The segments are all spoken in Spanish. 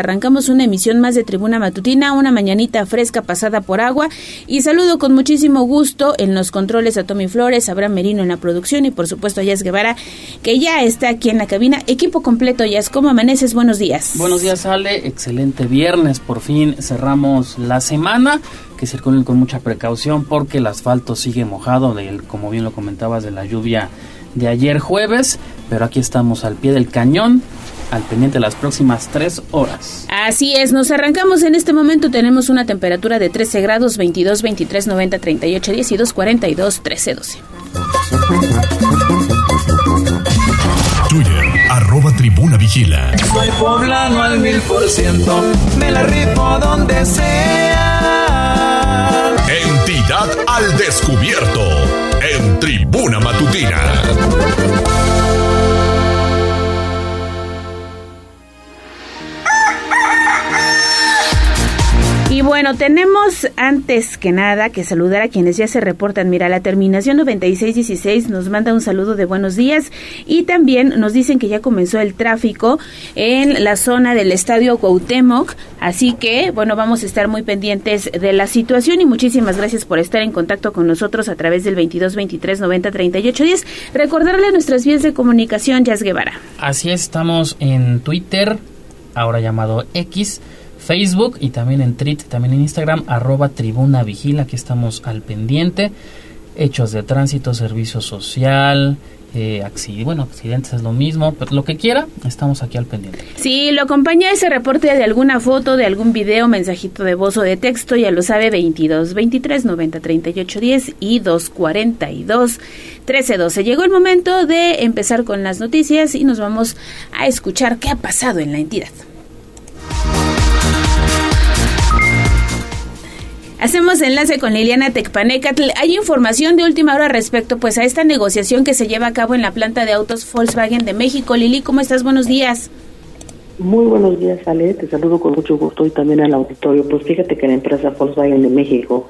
Arrancamos una emisión más de Tribuna Matutina, una mañanita fresca pasada por agua. Y saludo con muchísimo gusto en los controles a Tommy Flores, a Abraham Merino en la producción y por supuesto a Jazz Guevara, que ya está aquí en la cabina. Equipo completo, Jazz, ¿cómo amaneces? Buenos días. Buenos días, Ale. Excelente viernes. Por fin cerramos la semana que circulen con mucha precaución porque el asfalto sigue mojado, como bien lo comentabas, de la lluvia de ayer jueves, pero aquí estamos al pie del cañón al pendiente las próximas tres horas. Así es, nos arrancamos en este momento. Tenemos una temperatura de 13 grados, 22, 23, 90, 38, 10 42, 13, 12. Twitter, arroba tribuna vigila. Soy poblano al mil por ciento, me la rifo donde sea. Entidad al descubierto, en tribuna matutina. Bueno, tenemos antes que nada que saludar a quienes ya se reportan. Mira, la terminación 9616 nos manda un saludo de buenos días y también nos dicen que ya comenzó el tráfico en la zona del estadio Cuauhtémoc. Así que, bueno, vamos a estar muy pendientes de la situación y muchísimas gracias por estar en contacto con nosotros a través del 22 23 90 38 10. Recordarle nuestras vías de comunicación, Jazz Guevara. Así es, estamos en Twitter, ahora llamado X Facebook y también en Trit, también en Instagram, arroba tribuna vigila, aquí estamos al pendiente. Hechos de tránsito, servicio social, eh, bueno, accidentes es lo mismo, pero lo que quiera, estamos aquí al pendiente. Sí, lo acompaña ese reporte de alguna foto, de algún video, mensajito de voz o de texto, ya lo sabe, 22 23 90 38 10 y 242 13 12. Llegó el momento de empezar con las noticias y nos vamos a escuchar qué ha pasado en la entidad. Hacemos enlace con Liliana Tecpanecatl. Hay información de última hora respecto pues a esta negociación que se lleva a cabo en la planta de autos Volkswagen de México. Lili, ¿cómo estás? Buenos días. Muy buenos días, Ale. Te saludo con mucho gusto y también al auditorio. Pues fíjate que la empresa Volkswagen de México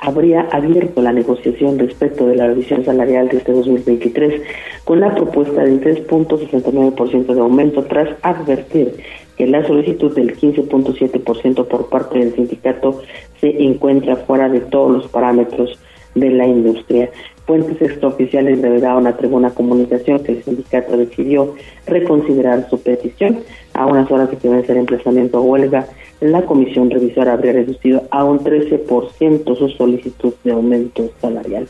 habría abierto la negociación respecto de la revisión salarial de este 2023 con la propuesta del 3.69% de aumento tras advertir que la solicitud del 15.7% por parte del sindicato se encuentra fuera de todos los parámetros de la industria. Fuentes extraoficiales revelaron a Tribuna Comunicación que el sindicato decidió reconsiderar su petición. A unas horas de que vence el emplazamiento a huelga, la comisión revisora habría reducido a un 13% su solicitud de aumento salarial.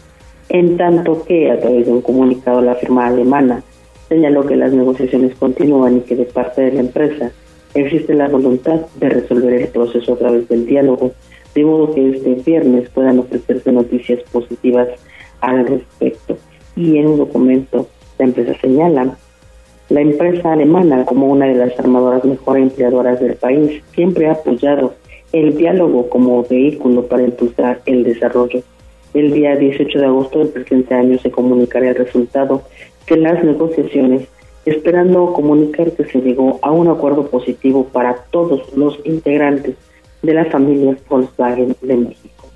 En tanto que, a través de un comunicado, la firma alemana señaló que las negociaciones continúan y que de parte de la empresa existe la voluntad de resolver el proceso a través del diálogo, de modo que este viernes puedan ofrecerse noticias positivas al respecto. Y en un documento, la empresa señala la empresa alemana, como una de las armadoras mejor empleadoras del país, siempre ha apoyado el diálogo como vehículo para impulsar el desarrollo. El día 18 de agosto del presente año se comunicará el resultado de las negociaciones esperando comunicar que se llegó a un acuerdo positivo para todos los integrantes de la familia Volkswagen de México.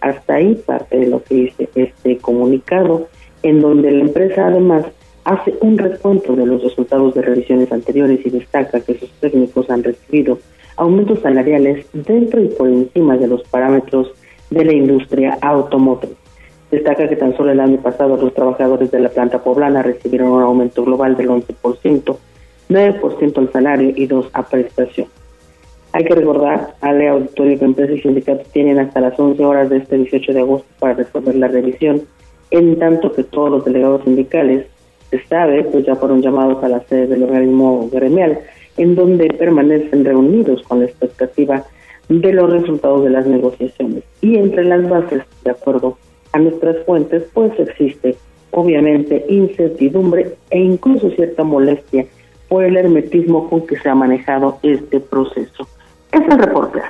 Hasta ahí parte de lo que dice este comunicado, en donde la empresa además hace un recuento de los resultados de revisiones anteriores y destaca que sus técnicos han recibido aumentos salariales dentro y por encima de los parámetros de la industria automotriz. Destaca que tan solo el año pasado los trabajadores de la planta poblana recibieron un aumento global del 11%, 9% al salario y 2% a prestación. Hay que recordar al auditorio que empresas y sindicatos tienen hasta las 11 horas de este 18 de agosto para resolver la revisión, en tanto que todos los delegados sindicales, se sabe, pues ya fueron llamados a la sede del organismo gremial, en donde permanecen reunidos con la expectativa de los resultados de las negociaciones. Y entre las bases, de acuerdo a nuestras fuentes, pues existe obviamente incertidumbre e incluso cierta molestia por el hermetismo con que se ha manejado este proceso. Es el reporte.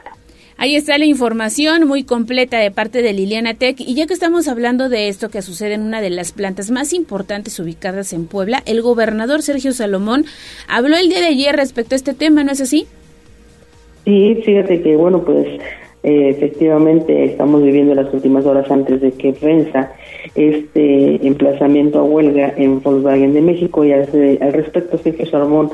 Ahí está la información muy completa de parte de Liliana Tech. Y ya que estamos hablando de esto que sucede en una de las plantas más importantes ubicadas en Puebla, el gobernador Sergio Salomón habló el día de ayer respecto a este tema, ¿no es así? Sí, fíjate que, bueno, pues eh, efectivamente, estamos viviendo las últimas horas antes de que venza este emplazamiento a huelga en Volkswagen de México y al, respecto Sergio Salomón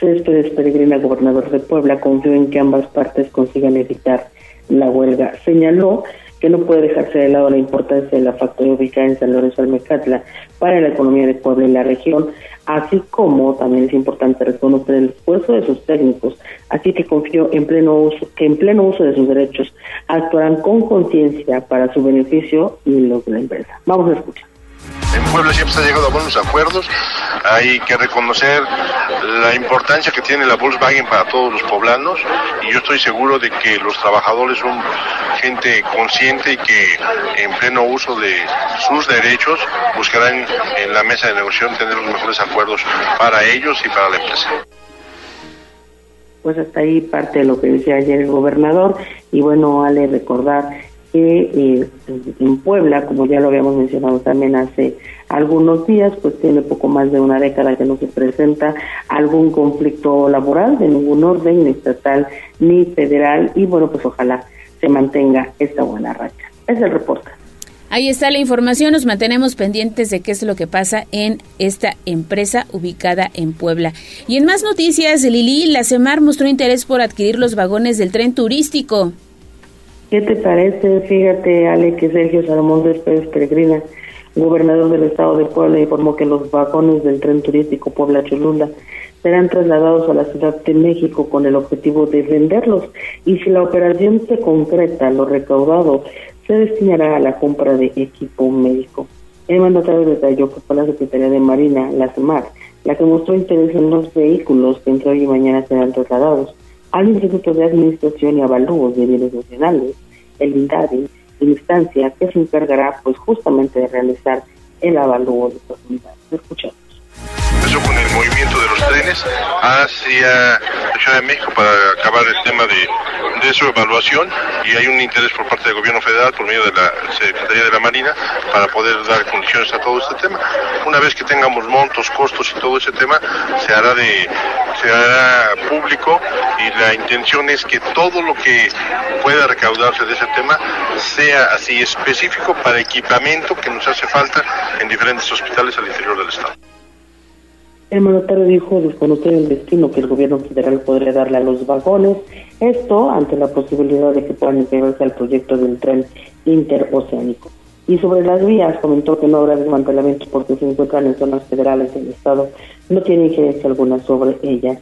Céspedes Peregrina, gobernador de Puebla, confió en que ambas partes consigan evitar la huelga. Señaló que no puede dejarse de lado la importancia de la factoría ubicada en San Lorenzo Almecatla para la economía de Puebla y la región, así como también es importante reconocer el esfuerzo de sus técnicos, así que confío en pleno uso, que en pleno uso de sus derechos actuarán con conciencia para su beneficio y los de la empresa. Vamos a escuchar. En Puebla siempre se ha llegado a buenos acuerdos. Hay que reconocer la importancia que tiene la Volkswagen para todos los poblanos y yo estoy seguro de que los trabajadores son gente consciente y que en pleno uso de sus derechos buscarán en la mesa de negociación tener los mejores acuerdos para ellos y para la empresa pues hasta ahí parte de lo que decía ayer el gobernador y bueno, vale recordar que eh, en Puebla, como ya lo habíamos mencionado también hace algunos días, pues tiene poco más de una década que no se presenta algún conflicto laboral de ningún orden, ni estatal ni federal, y bueno, pues ojalá se mantenga esta buena racha. Es el reporte. Ahí está la información, nos mantenemos pendientes de qué es lo que pasa en esta empresa ubicada en Puebla. Y en más noticias, Lili, la CEMAR mostró interés por adquirir los vagones del tren turístico. ¿Qué te parece? Fíjate, Ale, que Sergio Salomón Pérez Peregrina, gobernador del estado de Puebla, informó que los vagones del tren turístico Puebla-Cholula serán trasladados a la Ciudad de México con el objetivo de venderlos y si la operación se concreta, lo recaudado se destinará a la compra de equipo médico. El mandatario detalló que fue la Secretaría de Marina, la CEMAR, la que mostró interés en los vehículos que entre hoy y mañana serán trasladados al Instituto de Administración y Avalúos de Bienes Nacionales, el INDADI, instancia que se encargará pues justamente de realizar el avalúo de estas unidades. Escuchamos empezó con el movimiento de los trenes hacia la Ciudad de México para acabar el tema de, de, su evaluación y hay un interés por parte del gobierno federal por medio de la Secretaría de la Marina para poder dar condiciones a todo este tema. Una vez que tengamos montos, costos y todo ese tema, se hará de se hará público y la intención es que todo lo que pueda recaudarse de ese tema sea así específico para equipamiento que nos hace falta en diferentes hospitales al interior del estado. El mandatario dijo desconocer el destino que el gobierno federal podría darle a los vagones, esto ante la posibilidad de que puedan integrarse al proyecto del tren interoceánico. Y sobre las vías, comentó que no habrá desmantelamiento porque se encuentran en zonas federales del Estado, no tiene injerencia alguna sobre ellas.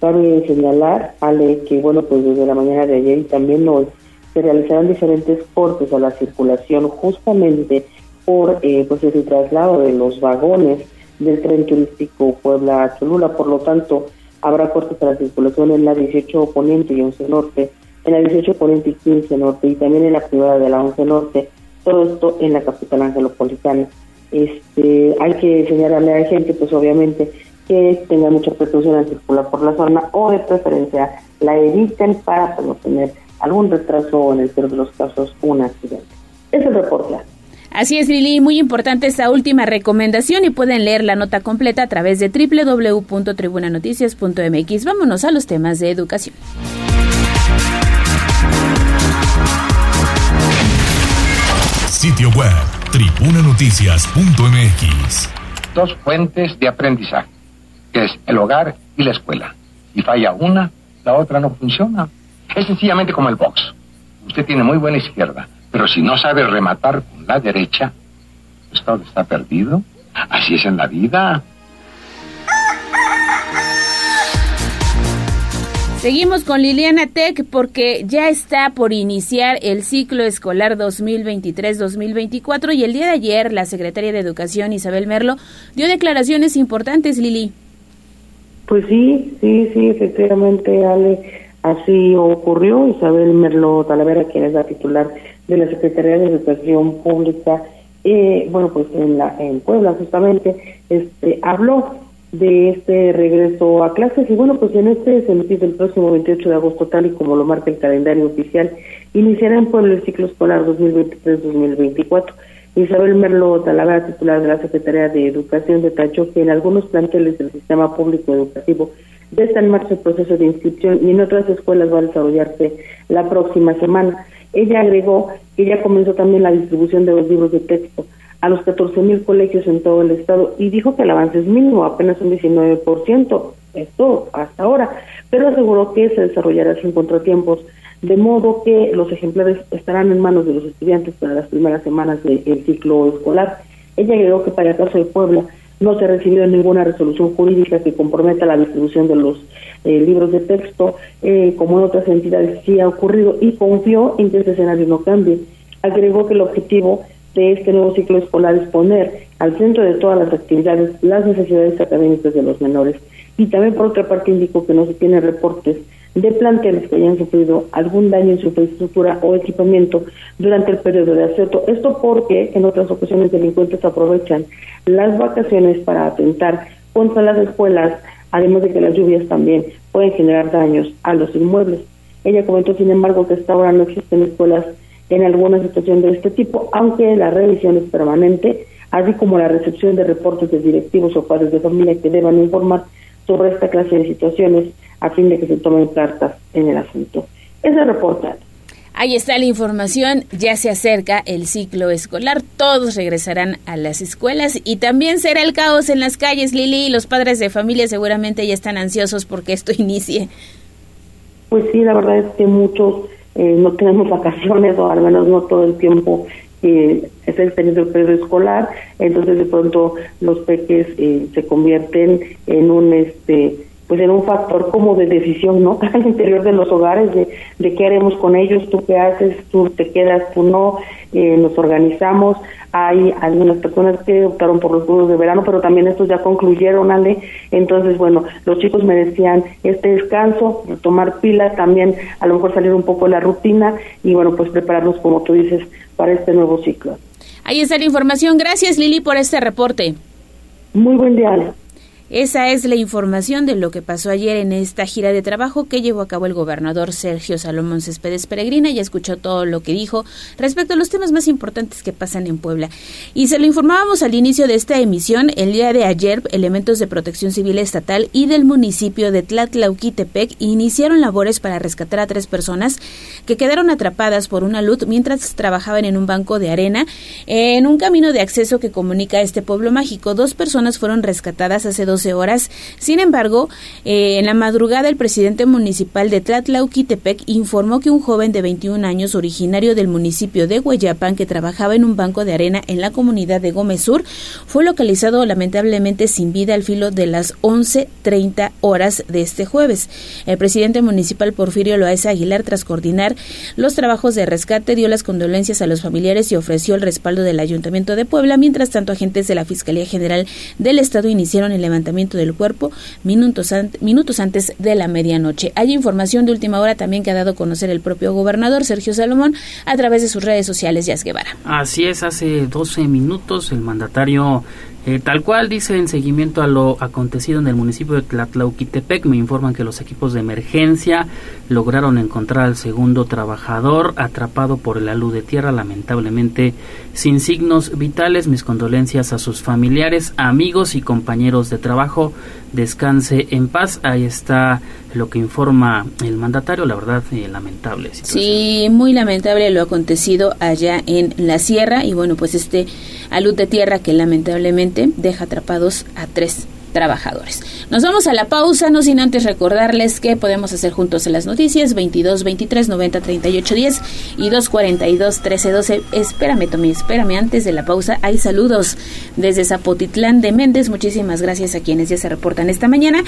Cabe señalar, Ale, que bueno, pues desde la mañana de ayer y también hoy se realizarán diferentes cortes a la circulación justamente por eh, pues el traslado de los vagones del tren turístico Puebla-Cholula. Por lo tanto, habrá cortes a la circulación en la 18 Poniente y 11 Norte, en la 18 Poniente y 15 Norte y también en la privada de la 11 Norte. Todo esto en la capital angelopolitana. Este, hay que señalarle a la gente, pues obviamente, que tenga mucha precaución al circular por la zona o de preferencia la eviten para no tener algún retraso o en el peor de los casos un accidente. Es el reporte. Así es, Lili, muy importante esta última recomendación y pueden leer la nota completa a través de www.tribunanoticias.mx. Vámonos a los temas de educación. Sitio web, tribunanoticias.mx. Dos fuentes de aprendizaje, que es el hogar y la escuela. Si falla una, la otra no funciona. Es sencillamente como el box. Usted tiene muy buena izquierda, pero si no sabe rematar con la derecha, pues todo está perdido. Así es en la vida. Seguimos con Liliana Tech porque ya está por iniciar el ciclo escolar 2023-2024 y el día de ayer la secretaria de Educación Isabel Merlo dio declaraciones importantes, Lili. Pues sí, sí, sí, efectivamente, Ale, así ocurrió. Isabel Merlo Talavera, quien es la titular de la Secretaría de Educación Pública, eh, bueno, pues en, la, en Puebla justamente, este, habló de este regreso a clases y bueno, pues en este sentido el próximo 28 de agosto, tal y como lo marca el calendario oficial, iniciará en Puebla el ciclo escolar 2023-2024. Isabel Merlo Talavera, titular de la Secretaría de Educación, detalló que en algunos planteles del sistema público educativo ya está en marcha el proceso de inscripción y en otras escuelas va a desarrollarse la próxima semana. Ella agregó que ya comenzó también la distribución de los libros de texto a los 14 mil colegios en todo el estado y dijo que el avance es mínimo, apenas un 19%, Esto hasta ahora, pero aseguró que se desarrollará sin contratiempos, de modo que los ejemplares estarán en manos de los estudiantes para las primeras semanas del ciclo escolar. Ella agregó que para el caso de Puebla no se ha recibido ninguna resolución jurídica que comprometa la distribución de los eh, libros de texto, eh, como en otras entidades sí ha ocurrido, y confió en que este escenario no cambie. Agregó que el objetivo de este nuevo ciclo escolar es poner al centro de todas las actividades las necesidades académicas de los menores. Y también, por otra parte, indicó que no se tiene reportes de planteles que hayan sufrido algún daño en su infraestructura o equipamiento durante el periodo de aseto. Esto porque en otras ocasiones delincuentes aprovechan las vacaciones para atentar contra las escuelas, además de que las lluvias también pueden generar daños a los inmuebles. Ella comentó, sin embargo, que hasta ahora no existen escuelas en alguna situación de este tipo, aunque la revisión es permanente, así como la recepción de reportes de directivos o padres de familia que deban informar sobre esta clase de situaciones a fin de que se tomen cartas en el asunto. Ese reporte. Ahí está la información, ya se acerca el ciclo escolar, todos regresarán a las escuelas y también será el caos en las calles, Lili, y los padres de familia seguramente ya están ansiosos porque esto inicie. Pues sí, la verdad es que muchos eh, no tenemos vacaciones o al menos no todo el tiempo eh, es el periodo escolar, entonces de pronto los peques eh, se convierten en un este pues en un factor como de decisión, ¿no? Al interior de los hogares, de, de qué haremos con ellos, tú qué haces, tú te quedas, tú no, eh, nos organizamos. Hay algunas personas que optaron por los cursos de verano, pero también estos ya concluyeron, Ale. Entonces, bueno, los chicos merecían este descanso, tomar pila, también a lo mejor salir un poco de la rutina y, bueno, pues prepararnos, como tú dices, para este nuevo ciclo. Ahí está la información. Gracias, Lili, por este reporte. Muy buen día, Ale. Esa es la información de lo que pasó ayer en esta gira de trabajo que llevó a cabo el gobernador Sergio Salomón Céspedes Peregrina. Ya escuchó todo lo que dijo respecto a los temas más importantes que pasan en Puebla. Y se lo informábamos al inicio de esta emisión. El día de ayer, elementos de protección civil estatal y del municipio de Tlatlauquitepec iniciaron labores para rescatar a tres personas que quedaron atrapadas por una luz mientras trabajaban en un banco de arena en un camino de acceso que comunica este pueblo mágico. Dos personas fueron rescatadas hace dos horas. Sin embargo, eh, en la madrugada el presidente municipal de Tlatlauquitepec informó que un joven de 21 años originario del municipio de Hueyapan que trabajaba en un banco de arena en la comunidad de Gómez Sur fue localizado lamentablemente sin vida al filo de las 11.30 horas de este jueves. El presidente municipal Porfirio Loaiza Aguilar tras coordinar los trabajos de rescate dio las condolencias a los familiares y ofreció el respaldo del Ayuntamiento de Puebla. Mientras tanto, agentes de la Fiscalía General del Estado iniciaron el levantamiento del cuerpo minutos, minutos antes de la medianoche. Hay información de última hora también que ha dado a conocer el propio gobernador Sergio Salomón a través de sus redes sociales, Yas Guevara. Así es, hace 12 minutos el mandatario eh, tal cual dice en seguimiento a lo acontecido en el municipio de Tlatlauquitepec, me informan que los equipos de emergencia lograron encontrar al segundo trabajador atrapado por el alud de tierra, lamentablemente sin signos vitales. Mis condolencias a sus familiares, amigos y compañeros de trabajo. Descanse en paz. Ahí está lo que informa el mandatario, la verdad, eh, lamentable. Sí, muy lamentable lo acontecido allá en la sierra y bueno, pues este alud de tierra que lamentablemente deja atrapados a tres trabajadores. Nos vamos a la pausa, no sin antes recordarles que podemos hacer juntos en las noticias 22 23 90 38 10 y 242 13 12. Espérame, Tommy, espérame antes de la pausa. Hay saludos desde Zapotitlán de Méndez. Muchísimas gracias a quienes ya se reportan esta mañana.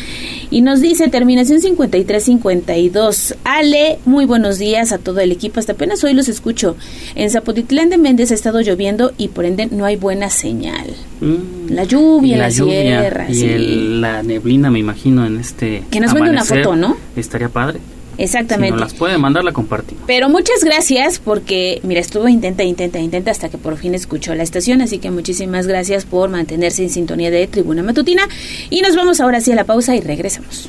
Y nos dice terminación 53 52. Ale, muy buenos días a todo el equipo. Hasta apenas hoy los escucho. En Zapotitlán de Méndez ha estado lloviendo y por ende no hay buena señal. Mm. La lluvia, la, sierra, la neblina, me imagino, en este. Que nos mande una foto, ¿no? Estaría padre. Exactamente. Si las puede mandar, la compartimos. Pero muchas gracias porque, mira, estuvo intenta, intenta, intenta hasta que por fin escuchó la estación. Así que muchísimas gracias por mantenerse en sintonía de Tribuna Matutina. Y nos vamos ahora sí a la pausa y regresamos.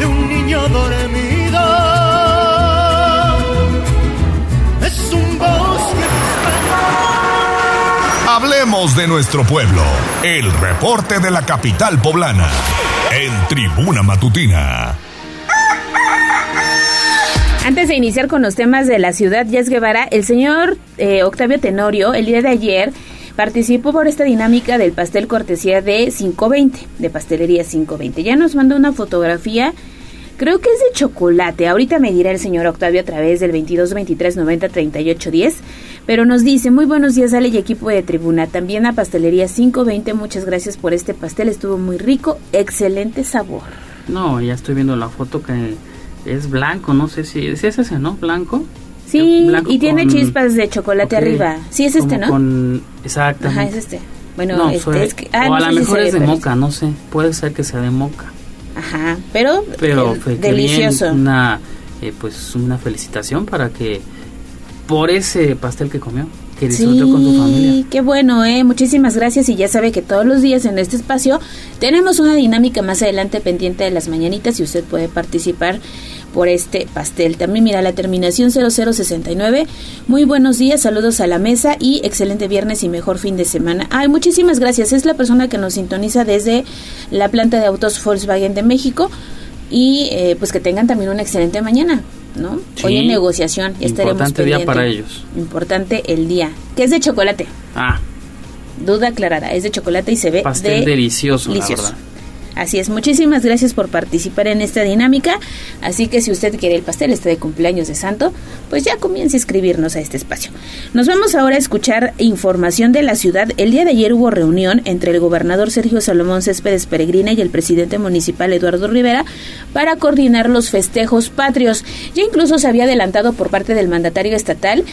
de un niño dormido. Es un bosque. Hablemos de nuestro pueblo. El reporte de la capital poblana. En Tribuna Matutina. Antes de iniciar con los temas de la ciudad Yes Guevara, el señor eh, Octavio Tenorio, el día de ayer, participó por esta dinámica del pastel cortesía de 520, de pastelería 520. Ya nos mandó una fotografía, creo que es de chocolate. Ahorita me dirá el señor Octavio a través del 22 23 90 38 10. Pero nos dice, muy buenos días, Ale y equipo de tribuna. También a Pastelería 520, muchas gracias por este pastel, estuvo muy rico, excelente sabor. No, ya estoy viendo la foto que es blanco, no sé si, es ese, ¿no? Blanco. Sí, y tiene chispas de chocolate arriba. Sí, es este, ¿no? Con, exactamente. Ajá, es este. Bueno, este es que, ah, o a lo mejor es de moca, no sé. Puede ser que sea de moca. Ajá, pero, pero eh, delicioso. una, eh, pues una felicitación para que por ese pastel que comió que disfrutó sí, con tu familia. Qué bueno, eh. Muchísimas gracias y ya sabe que todos los días en este espacio tenemos una dinámica más adelante pendiente de las mañanitas y usted puede participar por este pastel. También mira la terminación 0069. Muy buenos días, saludos a la mesa y excelente viernes y mejor fin de semana. Ay, muchísimas gracias. Es la persona que nos sintoniza desde la planta de autos Volkswagen de México y eh, pues que tengan también una excelente mañana. ¿no? Sí. Hoy en negociación ya estaremos Importante día para ellos. Importante el día. Que es de chocolate. Ah, Duda aclarada. Es de chocolate y se ve pastel de delicioso, delicioso. la verdad. Así es, muchísimas gracias por participar en esta dinámica. Así que si usted quiere el pastel, este de cumpleaños de santo, pues ya comience a escribirnos a este espacio. Nos vamos ahora a escuchar información de la ciudad. El día de ayer hubo reunión entre el gobernador Sergio Salomón Céspedes Peregrina y el presidente municipal Eduardo Rivera para coordinar los festejos patrios. Ya incluso se había adelantado por parte del mandatario estatal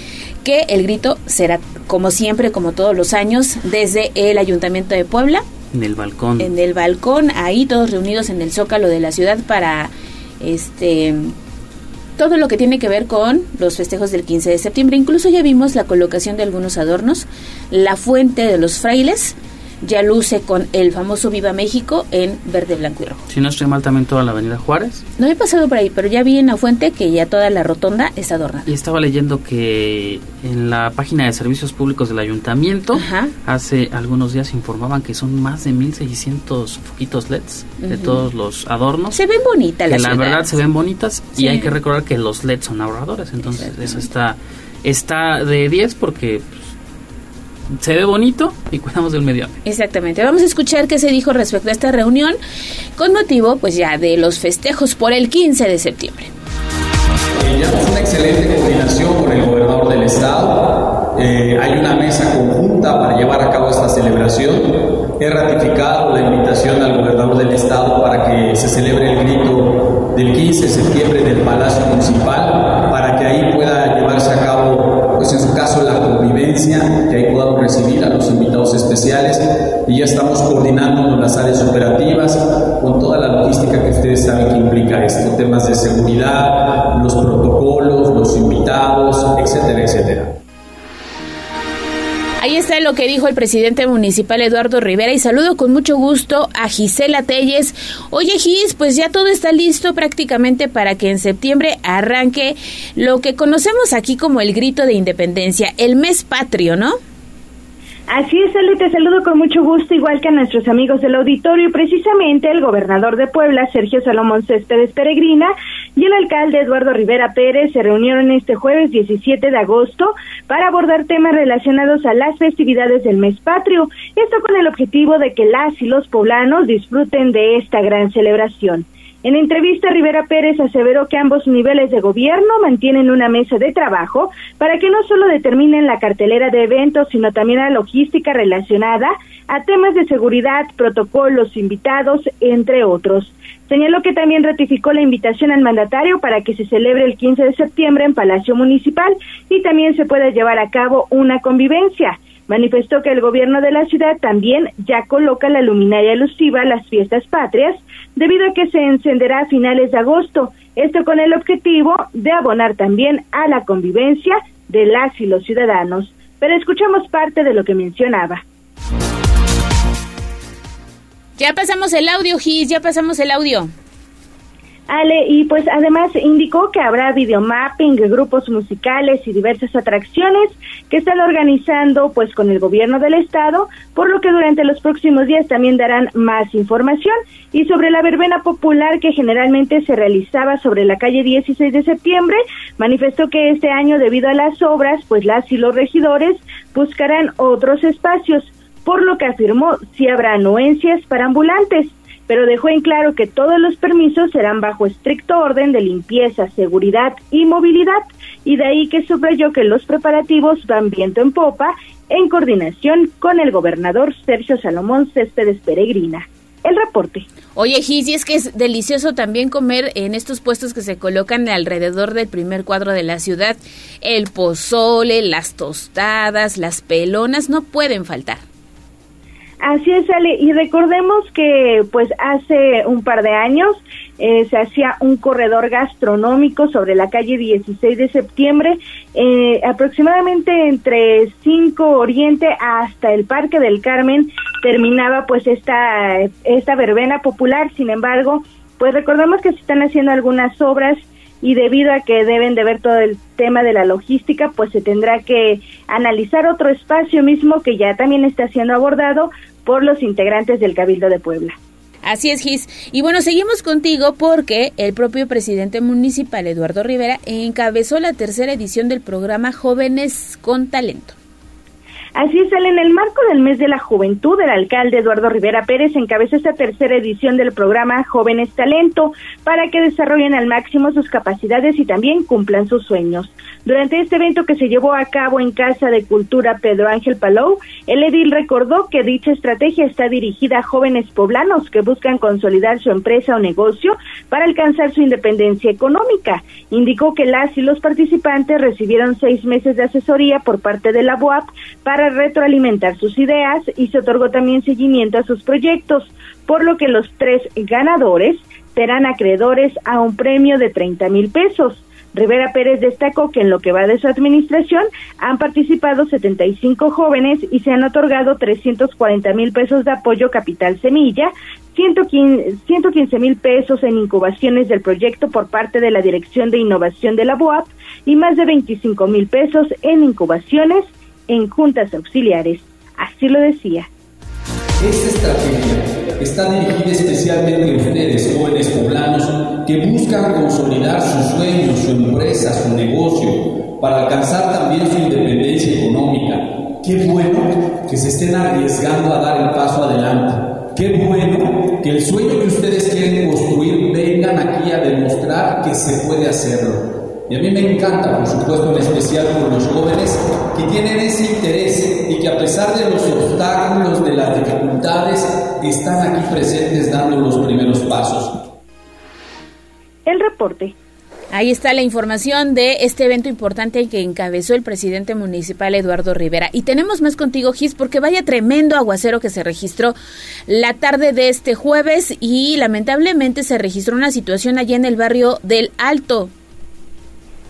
que el grito será, como siempre, como todos los años, desde el Ayuntamiento de Puebla En el balcón. en el balcón, ahí todos reunidos en el zócalo de la ciudad para este todo lo que tiene que ver con los festejos del 15 de septiembre. Incluso ya vimos la colocación de algunos adornos, la fuente de los frailes ya luce con el famoso Viva México en verde, blanco y rojo. Si no estoy mal, también toda la avenida Juárez. No he pasado por ahí, pero ya vi en la fuente que ya toda la rotonda está adornada. Y estaba leyendo que en la página de servicios públicos del ayuntamiento Ajá. hace algunos días informaban que son más de 1600 foquitos LEDs de todos los adornos. Se ven bonitas las la verdad se ven bonitas Sí. y hay que recordar que los LEDs son ahorradores, entonces eso está está de 10 porque pues, se ve bonito y cuidamos del medio ambiente. Exactamente. Vamos a escuchar qué se dijo respecto a esta reunión con motivo, pues ya de los festejos por el 15 de septiembre. Eh, Llevamos una excelente coordinación con el gobernador del estado. Eh, hay una mesa conjunta para llevar a cabo esta celebración. He ratificado la invitación al gobernador del estado para que se celebre el grito del 15 de septiembre del Palacio Municipal, para que ahí pueda llevarse a cabo, pues en su caso, la convivencia, que recibir a los invitados especiales. Y ya estamos coordinando con las áreas operativas, con toda la logística que ustedes saben que implica esto, temas de seguridad, los protocolos, los invitados, etcétera, etcétera. Ahí está lo que dijo el presidente municipal Eduardo Rivera y saludo con mucho gusto a Gisela Telles. Oye Gis, pues ya todo está listo prácticamente para que en septiembre arranque lo que conocemos aquí como el grito de independencia, el mes patrio, ¿no? Así es, Ale, te saludo con mucho gusto, igual que a nuestros amigos del auditorio. Y precisamente el gobernador de Puebla, Sergio Salomón Céspedes Peregrina, y el alcalde Eduardo Rivera Pérez se reunieron este jueves 17 de agosto para abordar temas relacionados a las festividades del mes patrio. Esto con el objetivo de que las y los poblanos disfruten de esta gran celebración. En entrevista, Rivera Pérez aseveró que ambos niveles de gobierno mantienen una mesa de trabajo para que no solo determinen la cartelera de eventos, sino también la logística relacionada a temas de seguridad, protocolos, invitados, entre otros. Señaló que también ratificó la invitación al mandatario para que se celebre el 15 de septiembre en Palacio Municipal y también se pueda llevar a cabo una convivencia. Manifestó que el gobierno de la ciudad también ya coloca la luminaria elusiva a las fiestas patrias, debido a que se encenderá a finales de agosto, esto con el objetivo de abonar también a la convivencia de las y los ciudadanos. Pero escuchamos parte de lo que mencionaba. Ya pasamos el audio, Gis, ya pasamos el audio. Ale, y pues además indicó que habrá videomapping, grupos musicales y diversas atracciones que están organizando pues con el gobierno del estado, por lo que durante los próximos días también darán más información. Y sobre la verbena popular que generalmente se realizaba sobre la calle 16 de septiembre, manifestó que este año debido a las obras, pues las y los regidores buscarán otros espacios, por lo que afirmó si habrá anuencias para ambulantes pero dejó en claro que todos los permisos serán bajo estricto orden de limpieza, seguridad y movilidad, y de ahí que subrayó que los preparativos van viento en popa en coordinación con el gobernador Sergio Salomón Céspedes Peregrina. El reporte. Oye, Gis, y es que es delicioso también comer en estos puestos que se colocan alrededor del primer cuadro de la ciudad. El pozole, las tostadas, las pelonas no pueden faltar. Así es, Ale, y recordemos que pues hace un par de años eh, se hacía un corredor gastronómico sobre la calle 16 de septiembre, eh, aproximadamente entre 5 Oriente hasta el Parque del Carmen terminaba pues esta, esta verbena popular, sin embargo, pues recordemos que se están haciendo algunas obras y debido a que deben de ver todo el tema de la logística, pues se tendrá que analizar otro espacio mismo que ya también está siendo abordado por los integrantes del Cabildo de Puebla. Así es, Gis. Y bueno, seguimos contigo porque el propio presidente municipal, Eduardo Rivera, encabezó la tercera edición del programa Jóvenes con Talento. Así es, en el marco del mes de la juventud, el alcalde Eduardo Rivera Pérez encabezó esta tercera edición del programa Jóvenes Talento para que desarrollen al máximo sus capacidades y también cumplan sus sueños. Durante este evento que se llevó a cabo en Casa de Cultura Pedro Ángel Palou, el edil recordó que dicha estrategia está dirigida a jóvenes poblanos que buscan consolidar su empresa o negocio para alcanzar su independencia económica. Indicó que las y los participantes recibieron seis meses de asesoría por parte de la BOAP para retroalimentar sus ideas y se otorgó también seguimiento a sus proyectos, por lo que los tres ganadores serán acreedores a un premio de 30 mil pesos. Rivera Pérez destacó que en lo que va de su administración han participado 75 jóvenes y se han otorgado 340 mil pesos de apoyo capital semilla, 115 mil pesos en incubaciones del proyecto por parte de la Dirección de Innovación de la BOAP y más de 25 mil pesos en incubaciones en juntas auxiliares. Así lo decía. Esta estrategia está dirigida especialmente a ustedes, jóvenes poblanos, que buscan consolidar sus sueños, su empresa, su negocio, para alcanzar también su independencia económica. Qué bueno que se estén arriesgando a dar el paso adelante. Qué bueno que el sueño que ustedes quieren construir vengan aquí a demostrar que se puede hacerlo. Y a mí me encanta, por supuesto, en especial por los jóvenes que tienen ese interés y que a pesar de los obstáculos, de las dificultades, están aquí presentes dando los primeros pasos. El reporte. Ahí está la información de este evento importante que encabezó el presidente municipal Eduardo Rivera. Y tenemos más contigo, Gis, porque vaya tremendo aguacero que se registró la tarde de este jueves y lamentablemente se registró una situación allí en el barrio del Alto.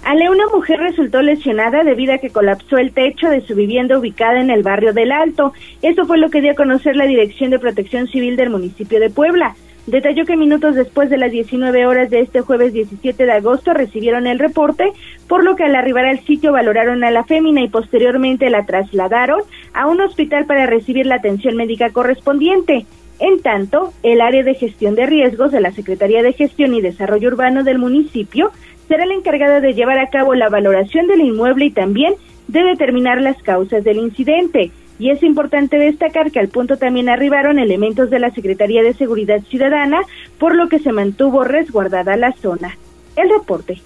Ale, una mujer resultó lesionada debido a que colapsó el techo de su vivienda ubicada en el barrio del Alto. Eso fue lo que dio a conocer la Dirección de Protección Civil del municipio de Puebla. Detalló que minutos después de las 19 horas de este jueves 17 de agosto recibieron el reporte, por lo que al arribar al sitio valoraron a la fémina y posteriormente la trasladaron a un hospital para recibir la atención médica correspondiente. En tanto, el área de gestión de riesgos de la Secretaría de Gestión y Desarrollo Urbano del municipio será la encargada de llevar a cabo la valoración del inmueble y también de determinar las causas del incidente. Y es importante destacar que al punto también arribaron elementos de la Secretaría de Seguridad Ciudadana, por lo que se mantuvo resguardada la zona. El reporte.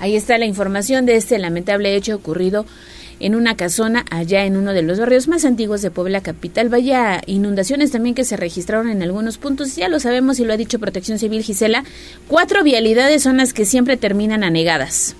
Ahí está la información de este lamentable hecho ocurrido en una casona allá en uno de los barrios más antiguos de Puebla Capital. Vaya inundaciones también que se registraron en algunos puntos, ya lo sabemos y lo ha dicho Protección Civil Gisela, cuatro vialidades son las que siempre terminan anegadas.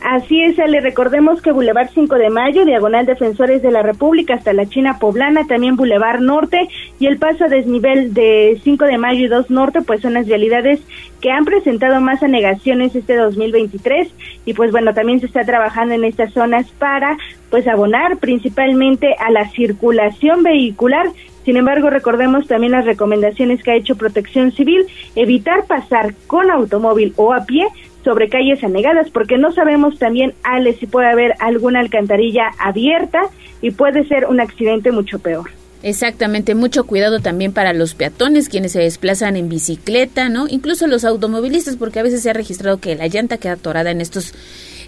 Así es, le recordemos que Boulevard 5 de Mayo, Diagonal Defensores de la República hasta la China Poblana, también Boulevard Norte y el paso a desnivel de 5 de Mayo y 2 Norte, pues son las vialidades que han presentado más anegaciones este 2023 y pues bueno, también se está trabajando en estas zonas para pues abonar principalmente a la circulación vehicular. Sin embargo, recordemos también las recomendaciones que ha hecho Protección Civil, evitar pasar con automóvil o a pie sobre calles anegadas, porque no sabemos también, Ale, si puede haber alguna alcantarilla abierta y puede ser un accidente mucho peor. Exactamente, mucho cuidado también para los peatones, quienes se desplazan en bicicleta, ¿no? Incluso los automovilistas, porque a veces se ha registrado que la llanta queda atorada en estos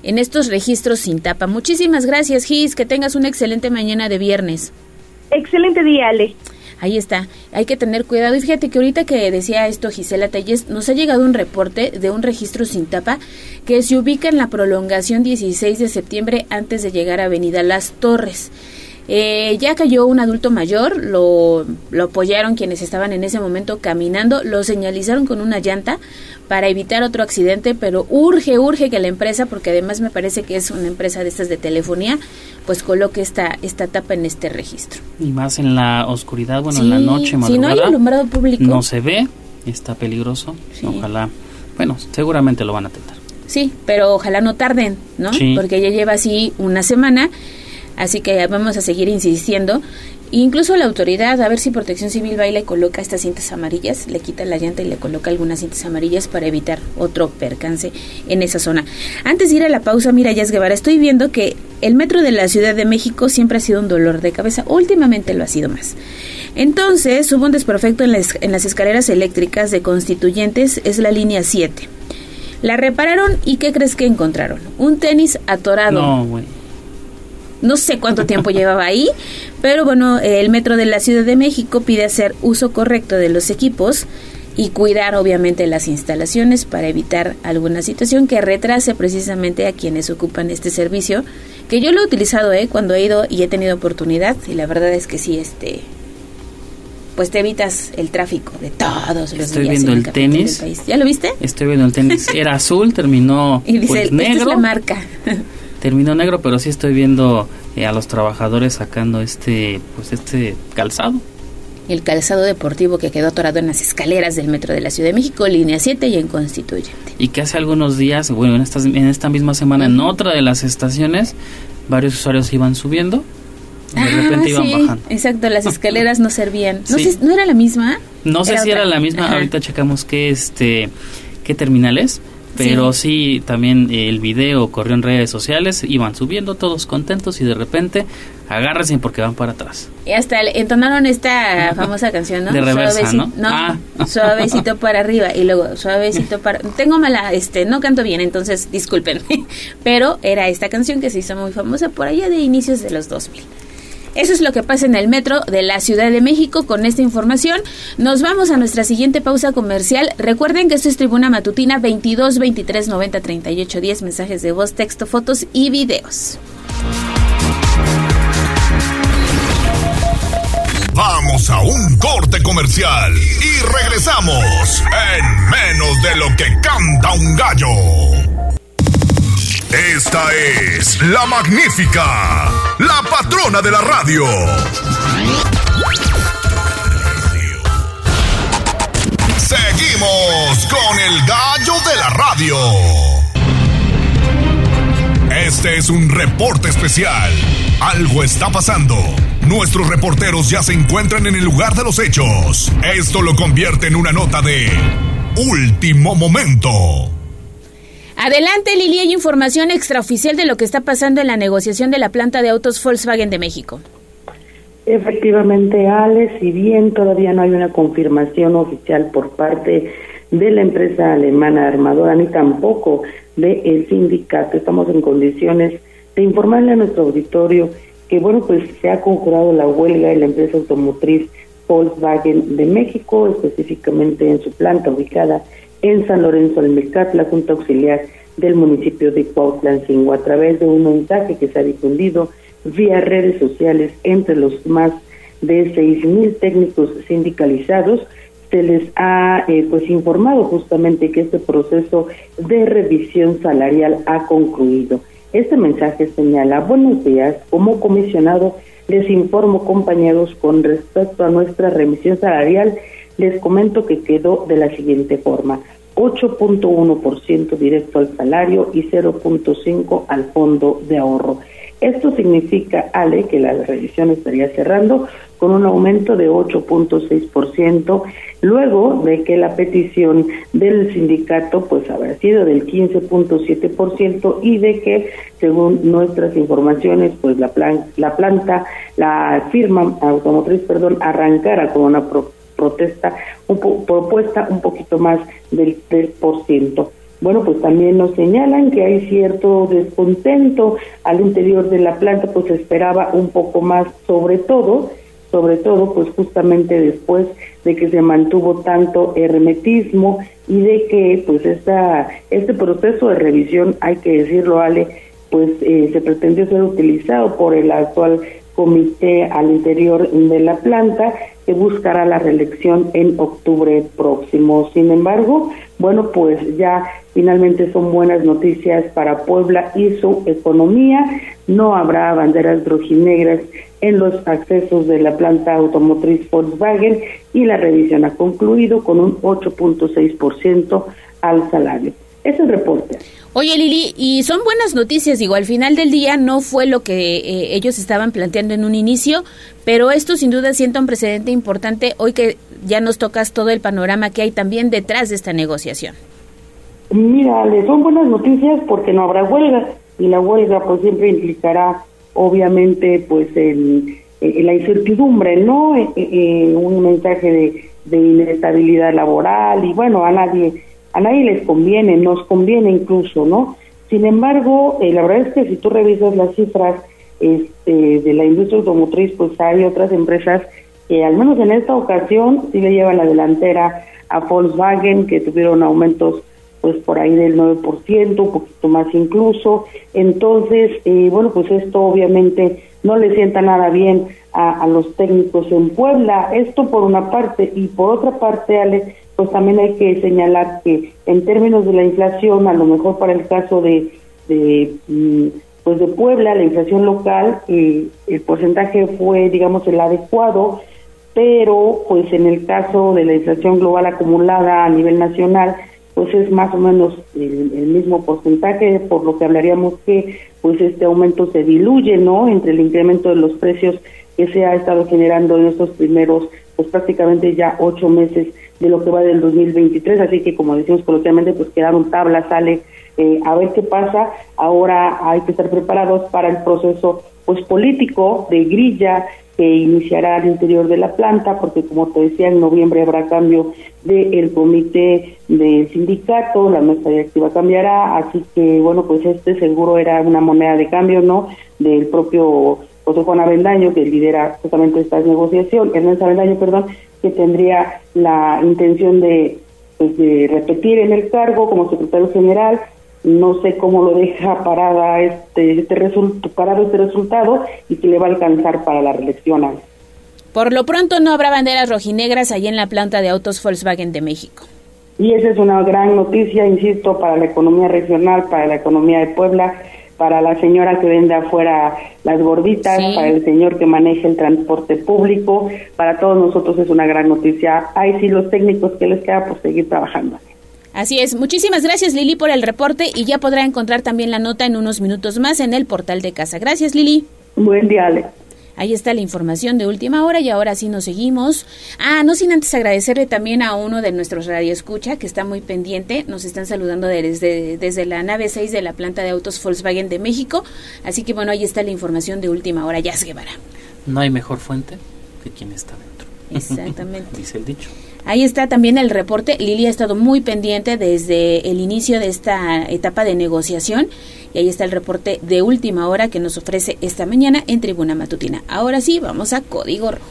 en estos registros sin tapa. Muchísimas gracias, Gis, que tengas una excelente mañana de viernes. Excelente día, Ale. Ahí está, hay que tener cuidado. Y fíjate que ahorita que decía esto Gisela Telles, nos ha llegado un reporte de un registro sin tapa que se ubica en la prolongación 16 de septiembre antes de llegar a Avenida Las Torres. Eh, ya cayó un adulto mayor, lo, lo apoyaron quienes estaban en ese momento caminando, lo señalizaron con una llanta para evitar otro accidente, pero urge, urge que la empresa, porque además me parece que es una empresa de estas de telefonía, pues coloque esta, esta tapa en este registro. Y más en la oscuridad, bueno, en la noche, Si no hay alumbrado público. No se ve, está peligroso. Ojalá, bueno, seguramente lo van a tratar. Sí, pero ojalá no tarden, ¿no? Porque ya lleva así una semana Así que vamos a seguir insistiendo. Incluso la autoridad, a ver si Protección Civil va y le coloca estas cintas amarillas, le quita la llanta y le coloca algunas cintas amarillas para evitar otro percance en esa zona. Antes de ir a la pausa, mira, Yas Guevara, estoy viendo que el metro de la Ciudad de México siempre ha sido un dolor de cabeza, últimamente lo ha sido más. Entonces, hubo un desperfecto en las, en las escaleras eléctricas de constituyentes, es la línea 7. La repararon y ¿qué crees que encontraron? Un tenis atorado. No, no sé cuánto tiempo llevaba ahí, pero bueno, el Metro de la Ciudad de México pide hacer uso correcto de los equipos y cuidar obviamente las instalaciones para evitar alguna situación que retrase precisamente a quienes ocupan este servicio, que yo lo he utilizado eh, cuando he ido y he tenido oportunidad y la verdad es que sí, este pues te evitas el tráfico de todos los Estoy viendo el, tenis. ¿Ya lo viste? Estoy viendo el tenis. Era azul, terminó y dice, pues, negro. Esta es la marca. terminó negro, pero sí estoy viendo eh, a los trabajadores sacando este, pues este calzado. El calzado deportivo que quedó atorado en las escaleras del metro de la Ciudad de México, línea 7 y en Constituyente. Y que hace algunos días, bueno, en, estas, en esta misma semana, en otra de las estaciones, varios usuarios iban subiendo de ah, repente iban bajando. Exacto, las escaleras no servían. No, sé, ¿no era la misma? No sé si era la misma, ahorita checamos qué este qué terminales, pero sí. también el video corrió en redes sociales, iban subiendo todos contentos y de repente agárrense porque van para atrás. Y hasta entonaron esta famosa canción, ¿no? De reversa, ¿no? Ah. suavecito para arriba y luego suavecito para... Tengo mala, este, no canto bien, entonces disculpen. Pero era esta canción que se hizo muy famosa por allá de inicios de los 2000. Eso es lo que pasa en el metro de la Ciudad de México. Con esta información nos vamos a nuestra siguiente pausa comercial. Recuerden que esto es Tribuna Matutina 22 23 90 38 10 mensajes de voz, texto, fotos y videos. Vamos a un corte comercial y regresamos en menos de lo que canta un gallo. Esta es la magnífica, la patrona de la radio. Seguimos con el gallo de la radio. Este es un reporte especial. Algo está pasando. Nuestros reporteros ya se encuentran en el lugar de los hechos. Esto lo convierte en una nota de último momento. Adelante, Lili, hay información extraoficial de lo que está pasando en la negociación de la planta de autos Volkswagen de México. Efectivamente, Ale, si bien todavía no hay una confirmación oficial por parte de la empresa alemana armadora ni tampoco del sindicato, estamos en condiciones de informarle a nuestro auditorio que, bueno, pues se ha conjurado la huelga de la empresa automotriz Volkswagen de México, específicamente en su planta ubicada en San Lorenzo del Mercat, la Junta Auxiliar del municipio de Cuautlancingo, a través de un mensaje que se ha difundido vía redes sociales entre los más de seis mil técnicos sindicalizados, se les ha eh, pues informado justamente que este proceso de revisión salarial ha concluido. Este mensaje señala, buenos días, como comisionado les informo compañeros con respecto a nuestra remisión salarial les comento que quedó de la siguiente forma. 8.1% directo al salario y 0.5 al fondo de ahorro. Esto significa, Ale, que la revisión estaría cerrando con un aumento de 8.6%, luego de que la petición del sindicato pues habrá sido del 15.7% y de que, según nuestras informaciones, pues la, plan, la planta, la firma automotriz, perdón, arrancara con una protesta, un propuesta un poquito más del 3%. Bueno, pues también nos señalan que hay cierto descontento al interior de la planta, pues esperaba un poco más, sobre todo, sobre todo, pues justamente después de que se mantuvo tanto hermetismo y de que, pues, esta, este proceso de revisión, hay que decirlo, Ale, pues eh, se pretendió ser utilizado por el actual comité al interior de la planta buscará la reelección en octubre próximo. Sin embargo, bueno, pues ya finalmente son buenas noticias para Puebla y su economía. No habrá banderas rojinegras en los accesos de la planta automotriz Volkswagen y la revisión ha concluido con un 8.6% al salario. Es el reporte. Oye Lili, y son buenas noticias, digo, al final del día no fue lo que eh, ellos estaban planteando en un inicio, pero esto sin duda sienta un precedente importante hoy que ya nos tocas todo el panorama que hay también detrás de esta negociación. Mira, le son buenas noticias porque no habrá huelga y la huelga pues siempre implicará obviamente pues el, la incertidumbre, ¿no? Eh, un mensaje de, de inestabilidad laboral y bueno, a nadie a nadie les conviene, nos conviene incluso, ¿no? Sin embargo, eh, la verdad es que si tú revisas las cifras este, de la industria automotriz, pues hay otras empresas que al menos en esta ocasión sí le llevan la delantera a Volkswagen, que tuvieron aumentos pues por ahí del 9%, un poquito más incluso. Entonces, eh, bueno, pues esto obviamente no le sienta nada bien a, a, los técnicos en Puebla. Esto por una parte y por otra parte, Ale, pues también hay que señalar que en términos de la inflación, a lo mejor para el caso de, mm, pues de Puebla, la inflación local, eh, el porcentaje fue, digamos, el adecuado, pero pues en el caso de la inflación global acumulada a nivel nacional, pues es más o menos el, el, mismo porcentaje, por lo que hablaríamos que pues este aumento se diluye, ¿no? Entre el incremento de los precios que se ha estado generando en estos primeros, pues prácticamente ya ocho meses de lo que va del 2023, así que como decimos coloquialmente, pues quedaron tablas, sale eh, a ver qué pasa. Ahora hay que estar preparados para el proceso pues político de grilla que iniciará al interior de la planta, porque como te decía, en noviembre habrá cambio del comité del sindicato, la mesa directiva cambiará, así que bueno, pues este seguro era una moneda de cambio, ¿no? Del propio José Juan Avendaño, que lidera justamente esta negociación, Ernesto Avendaño, perdón, que tendría la intención de, pues, de repetir en el cargo como secretario general. No sé cómo lo deja parada este, este parado este resultado y si le va a alcanzar para la reelección. Por lo pronto no habrá banderas rojinegras allí en la planta de autos Volkswagen de México. Y esa es una gran noticia, insisto, para la economía regional, para la economía de Puebla para la señora que vende afuera las gorditas, para el señor que maneja el transporte público, para todos nosotros es una gran noticia. Hay sí los técnicos que les queda por seguir trabajando. Así es. Muchísimas gracias Lili por el reporte y ya podrá encontrar también la nota en unos minutos más en el portal de casa. Gracias Lili. Buen día, Ale. Ahí está la información de última hora y ahora sí nos seguimos. Ah, no sin antes agradecerle también a uno de nuestros radioescucha que está muy pendiente. Nos están saludando desde, desde la nave 6 de la planta de autos Volkswagen de México. Así que bueno, ahí está la información de última hora. Ya Guevara. No hay mejor fuente que quien está dentro. Exactamente. Dice el dicho. Ahí está también el reporte. Lili ha estado muy pendiente desde el inicio de esta etapa de negociación y ahí está el reporte de última hora que nos ofrece esta mañana en Tribuna Matutina. Ahora sí, vamos a Código Rojo.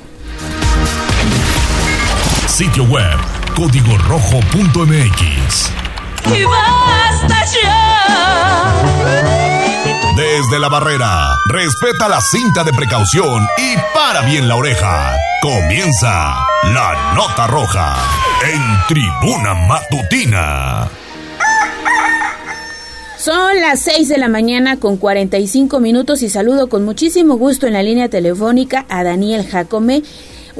Sitio web códigorojo.mx. Y basta Desde la barrera, respeta la cinta de precaución y para bien la oreja. Comienza la nota roja en Tribuna Matutina. Son las 6 de la mañana con 45 minutos y saludo con muchísimo gusto en la línea telefónica a Daniel Jacome,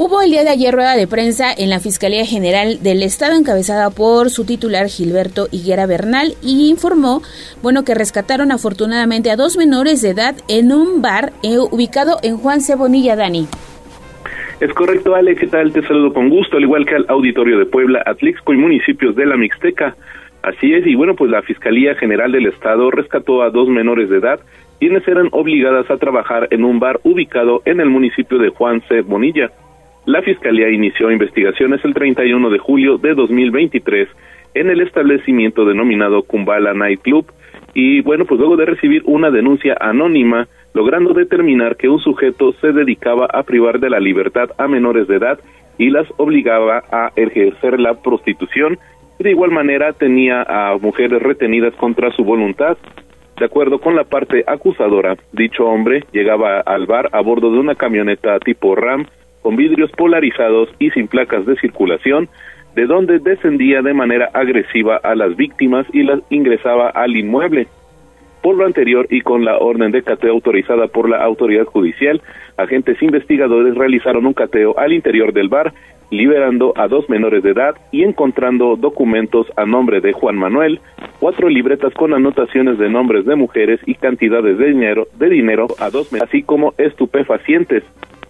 Hubo el día de ayer rueda de prensa en la Fiscalía General del Estado encabezada por su titular Gilberto Higuera Bernal y informó, bueno, que rescataron afortunadamente a dos menores de edad en un bar eh, ubicado en Juan Cebonilla, Dani. Es correcto, Ale, ¿qué tal? Te saludo con gusto, al igual que al auditorio de Puebla, Atlixco y municipios de la Mixteca. Así es, y bueno, pues la Fiscalía General del Estado rescató a dos menores de edad, quienes eran obligadas a trabajar en un bar ubicado en el municipio de Juan C. Bonilla. La Fiscalía inició investigaciones el 31 de julio de 2023 en el establecimiento denominado Kumbala Night Club y bueno, pues luego de recibir una denuncia anónima, logrando determinar que un sujeto se dedicaba a privar de la libertad a menores de edad y las obligaba a ejercer la prostitución de igual manera tenía a mujeres retenidas contra su voluntad. De acuerdo con la parte acusadora, dicho hombre llegaba al bar a bordo de una camioneta tipo RAM con vidrios polarizados y sin placas de circulación, de donde descendía de manera agresiva a las víctimas y las ingresaba al inmueble. Por lo anterior y con la orden de cateo autorizada por la autoridad judicial, agentes investigadores realizaron un cateo al interior del bar liberando a dos menores de edad y encontrando documentos a nombre de Juan Manuel, cuatro libretas con anotaciones de nombres de mujeres y cantidades de dinero, de dinero a dos así como estupefacientes.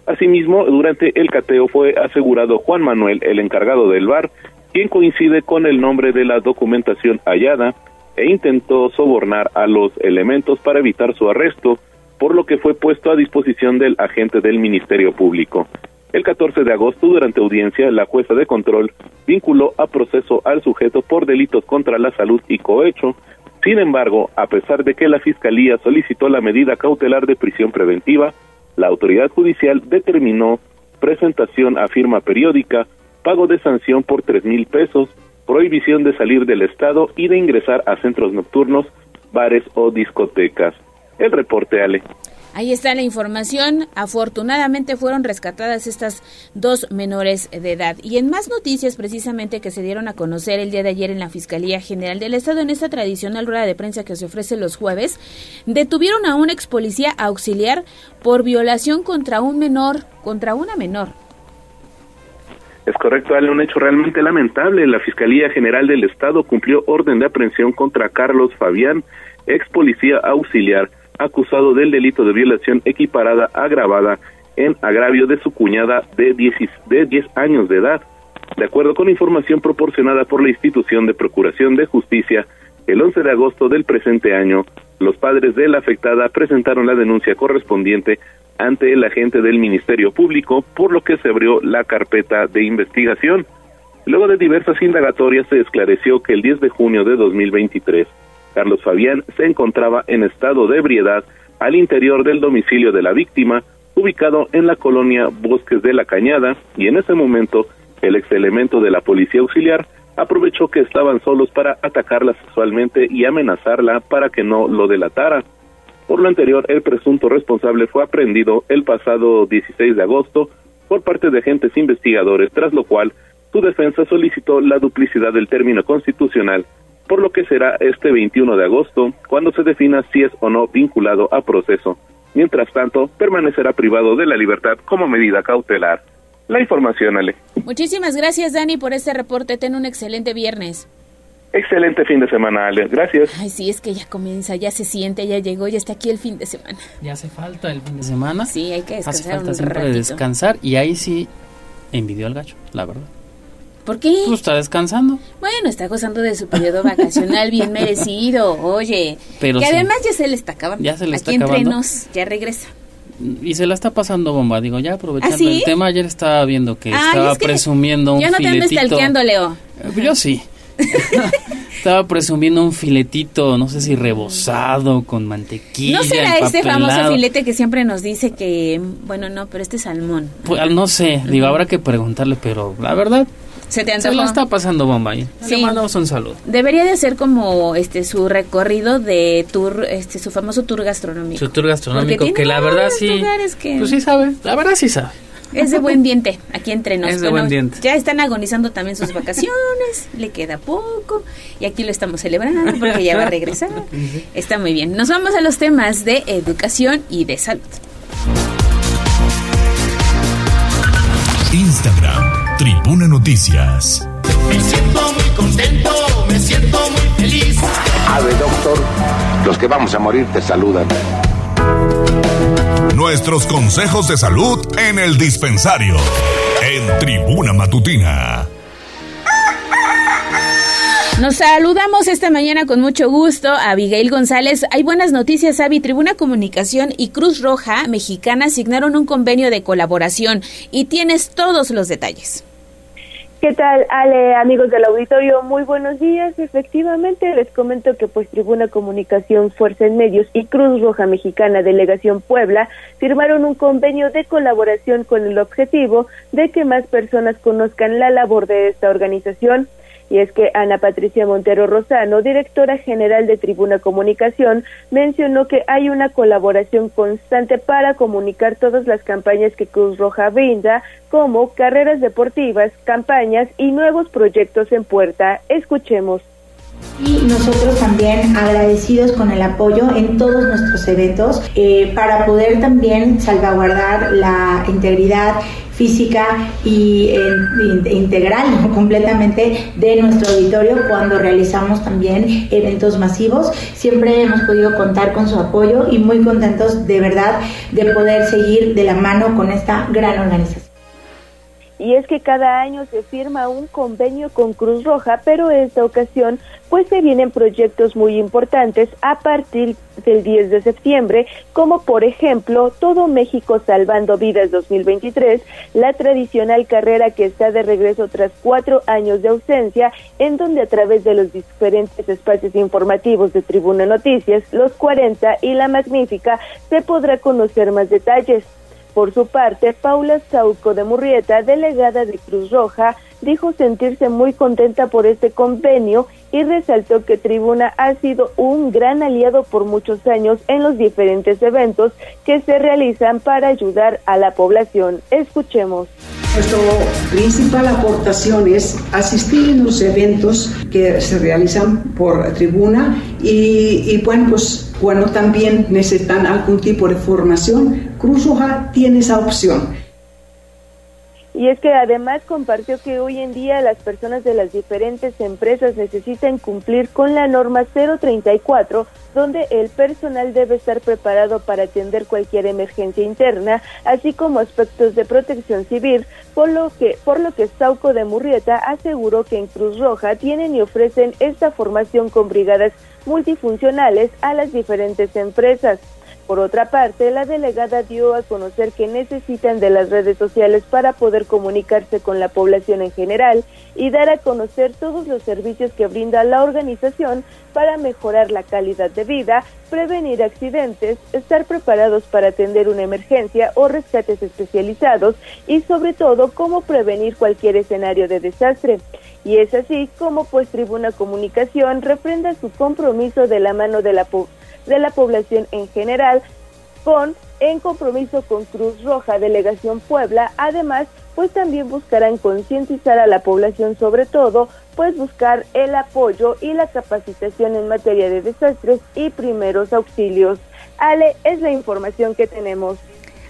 Asimismo, durante el cateo fue asegurado Juan Manuel, el encargado del bar, quien coincide con el nombre de la documentación hallada e intentó sobornar a los elementos para evitar su arresto, por lo que fue puesto a disposición del agente del Ministerio Público. El 14 de agosto, durante audiencia, la jueza de control vinculó a proceso al sujeto por delitos contra la salud y cohecho. Sin embargo, a pesar de que la Fiscalía solicitó la medida cautelar de prisión preventiva, la autoridad judicial determinó presentación a firma periódica, pago de sanción por tres mil pesos, prohibición de salir del Estado y de ingresar a centros nocturnos, bares o discotecas. El reporte, Ale. Ahí está la información. Afortunadamente fueron rescatadas estas dos menores de edad. Y en más noticias precisamente que se dieron a conocer el día de ayer en la Fiscalía General del Estado, en esta tradicional rueda de prensa que se ofrece los jueves, detuvieron a un ex policía auxiliar por violación contra un menor, contra una menor. Es correcto, Ale, un hecho realmente lamentable. La Fiscalía General del Estado cumplió orden de aprehensión contra Carlos Fabián, ex policía auxiliar acusado del delito de violación equiparada agravada en agravio de su cuñada de 10, de 10 años de edad. De acuerdo con información proporcionada por la institución de Procuración de Justicia, el 11 de agosto del presente año, los padres de la afectada presentaron la denuncia correspondiente ante el agente del Ministerio Público, por lo que se abrió la carpeta de investigación. Luego de diversas indagatorias se esclareció que el 10 de junio de 2023, Carlos Fabián se encontraba en estado de ebriedad al interior del domicilio de la víctima, ubicado en la colonia Bosques de la Cañada, y en ese momento el ex elemento de la policía auxiliar aprovechó que estaban solos para atacarla sexualmente y amenazarla para que no lo delatara. Por lo anterior, el presunto responsable fue aprendido el pasado 16 de agosto por parte de agentes investigadores, tras lo cual su defensa solicitó la duplicidad del término constitucional por lo que será este 21 de agosto cuando se defina si es o no vinculado a proceso. Mientras tanto, permanecerá privado de la libertad como medida cautelar. La información, Ale. Muchísimas gracias, Dani, por este reporte. Ten un excelente viernes. Excelente fin de semana, Ale. Gracias. Ay, sí, es que ya comienza, ya se siente, ya llegó, ya está aquí el fin de semana. Ya hace falta el fin de semana. Sí, hay que descansar. Hace falta un siempre ratito. descansar y ahí sí envidió al gacho, la verdad. ¿Por qué? Pues está descansando. Bueno, está gozando de su periodo vacacional bien merecido, oye. Pero que sí. además ya se le está acabando. Ya se le está Aquí entre acabando. nos, ya regresa. Y se la está pasando bomba. Digo, ya aprovechando ¿Ah, sí? el tema, ayer estaba viendo que Ay, estaba es que presumiendo un Yo no te ando filetito. stalkeando, Leo. Eh, Yo sí. estaba presumiendo un filetito, no sé si rebozado, con mantequilla. ¿No será este famoso filete que siempre nos dice que, bueno, no, pero este es salmón? Pues, no sé, digo, habrá que preguntarle, pero la verdad, ¿Se te se la está pasando bomba ahí. Sí. Le mandamos un saludo. Debería de hacer como este su recorrido de tour, este su famoso tour gastronómico. Su tour gastronómico, que la verdad sí. que- Pues sí sabe, la verdad sí sabe. Es de buen diente, aquí entre nos. Es de buen diente. Ya están agonizando también sus vacaciones, le queda poco y aquí lo estamos celebrando porque ya va a regresar. Está muy bien. Nos vamos a los temas de educación y de salud. Tribuna Noticias. Me siento muy contento, me siento muy feliz. Ave, doctor, los que vamos a morir te saludan. Nuestros consejos de salud en el dispensario. En Tribuna Matutina. Nos saludamos esta mañana con mucho gusto a Abigail González. Hay buenas noticias, Avi. Tribuna Comunicación y Cruz Roja Mexicana asignaron un convenio de colaboración y tienes todos los detalles. ¿Qué tal, Ale, amigos del auditorio? Muy buenos días. Efectivamente, les comento que pues Tribuna Comunicación, Fuerza en Medios y Cruz Roja Mexicana Delegación Puebla firmaron un convenio de colaboración con el objetivo de que más personas conozcan la labor de esta organización y es que Ana Patricia Montero Rosano, directora general de Tribuna Comunicación, mencionó que hay una colaboración constante para comunicar todas las campañas que Cruz Roja brinda, como carreras deportivas, campañas y nuevos proyectos en puerta. Escuchemos. Y nosotros también agradecidos con el apoyo en todos nuestros eventos eh, para poder también salvaguardar la integridad física y integral completamente de nuestro auditorio cuando realizamos también eventos masivos. Siempre hemos podido contar con su apoyo y muy contentos de verdad de poder seguir de la mano con esta gran organización y es que cada año se firma un convenio con Cruz Roja, pero esta ocasión pues se vienen proyectos muy importantes a partir del 10 de septiembre, como por ejemplo Todo México Salvando Vidas 2023, la tradicional carrera que está de regreso tras cuatro años de ausencia, en donde a través de los diferentes espacios informativos de Tribuna Noticias, los 40 y la Magnífica, se podrá conocer más detalles. Por su parte, Paula Sauco de Murrieta, delegada de Cruz Roja, dijo sentirse muy contenta por este convenio y resaltó que Tribuna ha sido un gran aliado por muchos años en los diferentes eventos que se realizan para ayudar a la población. Escuchemos. Nuestra principal aportación es asistir en los eventos que se realizan por tribuna y, bueno, pues bueno, también necesitan algún tipo de formación. Cruz Roja tiene esa opción. Y es que además compartió que hoy en día las personas de las diferentes empresas necesitan cumplir con la norma 034, donde el personal debe estar preparado para atender cualquier emergencia interna, así como aspectos de protección civil, por lo que, por lo que Sauco de Murrieta aseguró que en Cruz Roja tienen y ofrecen esta formación con brigadas multifuncionales a las diferentes empresas. Por otra parte, la delegada dio a conocer que necesitan de las redes sociales para poder comunicarse con la población en general y dar a conocer todos los servicios que brinda la organización para mejorar la calidad de vida, prevenir accidentes, estar preparados para atender una emergencia o rescates especializados y sobre todo cómo prevenir cualquier escenario de desastre. Y es así como pues Tribuna Comunicación refrenda su compromiso de la mano de la de la población en general, con en compromiso con Cruz Roja Delegación Puebla, además pues también buscarán concientizar a la población sobre todo, pues buscar el apoyo y la capacitación en materia de desastres y primeros auxilios. Ale, es la información que tenemos.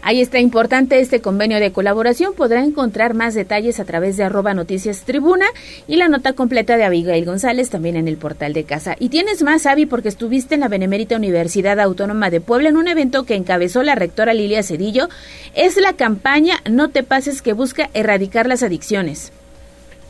Ahí está importante este convenio de colaboración. Podrá encontrar más detalles a través de arroba noticias tribuna y la nota completa de Abigail González también en el portal de casa. Y tienes más, Avi, porque estuviste en la Benemérita Universidad Autónoma de Puebla en un evento que encabezó la rectora Lilia Cedillo. Es la campaña No te pases que busca erradicar las adicciones.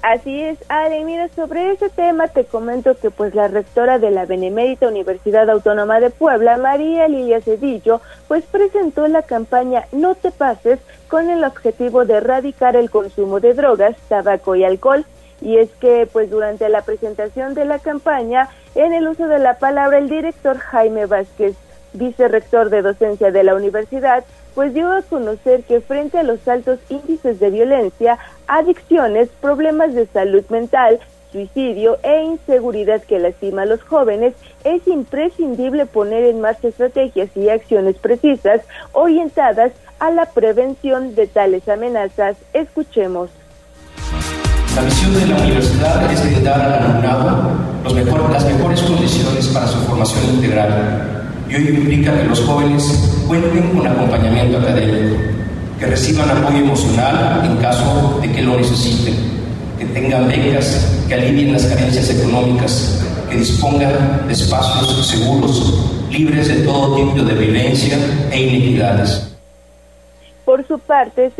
Así es, Ale, mira, sobre ese tema te comento que pues la rectora de la Benemérita Universidad Autónoma de Puebla, María Lilia Cedillo, pues presentó la campaña No te pases con el objetivo de erradicar el consumo de drogas, tabaco y alcohol. Y es que pues durante la presentación de la campaña, en el uso de la palabra, el director Jaime Vázquez, vicerrector de docencia de la universidad, pues dio a conocer que frente a los altos índices de violencia, adicciones, problemas de salud mental, suicidio e inseguridad que lastima a los jóvenes, es imprescindible poner en marcha estrategias y acciones precisas orientadas a la prevención de tales amenazas. Escuchemos. La misión de la universidad es brindar al alumnado los las mejores condiciones para su formación integral y hoy implica que los jóvenes cuenten con acompañamiento académico, que reciban apoyo emocional en caso de que lo necesiten, que tengan becas, que alivien las carencias económicas, que dispongan de espacios seguros, libres de todo tipo de violencia e inequidades. Por su parte,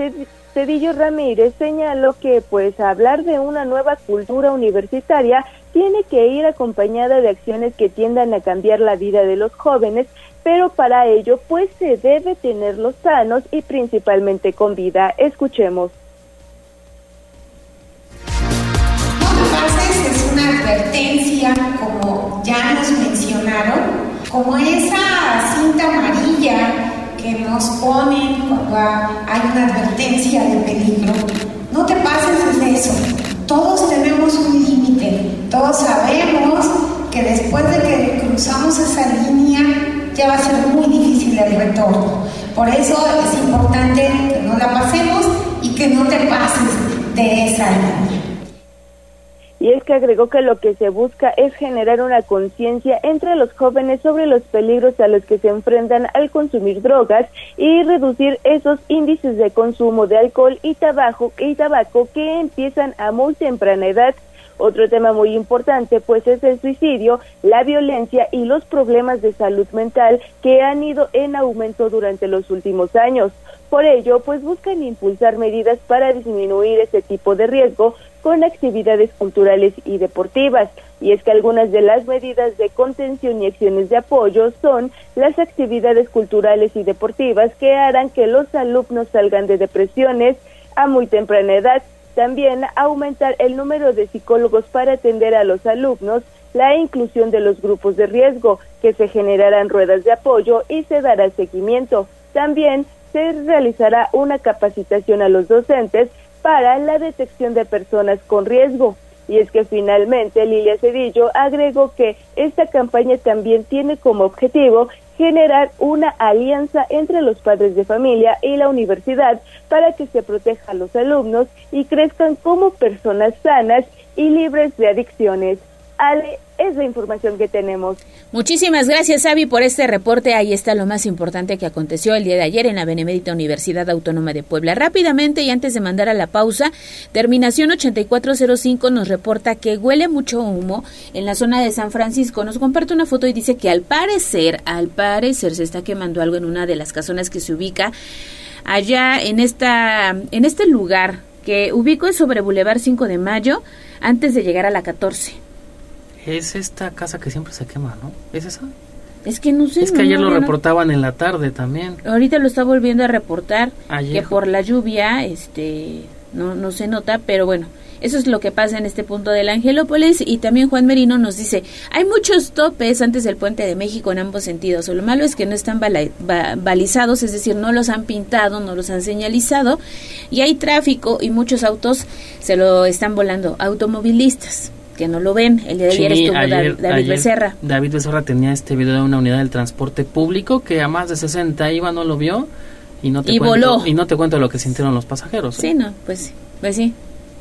Cedillo Ramírez señaló que pues hablar de una nueva cultura universitaria tiene que ir acompañada de acciones que tiendan a cambiar la vida de los jóvenes, pero para ello pues se debe tenerlos sanos y principalmente con vida. Escuchemos. es una advertencia, como ya nos mencionaron, como esa cinta amarilla que nos ponen cuando hay una advertencia de peligro. No te pases de eso. Todos tenemos un límite. Todos sabemos que después de que cruzamos esa línea ya va a ser muy difícil el retorno. Por eso es importante que no la pasemos y que no te pases de esa línea y es que agregó que lo que se busca es generar una conciencia entre los jóvenes sobre los peligros a los que se enfrentan al consumir drogas y reducir esos índices de consumo de alcohol y tabaco, y tabaco que empiezan a muy temprana edad. Otro tema muy importante pues es el suicidio, la violencia y los problemas de salud mental que han ido en aumento durante los últimos años. Por ello, pues buscan impulsar medidas para disminuir ese tipo de riesgo con actividades culturales y deportivas. Y es que algunas de las medidas de contención y acciones de apoyo son las actividades culturales y deportivas que harán que los alumnos salgan de depresiones a muy temprana edad. También aumentar el número de psicólogos para atender a los alumnos, la inclusión de los grupos de riesgo, que se generarán ruedas de apoyo y se dará seguimiento. También se realizará una capacitación a los docentes para la detección de personas con riesgo. Y es que finalmente Lilia Cedillo agregó que esta campaña también tiene como objetivo generar una alianza entre los padres de familia y la universidad para que se proteja a los alumnos y crezcan como personas sanas y libres de adicciones. Ale, es la información que tenemos. Muchísimas gracias, Avi, por este reporte. Ahí está lo más importante que aconteció el día de ayer en la Benemérita Universidad Autónoma de Puebla. Rápidamente, y antes de mandar a la pausa, terminación 8405 nos reporta que huele mucho humo en la zona de San Francisco. Nos comparte una foto y dice que al parecer, al parecer se está quemando algo en una de las casonas que se ubica allá en esta en este lugar que ubico sobre Boulevard 5 de Mayo antes de llegar a la 14 es esta casa que siempre se quema, ¿no? ¿Es esa? Es que no sé. Es que ayer lo reportaban en la tarde también. Ahorita lo está volviendo a reportar. Que por la lluvia, este, no, no se nota, pero bueno. Eso es lo que pasa en este punto del Angelópolis y también Juan Merino nos dice, hay muchos topes antes del puente de México en ambos sentidos. Lo malo es que no están balizados, es decir, no los han pintado, no los han señalizado y hay tráfico y muchos autos se lo están volando, automovilistas que no lo ven. El día de ayer estuvo David, Becerra. David Becerra tenía este video de una unidad del transporte público que a más de 60 iba, no lo vio y no te, cuento, Y no te cuento lo que sintieron los pasajeros. ¿eh? Sí, no, pues, pues sí.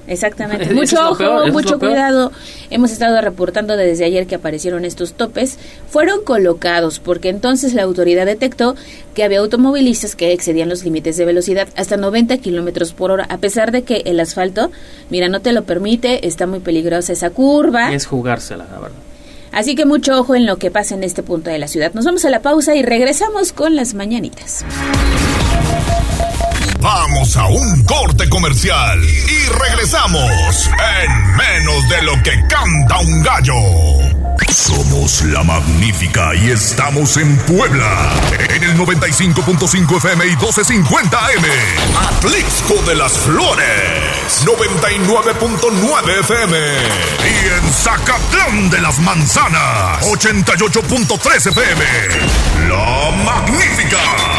Exactamente. mucho ojo, mucho cuidado. Hemos estado reportando desde ayer que aparecieron estos topes. Fueron colocados porque entonces la autoridad detectó que había automovilistas que excedían los límites de velocidad hasta 90 kilómetros por hora, a pesar de que el asfalto, mira, no te lo permite, está muy peligrosa esa curva. Es jugársela, la verdad. Así que mucho ojo en lo que pasa en este punto de la ciudad. Nos vamos a la pausa y regresamos con las mañanitas. Vamos a un corte comercial y regresamos en menos de lo que canta un gallo. Somos la magnífica y estamos en Puebla. En el 95.5 FM y 1250 AM. Atlixco de las Flores. 99.9 FM. Y en Zacatlán de las Manzanas. 88.3 FM. La magnífica.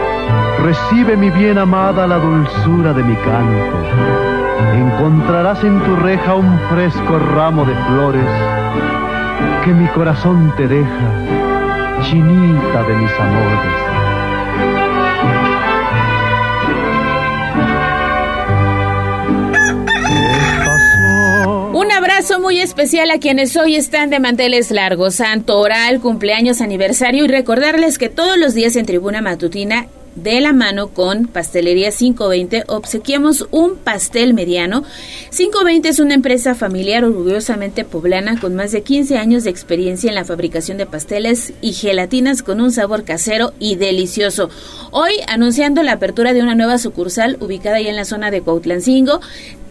Recibe mi bien amada la dulzura de mi canto. encontrarás en tu reja un fresco ramo de flores que mi corazón te deja, chinita de mis amores. Un abrazo muy especial a quienes hoy están de manteles largos, santo oral, cumpleaños, aniversario y recordarles que todos los días en Tribuna Matutina de la mano con Pastelería 520 obsequiamos un pastel mediano. 520 es una empresa familiar orgullosamente poblana con más de 15 años de experiencia en la fabricación de pasteles y gelatinas con un sabor casero y delicioso. Hoy anunciando la apertura de una nueva sucursal ubicada ahí en la zona de Cuautlancingo.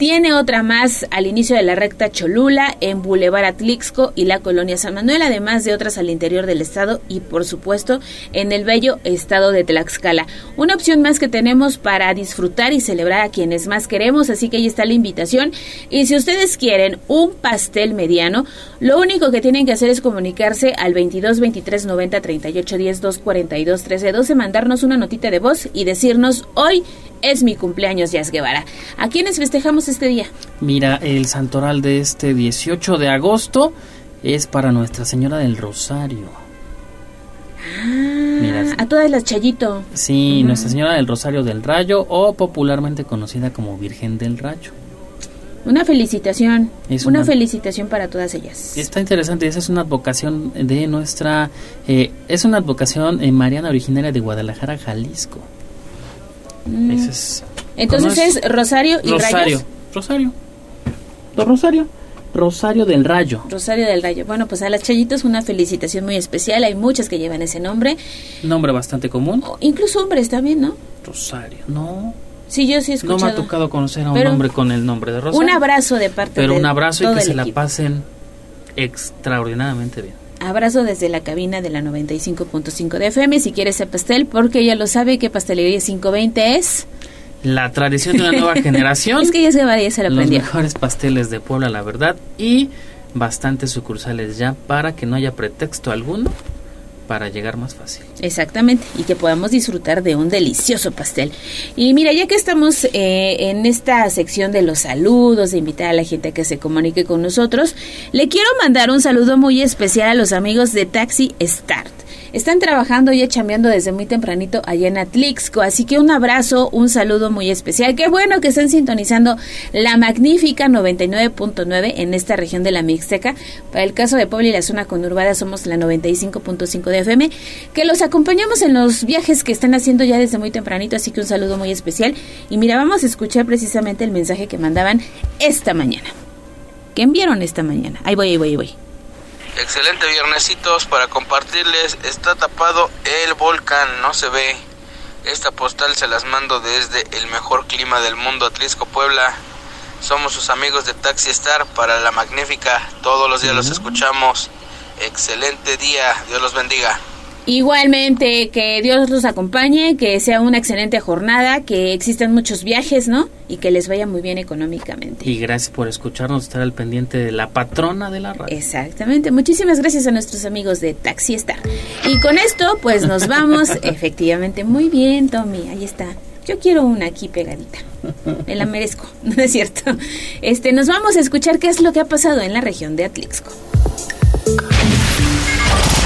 Tiene otra más al inicio de la recta Cholula, en Boulevard Atlixco y la colonia San Manuel, además de otras al interior del estado y por supuesto en el bello estado de Tlaxcala. Una opción más que tenemos para disfrutar y celebrar a quienes más queremos, así que ahí está la invitación. Y si ustedes quieren un pastel mediano, lo único que tienen que hacer es comunicarse al 22 23 90 38 10 2 42 13 12, mandarnos una notita de voz y decirnos hoy es mi cumpleaños, Jazz Guevara. ¿A quiénes festejamos este día? Mira, el santoral de este 18 de agosto es para Nuestra Señora del Rosario. Ah, a todas las Chayito. Sí, Nuestra Señora del Rosario del Rayo o popularmente conocida como Virgen del Rayo. Una felicitación, una, felicitación para todas ellas. Está interesante, esa es una advocación de nuestra, eh, es una advocación eh, mariana originaria de Guadalajara, Jalisco. Mm. Entonces es Rosario y Rosario, Rosario. Rosario. Rosario del Rayo. Rosario del Rayo. Bueno, pues a las Chayitos una felicitación muy especial. Hay muchas que llevan ese nombre. Nombre bastante común. incluso hombres también, ¿no? Rosario, no. Sí, yo sí he escuchado. No me ha tocado conocer a un hombre con el nombre de Rosario. Un abrazo de parte Pero un abrazo y que se la pasen extraordinariamente bien. Abrazo desde la cabina de la 95.5 de FM. Si quieres el pastel, porque ya lo sabe que Pastelería 520 es la tradición de una nueva generación. es que ya se va, ya se Los mejores pasteles de Puebla, la verdad, y bastantes sucursales ya para que no haya pretexto alguno para llegar más fácil. Exactamente, y que podamos disfrutar de un delicioso pastel. Y mira, ya que estamos eh, en esta sección de los saludos, de invitar a la gente a que se comunique con nosotros, le quiero mandar un saludo muy especial a los amigos de Taxi Start. Están trabajando y chambeando desde muy tempranito allá en Atlixco, así que un abrazo, un saludo muy especial. Qué bueno que estén sintonizando la magnífica 99.9 en esta región de la Mixteca. Para el caso de Puebla y la zona conurbada somos la 95.5 de FM, que los acompañamos en los viajes que están haciendo ya desde muy tempranito, así que un saludo muy especial. Y mira, vamos a escuchar precisamente el mensaje que mandaban esta mañana. ¿Qué enviaron esta mañana? Ahí voy, ahí voy, ahí voy. Excelente viernesitos para compartirles. Está tapado el volcán, no se ve. Esta postal se las mando desde el mejor clima del mundo, Atlisco, Puebla. Somos sus amigos de Taxi Star para la magnífica. Todos los días los escuchamos. Excelente día. Dios los bendiga. Igualmente, que Dios los acompañe, que sea una excelente jornada, que existan muchos viajes, ¿no? Y que les vaya muy bien económicamente. Y gracias por escucharnos, estar al pendiente de la patrona de la radio. Exactamente. Muchísimas gracias a nuestros amigos de Taxi Star. Y con esto, pues nos vamos. Efectivamente, muy bien, Tommy. Ahí está. Yo quiero una aquí pegadita. Me la merezco, ¿no es cierto? Este, nos vamos a escuchar qué es lo que ha pasado en la región de Atlixco.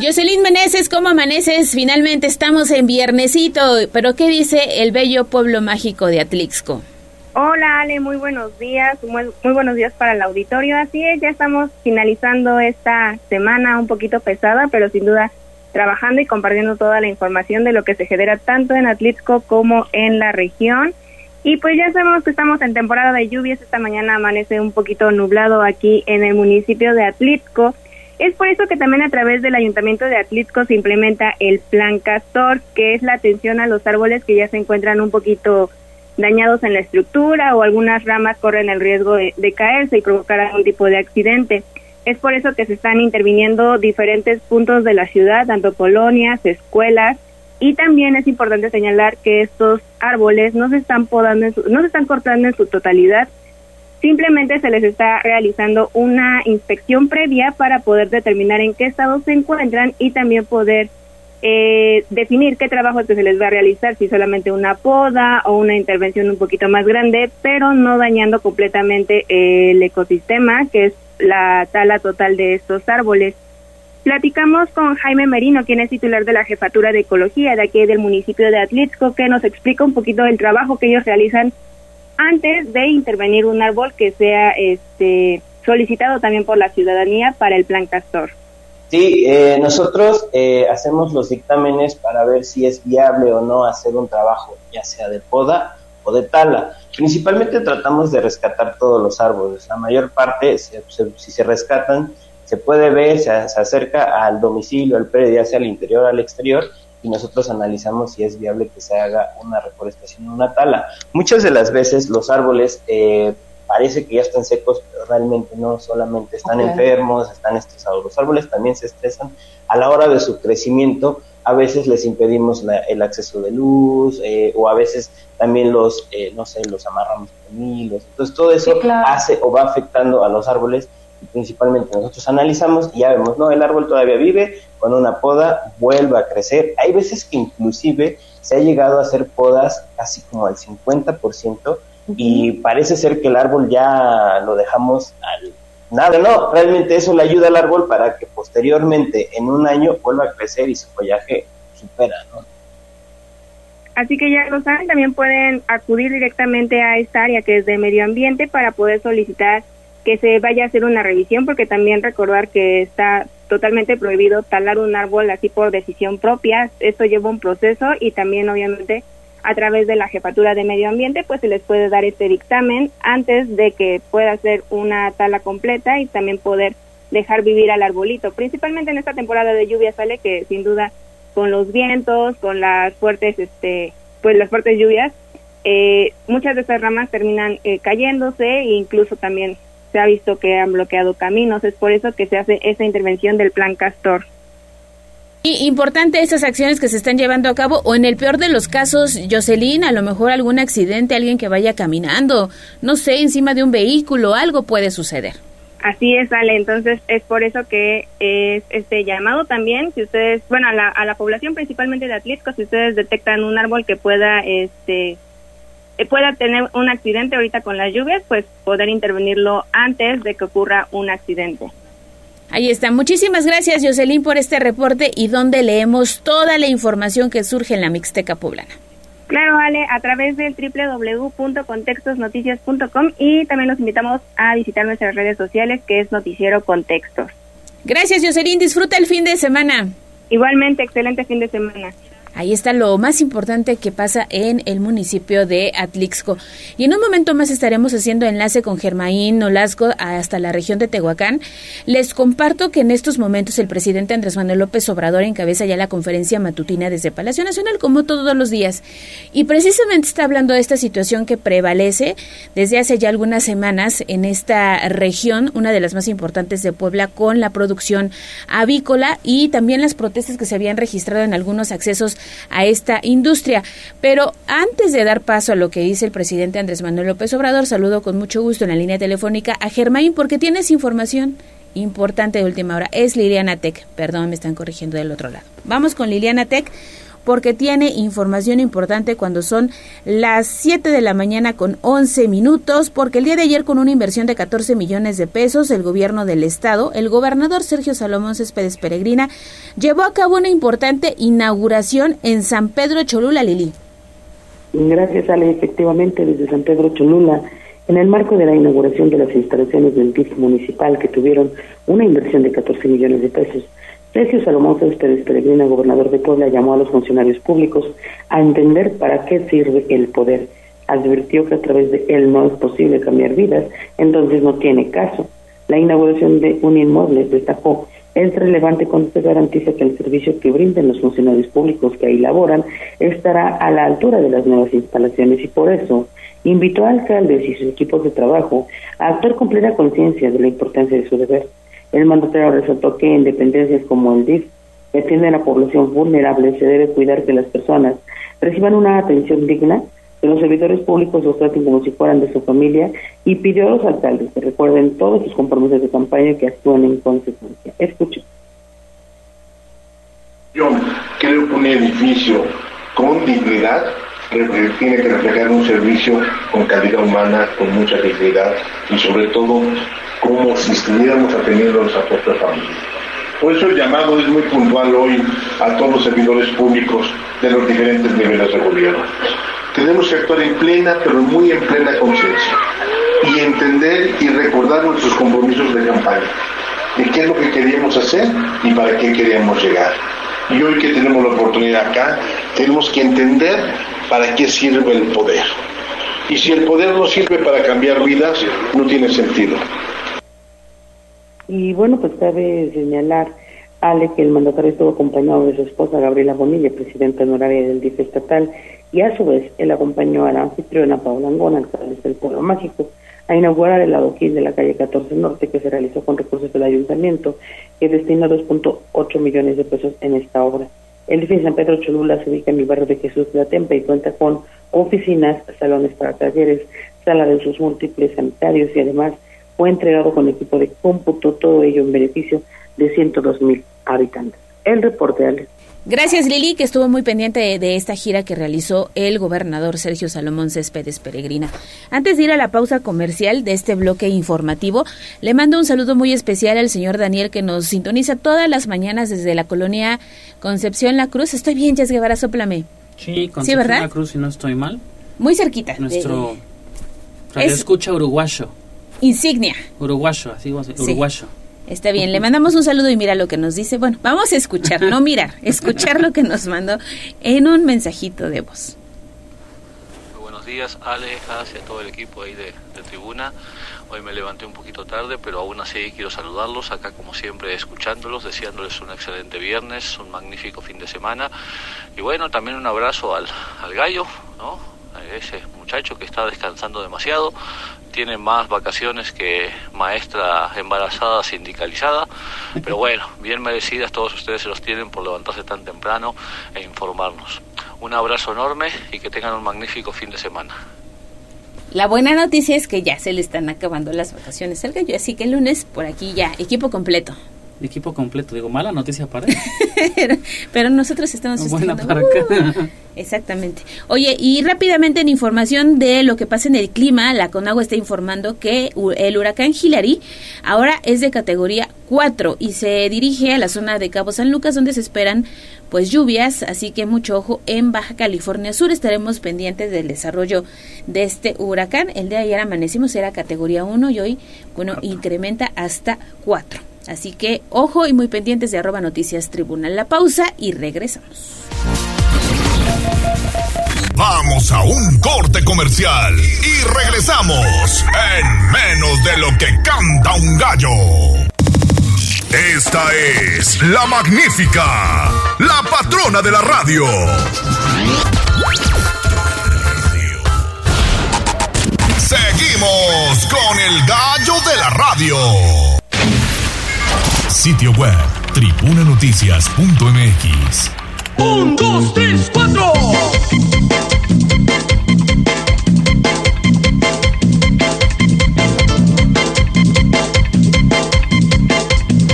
Jocelyn Meneses, ¿cómo amaneces? Finalmente estamos en viernesito, pero ¿qué dice el bello pueblo mágico de Atlixco? Hola Ale, muy buenos días, muy, buenos días para el auditorio. Así es, ya estamos finalizando esta semana un poquito pesada, pero sin duda trabajando y compartiendo toda la información de lo que se genera tanto en Atlixco como en la región. Y pues ya sabemos que estamos en temporada de lluvias, esta mañana amanece un poquito nublado aquí en el municipio de Atlixco es por eso que también a través del Ayuntamiento de Atlixco se implementa el Plan Castor, que es la atención a los árboles que ya se encuentran un poquito dañados en la estructura o algunas ramas corren el riesgo de, caerse y provocar algún tipo de accidente. Es por eso que se están interviniendo diferentes puntos de la ciudad, tanto colonias, escuelas, y también es importante señalar que estos árboles no se están podando, no se están cortando en su totalidad, simplemente se les está realizando una inspección previa para poder determinar en qué estado se encuentran y también poder eh, definir qué trabajo se les va a realizar, si solamente una poda o una intervención un poquito más grande, pero no dañando completamente el ecosistema, que es la tala total de estos árboles. Platicamos con Jaime Merino, quien es titular de la Jefatura de Ecología de aquí del municipio de Atlixco, que nos explica un poquito el trabajo que ellos realizan antes de intervenir un árbol que sea este solicitado también por la ciudadanía para el plan Castor. Sí, eh, nosotros eh, hacemos los dictámenes para ver si es viable o no hacer un trabajo, ya sea de poda o de tala. Principalmente tratamos de rescatar todos los árboles. La mayor parte, si se rescatan, se puede ver, se, acerca al domicilio, al predio, ya sea al interior al exterior, y nosotros analizamos si es viable que se haga una reforestación o una tala. Muchas de las veces los árboles eh, parece que ya están secos, pero realmente no, solamente están enfermos, están estresados. Los árboles también se estresan a la hora de su crecimiento, a veces les impedimos el acceso de luz eh, o a veces también los, eh, no sé, los amarramos con hilos. Entonces todo eso hace o va afectando a los árboles principalmente nosotros analizamos y ya vemos, no, el árbol todavía vive, con una poda vuelve a crecer. Hay veces que inclusive se ha llegado a hacer podas casi como al 50% y parece ser que el árbol ya lo dejamos al nada, no, realmente eso le ayuda al árbol para que posteriormente en un año vuelva a crecer y su follaje supera, ¿no? Así que ya lo saben, también pueden acudir directamente a esta área que es de medio ambiente para poder solicitar que se vaya a hacer una revisión, porque también recordar que está totalmente prohibido talar un árbol así por decisión propia. Esto lleva un proceso y también obviamente a través de la jefatura de medio ambiente pues se les puede dar este dictamen antes de que pueda hacer una tala completa y también poder dejar vivir al arbolito. Principalmente en esta temporada de lluvia sale que sin duda con los vientos, con las fuertes este pues las fuertes lluvias eh, muchas de estas ramas terminan eh, cayéndose e incluso también se ha visto que han bloqueado caminos. Es por eso que se hace esa intervención del plan Castor. Y importante esas acciones que se están llevando a cabo, o en el peor de los casos, Jocelyn, a lo mejor algún accidente, alguien que vaya caminando, no sé, encima de un vehículo, algo puede suceder. Así es, Ale. Entonces es por eso que es este llamado también, si ustedes, bueno, a la, a la población principalmente de Atlisco, si ustedes detectan un árbol que pueda este pueda tener un accidente ahorita con las lluvias, pues poder intervenirlo antes de que ocurra un accidente. Ahí está. Muchísimas gracias, Jocelyn, por este reporte y donde leemos toda la información que surge en la Mixteca Poblana. Claro, Ale, a través del www.contextosnoticias.com y también los invitamos a visitar nuestras redes sociales, que es Noticiero Contextos. Gracias, Jocelyn. Disfruta el fin de semana. Igualmente, excelente fin de semana. Ahí está lo más importante que pasa en el municipio de Atlixco. Y en un momento más estaremos haciendo enlace con Germaín Nolasco hasta la región de Tehuacán. Les comparto que en estos momentos el presidente Andrés Manuel López Obrador encabeza ya la conferencia matutina desde Palacio Nacional, como todos los días. Y precisamente está hablando de esta situación que prevalece desde hace ya algunas semanas en esta región, una de las más importantes de Puebla, con la producción avícola y también las protestas que se habían registrado en algunos accesos a esta industria. Pero antes de dar paso a lo que dice el presidente Andrés Manuel López Obrador, saludo con mucho gusto en la línea telefónica a Germain porque tienes información importante de última hora. Es Liliana Tech. Perdón, me están corrigiendo del otro lado. Vamos con Liliana Tech porque tiene información importante cuando son las 7 de la mañana con 11 minutos, porque el día de ayer con una inversión de 14 millones de pesos, el gobierno del estado, el gobernador Sergio Salomón Céspedes Peregrina, llevó a cabo una importante inauguración en San Pedro Cholula, Lili. Gracias, Ale. Efectivamente, desde San Pedro Cholula, en el marco de la inauguración de las instalaciones del DIF municipal que tuvieron una inversión de 14 millones de pesos, Sergio Salomón Céspedes Peregrina, gobernador de Puebla, llamó a los funcionarios públicos a entender para qué sirve el poder. Advirtió que a través de él no es posible cambiar vidas, entonces no tiene caso. La inauguración de un inmueble, destacó, es relevante cuando se garantiza que el servicio que brinden los funcionarios públicos que ahí laboran estará a la altura de las nuevas instalaciones y por eso invitó a alcaldes y sus equipos de trabajo a actuar con plena conciencia de la importancia de su deber El mandatario resaltó que en dependencias como el DIF, que atienden a la población vulnerable, se debe cuidar que las personas reciban una atención digna, que los servidores públicos los traten como si fueran de su familia y pidió a los alcaldes que recuerden todos sus compromisos de campaña y que actúen en consecuencia. Escuchen. Yo creo que un edificio con dignidad tiene que reflejar un servicio con calidad humana, con mucha dignidad y sobre todo como si estuviéramos atendiendo a nuestra propia familia. Por eso el llamado es muy puntual hoy a todos los servidores públicos de los diferentes niveles de gobierno. Tenemos que actuar en plena, pero muy en plena conciencia y entender y recordar nuestros compromisos de campaña, de qué es lo que queríamos hacer y para qué queríamos llegar. Y hoy que tenemos la oportunidad acá, tenemos que entender para qué sirve el poder. Y si el poder no sirve para cambiar vidas, no tiene sentido. Y bueno, pues cabe señalar, Ale, que el mandatario estuvo acompañado de su esposa Gabriela Bonilla, presidenta honoraria del DIF estatal, y a su vez él acompañó a la anfitriona Paula Angona, alcalde del Pueblo Mágico, a inaugurar el adoquín de la calle 14 Norte que se realizó con recursos del ayuntamiento que destina 2.8 millones de pesos en esta obra. El edificio San Pedro Cholula se ubica en el barrio de Jesús de la Tempa y cuenta con oficinas, salones para talleres, sala de usos múltiples sanitarios y además fue entregado con equipo de cómputo, todo ello en beneficio de 102 mil habitantes. El reporte, Alex. Gracias Lili, que estuvo muy pendiente de, esta gira que realizó el gobernador Sergio Salomón Céspedes Peregrina. Antes de ir a la pausa comercial de este bloque informativo, le mando un saludo muy especial al señor Daniel que nos sintoniza todas las mañanas desde la colonia Concepción La Cruz. Estoy bien, Jess Guevara, soplame. Sí, Concepción La Cruz, si no estoy mal. Muy cerquita. Nuestro radio escucha uruguayo. Insignia. Uruguayo, así va a ser, uruguayo. Está bien, le mandamos un saludo y mira lo que nos dice. Bueno, vamos a escuchar, no mirar, escuchar lo que nos mandó en un mensajito de voz. Muy buenos días, Ale, y a todo el equipo ahí de, Tribuna. Hoy me levanté un poquito tarde, pero aún así quiero saludarlos acá como siempre escuchándolos, deseándoles un excelente viernes, un magnífico fin de semana. Y bueno, también un abrazo al, al gallo, ¿no? ese muchacho que está descansando demasiado, tiene más vacaciones que maestra embarazada sindicalizada, pero bueno, bien merecidas todos ustedes se los tienen por levantarse tan temprano e informarnos. Un abrazo enorme y que tengan un magnífico fin de semana. La buena noticia es que ya se le están acabando las vacaciones al gallo, así que el lunes por aquí ya, equipo completo equipo completo. Digo, mala noticia para pero, nosotros estamos Buena para acá. Uh, exactamente. Oye, y rápidamente en información de lo que pasa en el clima, la Conagua está informando que el huracán Hillary ahora es de categoría 4 y se dirige a la zona de Cabo San Lucas donde se esperan pues lluvias, así que mucho ojo en Baja California Sur, estaremos pendientes del desarrollo de este huracán. El de ayer amanecimos era categoría 1 y hoy, bueno, incrementa hasta 4. Así que ojo y muy pendientes de arroba noticias tribunal. La pausa y regresamos. Vamos a un corte comercial y regresamos en menos de lo que canta un gallo. Esta es la magnífica, la patrona de la radio. Seguimos con el gallo de la radio. Sitio web tribunanoticias.mx. Un, dos, tres, cuatro.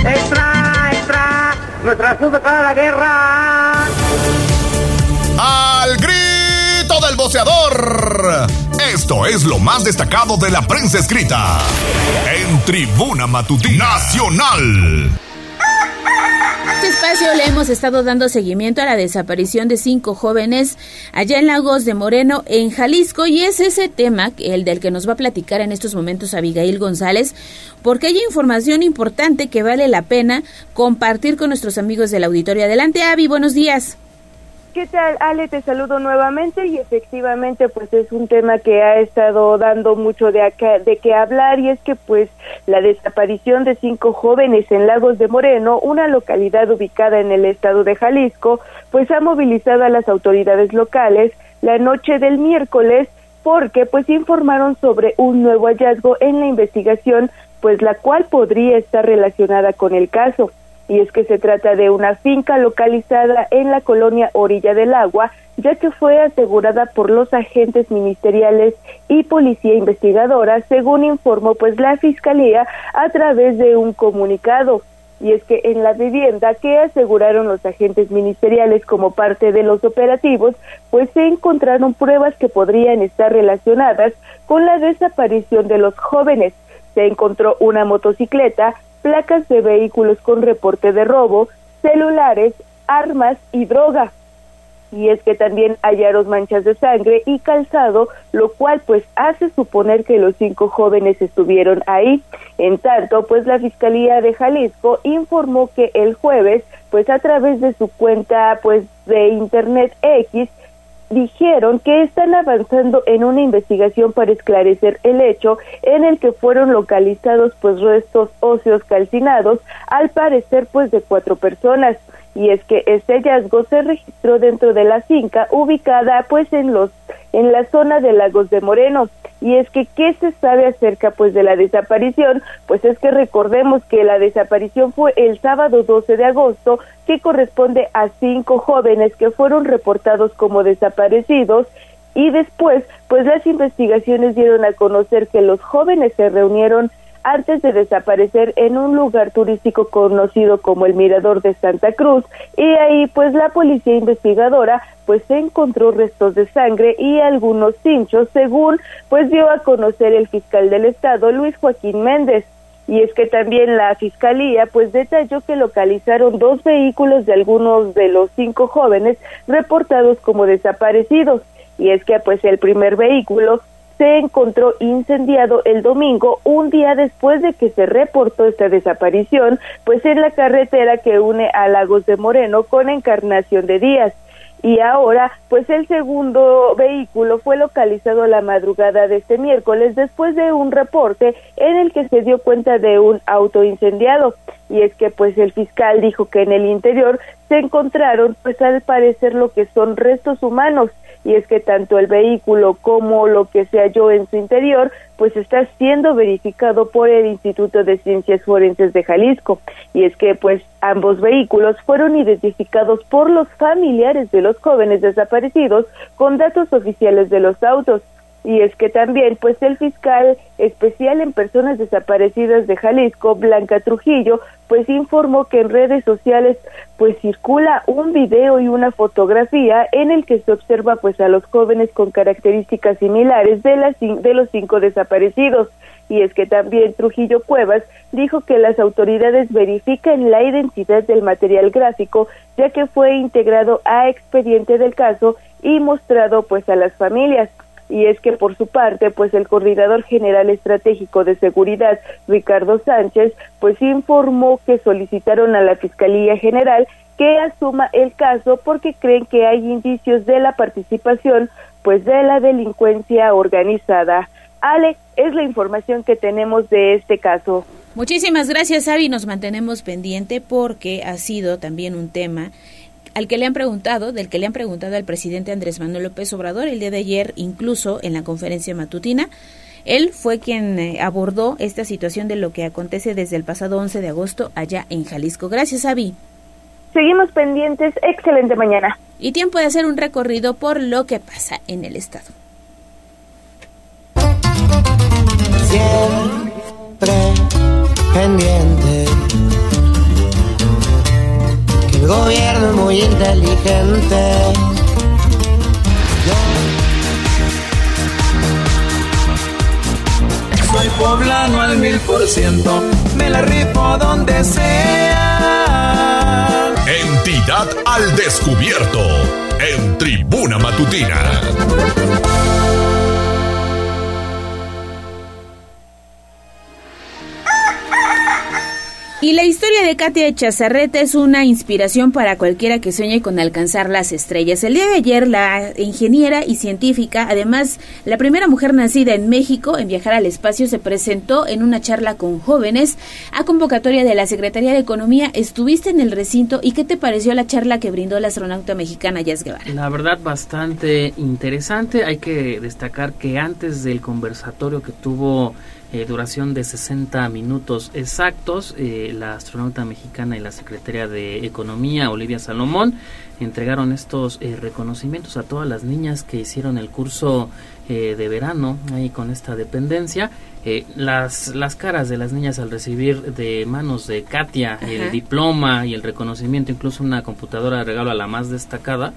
¡Extra, extra! ¡Nuestra sube para la guerra! ¡Al grito del boceador! Esto es lo más destacado de la prensa escrita en Tribuna Matutina Nacional. Este espacio le hemos estado dando seguimiento a la desaparición de cinco jóvenes allá en Lagos de Moreno, en Jalisco, y es ese tema, el del que nos va a platicar en estos momentos Abigail González, porque hay información importante que vale la pena compartir con nuestros amigos del auditorio. Adelante, Avi, buenos días. ¿Qué tal, Ale? Te saludo nuevamente y efectivamente pues es un tema que ha estado dando mucho de, acá, de qué hablar y es que pues la desaparición de cinco jóvenes en Lagos de Moreno, una localidad ubicada en el estado de Jalisco, pues ha movilizado a las autoridades locales la noche del miércoles porque pues informaron sobre un nuevo hallazgo en la investigación pues la cual podría estar relacionada con el caso. Y es que se trata de una finca localizada en la colonia Orilla del Agua, ya que fue asegurada por los agentes ministeriales y policía investigadora, según informó pues la fiscalía a través de un comunicado. Y es que en la vivienda que aseguraron los agentes ministeriales como parte de los operativos, pues se encontraron pruebas que podrían estar relacionadas con la desaparición de los jóvenes. Se encontró una motocicleta, placas de vehículos con reporte de robo, celulares, armas y droga y es que también hallaron manchas de sangre y calzado, lo cual pues hace suponer que los cinco jóvenes estuvieron ahí. En tanto, pues la Fiscalía de Jalisco informó que el jueves, pues a través de su cuenta pues de Internet X, dijeron que están avanzando en una investigación para esclarecer el hecho en el que fueron localizados pues restos óseos calcinados, al parecer pues de cuatro personas y es que este hallazgo se registró dentro de la finca ubicada pues en los en la zona de Lagos de Moreno. Y es que qué se sabe acerca pues de la desaparición pues es que recordemos que la desaparición fue el sábado 12 de agosto que corresponde a cinco jóvenes que fueron reportados como desaparecidos y después pues las investigaciones dieron a conocer que los jóvenes se reunieron antes de desaparecer en un lugar turístico conocido como el Mirador de Santa Cruz y ahí pues la policía investigadora pues se encontró restos de sangre y algunos cinchos según pues dio a conocer el fiscal del estado Luis Joaquín Méndez. Y es que también la fiscalía pues detalló que localizaron dos vehículos de algunos de los cinco jóvenes reportados como desaparecidos. Y es que pues el primer vehículo se encontró incendiado el domingo, un día después de que se reportó esta desaparición, pues en la carretera que une a Lagos de Moreno con Encarnación de Díaz. Y ahora, pues el segundo vehículo fue localizado la madrugada de este miércoles después de un reporte en el que se dio cuenta de un auto incendiado. Y es que pues el fiscal dijo que en el interior se encontraron pues al parecer lo que son restos humanos y es que tanto el vehículo como lo que se halló en su interior pues está siendo verificado por el Instituto de Ciencias Forenses de Jalisco. Y es que pues ambos vehículos fueron identificados por los familiares de los jóvenes desaparecidos con datos oficiales de los autos y es que también pues el fiscal especial en personas desaparecidas de Jalisco, Blanca Trujillo, pues informó que en redes sociales pues circula un video y una fotografía en el que se observa pues a los jóvenes con características similares de las de los cinco desaparecidos. Y es que también Trujillo Cuevas dijo que las autoridades verifican la identidad del material gráfico ya que fue integrado a expediente del caso y mostrado pues a las familias y es que por su parte, pues el coordinador general estratégico de seguridad, Ricardo Sánchez, pues informó que solicitaron a la Fiscalía General que asuma el caso porque creen que hay indicios de la participación pues de la delincuencia organizada. Ale, es la información que tenemos de este caso. Muchísimas gracias, Avi. Nos mantenemos pendiente porque ha sido también un tema al que le han preguntado, del que le han preguntado al presidente Andrés Manuel López Obrador el día de ayer, incluso en la conferencia matutina. Él fue quien eh, abordó esta situación de lo que acontece desde el pasado 11 de agosto allá en Jalisco. Gracias, Avi. Seguimos pendientes. Excelente mañana. Y tiempo de hacer un recorrido por lo que pasa en el estado. Siempre pendiente gobierno muy inteligente. Soy poblano al mil por ciento, me la rifo donde sea. Entidad al descubierto, en Tribuna Matutina. Y la historia de Katia Chazarreta es una inspiración para cualquiera que sueñe con alcanzar las estrellas. El día de ayer, la ingeniera y científica, además la primera mujer nacida en México en viajar al espacio, se presentó en una charla con jóvenes a convocatoria de la Secretaría de Economía. Estuviste en el recinto y ¿qué te pareció la charla que brindó la astronauta mexicana Yas Guevara? La verdad, bastante interesante. Hay que destacar que antes del conversatorio que tuvo eh, duración de 60 minutos exactos. Eh, la astronauta mexicana y la secretaria de Economía, Olivia Salomón, entregaron estos eh, reconocimientos a todas las niñas que hicieron el curso de verano ahí con esta dependencia. las, las caras de las niñas al recibir de manos de Katia el diploma y el reconocimiento, incluso una computadora de regalo a la más destacada,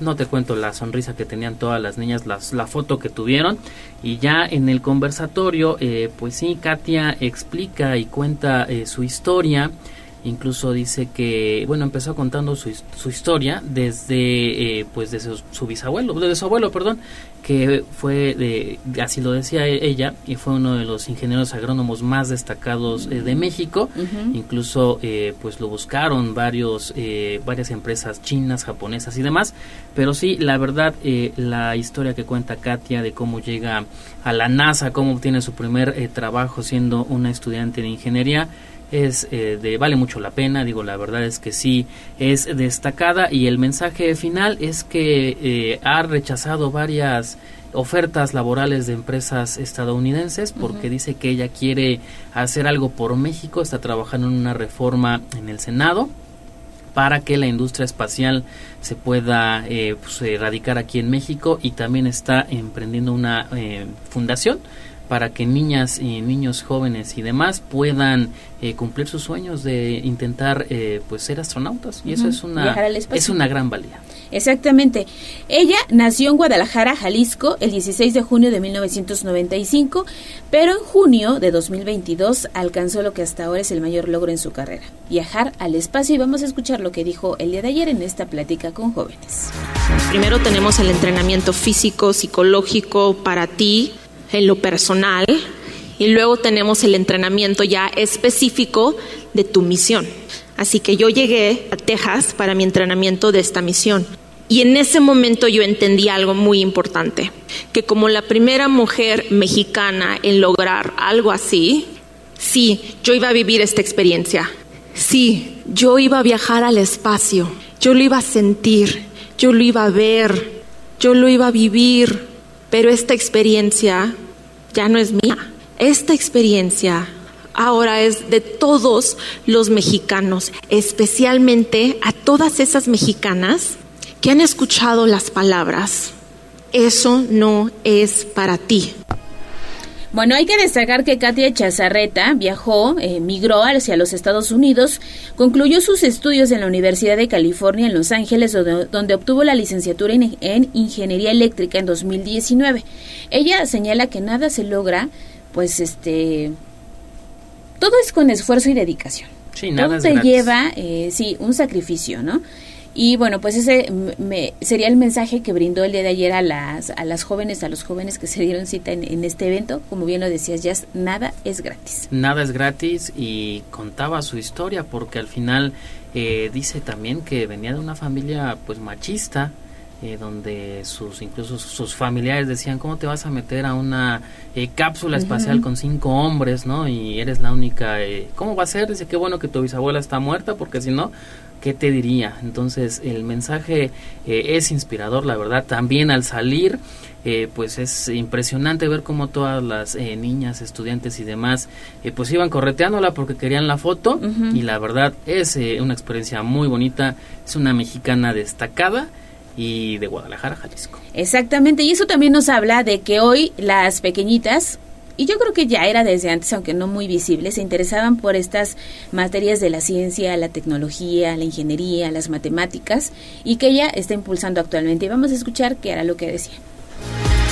no te cuento la sonrisa que tenían todas las niñas, las, la foto que tuvieron. Y ya en el conversatorio, eh, pues sí, Katia explica y cuenta eh, su historia. Incluso dice que, bueno, empezó contando su, su historia desde, eh, pues, desde su, bisabuelo, desde su abuelo, perdón, que fue, de, así lo decía e, ella, y fue uno de los ingenieros agrónomos más destacados eh, de México. Incluso, eh, pues, lo buscaron varios, varias empresas chinas, japonesas y demás. Pero sí, la verdad, la historia que cuenta Katia de cómo llega a la NASA, cómo obtiene su primer trabajo siendo una estudiante de ingeniería, es eh, de vale mucho la pena digo la verdad es que sí es destacada y el mensaje final es que eh, ha rechazado varias ofertas laborales de empresas estadounidenses porque dice que ella quiere hacer algo por México está trabajando en una reforma en el Senado para que la industria espacial se pueda eh, pues, erradicar aquí en México y también está emprendiendo una fundación para que niñas y niños jóvenes y demás puedan eh, cumplir sus sueños de intentar eh, pues ser astronautas. Y eso es una es una gran valía. Exactamente. Ella nació en Guadalajara Jalisco el 16 de junio de 1995 pero en junio de 2022 alcanzó lo que hasta ahora es el mayor logro en su carrera viajar al espacio. Y vamos a escuchar lo que dijo el día de ayer en esta plática con jóvenes. Primero tenemos el entrenamiento físico psicológico para ti en lo personal y luego tenemos el entrenamiento ya específico de tu misión. Así que yo llegué a Texas para mi entrenamiento de esta misión. Y en ese momento yo entendí algo muy importante, que como la primera mujer mexicana en lograr algo así, sí, yo iba a vivir esta experiencia. Sí, yo iba a viajar al espacio, yo lo iba a sentir, yo lo iba a ver, yo lo iba a vivir, pero esta experiencia ya no es mía. Esta experiencia ahora es de todos los mexicanos, especialmente a todas esas mexicanas que han escuchado las palabras. Eso no es para ti. Bueno, hay que destacar que Katia Chazarreta viajó, eh, migró hacia los Estados Unidos, concluyó sus estudios en la Universidad de California en Los Ángeles, donde, obtuvo la licenciatura en, en, Ingeniería Eléctrica en 2019. Ella señala que nada se logra, pues este, todo es con esfuerzo y dedicación. Sí, nada todo te lleva, eh, sí, un sacrificio, ¿no? Y bueno, pues ese me, sería el mensaje que brindó el día de ayer a las, a las jóvenes, a los jóvenes que se dieron cita en, este evento. Como bien lo decías, ya nada es gratis. Nada es gratis y contaba su historia porque al final eh, dice también que venía de una familia pues machista. Eh, donde sus incluso sus familiares decían cómo te vas a meter a una eh, cápsula espacial con cinco hombres no y eres la única cómo va a ser dice qué bueno que tu bisabuela está muerta porque si no ¿qué te diría? Entonces el mensaje eh, es inspirador, la verdad. También al salir, eh, pues es impresionante ver cómo todas las eh, niñas, estudiantes y demás, pues iban correteándola porque querían la foto y la verdad es una experiencia muy bonita. Es una mexicana destacada y de Guadalajara, Jalisco. Exactamente, y eso también nos habla de que hoy las pequeñitas y yo creo que ya era desde antes, aunque no muy visible, se interesaban por estas materias de la ciencia, la tecnología, la ingeniería, las matemáticas, y que ella está impulsando actualmente. Y vamos a escuchar qué era lo que decía.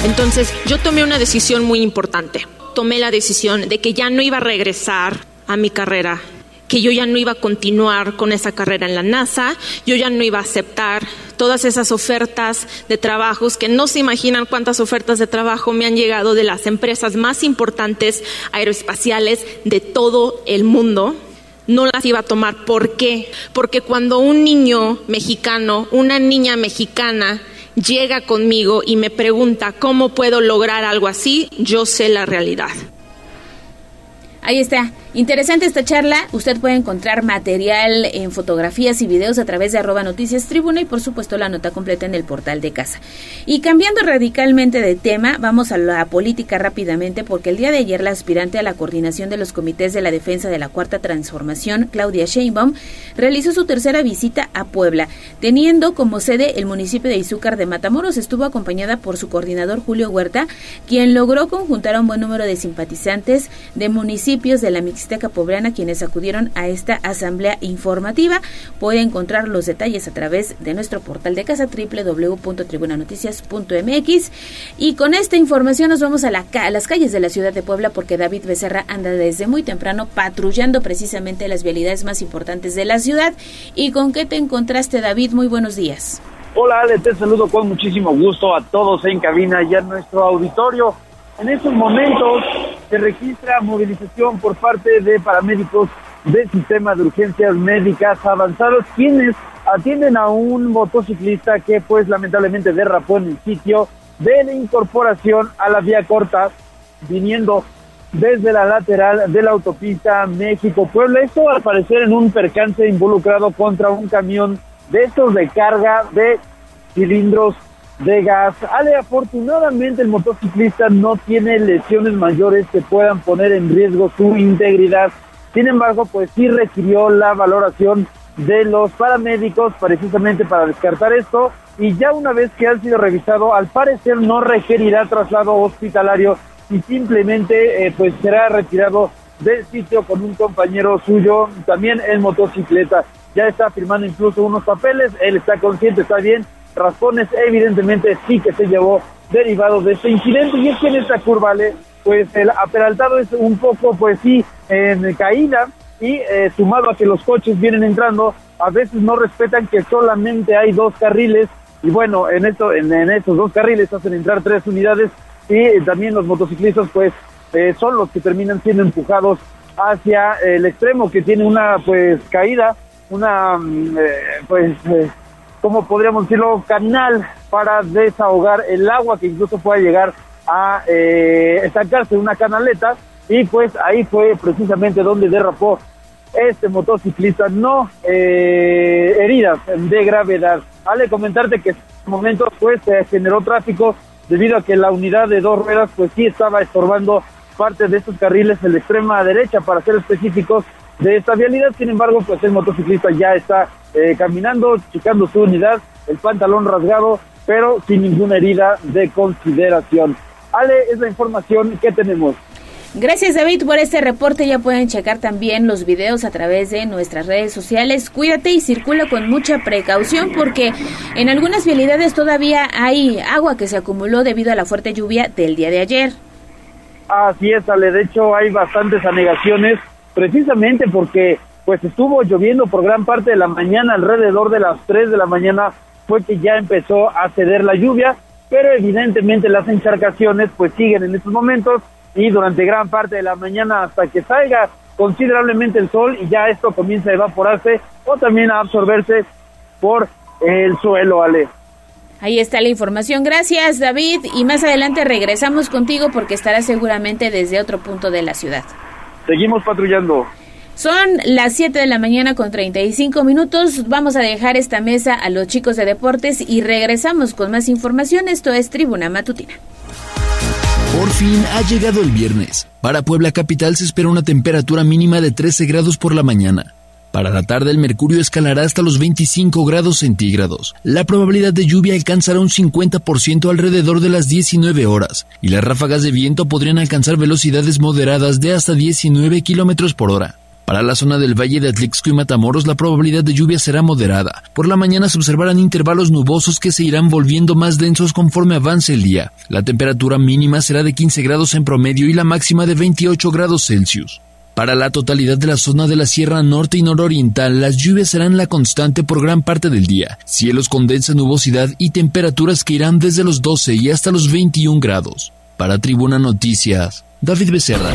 Entonces, yo tomé una decisión muy importante. Tomé la decisión de que ya no iba a regresar a mi carrera que yo ya no iba a continuar con esa carrera en la NASA, yo ya no iba a aceptar todas esas ofertas de trabajos que no se imaginan cuántas ofertas de trabajo me han llegado de las empresas más importantes aeroespaciales de todo el mundo. No las iba a tomar. ¿Por qué? Porque cuando un niño mexicano, una niña mexicana, llega conmigo y me pregunta cómo puedo lograr algo así, yo sé la realidad. Ahí está. Interesante esta charla. Usted puede encontrar material en fotografías y videos a través de arroba noticias tribuna y por supuesto la nota completa en el portal de casa. Y cambiando radicalmente de tema, vamos a la política rápidamente porque el día de ayer la aspirante a la coordinación de los comités de la defensa de la cuarta transformación, Claudia Sheinbaum, realizó su tercera visita a Puebla, teniendo como sede el municipio de Izúcar de Matamoros. Estuvo acompañada por su coordinador Julio Huerta, quien logró conjuntar a un buen número de simpatizantes de municipios de la Mixteca Poblana quienes acudieron a esta asamblea informativa. Puede encontrar los detalles a través de nuestro portal de casa www.tribunanoticias.mx y con esta información nos vamos a, la, a las calles de la ciudad de Puebla porque David Becerra anda desde muy temprano patrullando precisamente las vialidades más importantes de la ciudad. ¿Y con qué te encontraste David? Muy buenos días. Hola Ale, te saludo con muchísimo gusto a todos en cabina y en nuestro auditorio. En estos momentos se registra movilización por parte de paramédicos del sistema de urgencias médicas avanzados, quienes atienden a un motociclista que pues lamentablemente derrapó en el sitio de la incorporación a la vía corta, viniendo desde la lateral de la autopista México-Puebla. Esto al parecer en un percance involucrado contra un camión de estos de carga de cilindros de gas. Ale, afortunadamente el motociclista no tiene lesiones mayores que puedan poner en riesgo su integridad. Sin embargo, pues sí requirió la valoración de los paramédicos precisamente para descartar esto y ya una vez que han sido revisado, al parecer no requerirá traslado hospitalario y simplemente eh, pues será retirado del sitio con un compañero suyo, también en motocicleta. Ya está firmando incluso unos papeles, él está consciente, está bien, raspones evidentemente sí que se llevó derivado de este incidente. Y es que en esta curva, pues el aperaltado es un poco, pues sí, en caída y eh, sumado a que los coches vienen entrando, a veces no respetan que solamente hay dos carriles. Y bueno, en esto, en, estos dos carriles hacen entrar tres unidades y también los motociclistas pues eh, son los que terminan siendo empujados hacia el extremo que tiene una pues caída, una mm, eh, pues como podríamos decirlo, canal para desahogar el agua que incluso pueda llegar a eh, estancarse en una canaleta y pues ahí fue precisamente donde derrapó este motociclista, no eh, heridas de gravedad. Ale comentarte que en este momento pues se generó tráfico debido a que la unidad de dos ruedas pues sí estaba estorbando parte de estos carriles en la extrema derecha para ser específicos de esta vialidad. Sin embargo, pues el motociclista ya está eh, caminando, checando su unidad, el pantalón rasgado, pero sin ninguna herida de consideración. Ale, es la información que tenemos. Gracias David por este reporte. Ya pueden checar también los videos a través de nuestras redes sociales. Cuídate y circula con mucha precaución porque en algunas vialidades todavía hay agua que se acumuló debido a la fuerte lluvia del día de ayer. Así es, Ale. De hecho, hay bastantes anegaciones precisamente porque pues estuvo lloviendo por gran parte de la mañana, alrededor de las 3 de la mañana fue que ya empezó a ceder la lluvia, pero evidentemente las encharcaciones pues siguen en estos momentos y durante gran parte de la mañana hasta que salga considerablemente el sol y ya esto comienza a evaporarse o también a absorberse por el suelo, Ale. Ahí está la información. Gracias, David. Y más adelante regresamos contigo porque estarás seguramente desde otro punto de la ciudad. Seguimos patrullando. Son las 7 de la mañana con 35 minutos. Vamos a dejar esta mesa a los chicos de deportes y regresamos con más información. Esto es Tribuna Matutina. Por fin ha llegado el viernes. Para Puebla Capital se espera una temperatura mínima de 13 grados por la mañana. Para la tarde el mercurio escalará hasta los 25 grados centígrados. La probabilidad de lluvia alcanzará un 50% alrededor de las 19 horas y las ráfagas de viento podrían alcanzar velocidades moderadas de hasta 19 kilómetros por hora. Para la zona del Valle de Atlixco y Matamoros la probabilidad de lluvia será moderada. Por la mañana se observarán intervalos nubosos que se irán volviendo más densos conforme avance el día. La temperatura mínima será de 15 grados en promedio y la máxima de 28 grados Celsius. Para la totalidad de la zona de la Sierra Norte y Nororiental, las lluvias serán la constante por gran parte del día. Cielos con densa nubosidad y temperaturas que irán desde los 12 y hasta los 21 grados. Para Tribuna Noticias, David Becerra.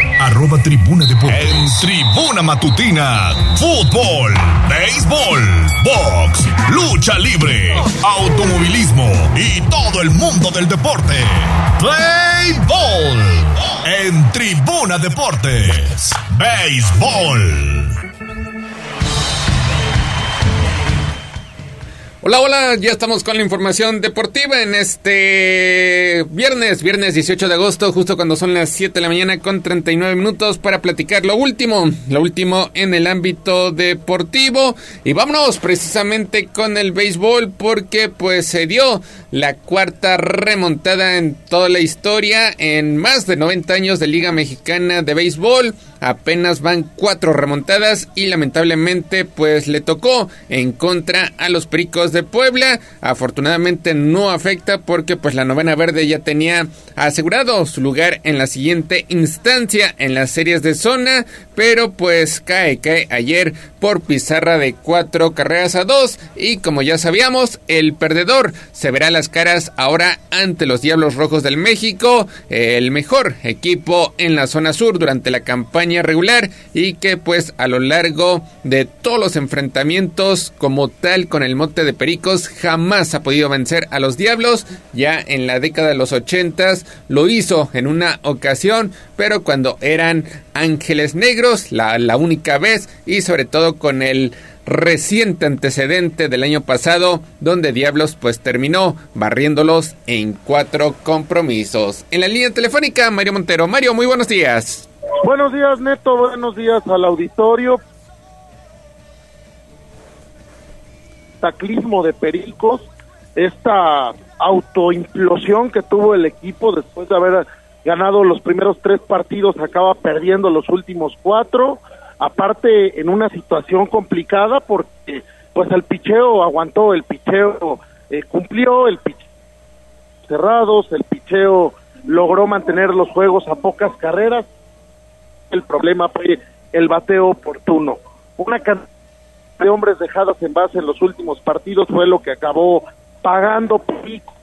arroba tribuna deportes. En tribuna matutina, fútbol, béisbol, box, lucha libre, automovilismo y todo el mundo del deporte. Play. En tribuna deportes, béisbol. Hola, hola, ya estamos con la información deportiva en este viernes, viernes 18 de agosto, justo cuando son las 7 de la mañana con 39 minutos para platicar lo último, lo último en el ámbito deportivo. Y vámonos precisamente con el béisbol porque pues se dio la cuarta remontada en toda la historia en más de 90 años de Liga Mexicana de Béisbol apenas van cuatro remontadas y lamentablemente pues le tocó en contra a los Pericos de Puebla. Afortunadamente no afecta porque pues la novena verde ya tenía asegurado su lugar en la siguiente instancia en las series de zona, pero pues cae, cae ayer por pizarra de cuatro carreras a dos y como ya sabíamos el perdedor se verá las caras ahora ante los Diablos Rojos del México, el mejor equipo en la zona sur durante la campaña regular y que pues a lo largo de todos los enfrentamientos como tal con el mote de Pericos jamás ha podido vencer a los Diablos. Ya en la década de los ochentas lo hizo en una ocasión, pero cuando eran Ángeles Negros, la, única vez y sobre todo con el reciente antecedente del año pasado, donde Diablos pues terminó barriéndolos en cuatro compromisos. En la línea telefónica, Mario Montero. Mario, muy buenos días. Buenos días, Neto. Buenos días al auditorio. Taclismo de Pericos, esta autoimplosión que tuvo el equipo después de haber ganado los primeros tres partidos, acaba perdiendo los últimos cuatro. Aparte, en una situación complicada porque pues el picheo aguantó, el picheo eh, cumplió, el picheo cerrados, el picheo logró mantener los juegos a pocas carreras el problema fue el bateo oportuno. Una cantidad de hombres dejados en base en los últimos partidos fue lo que acabó pagando Pico.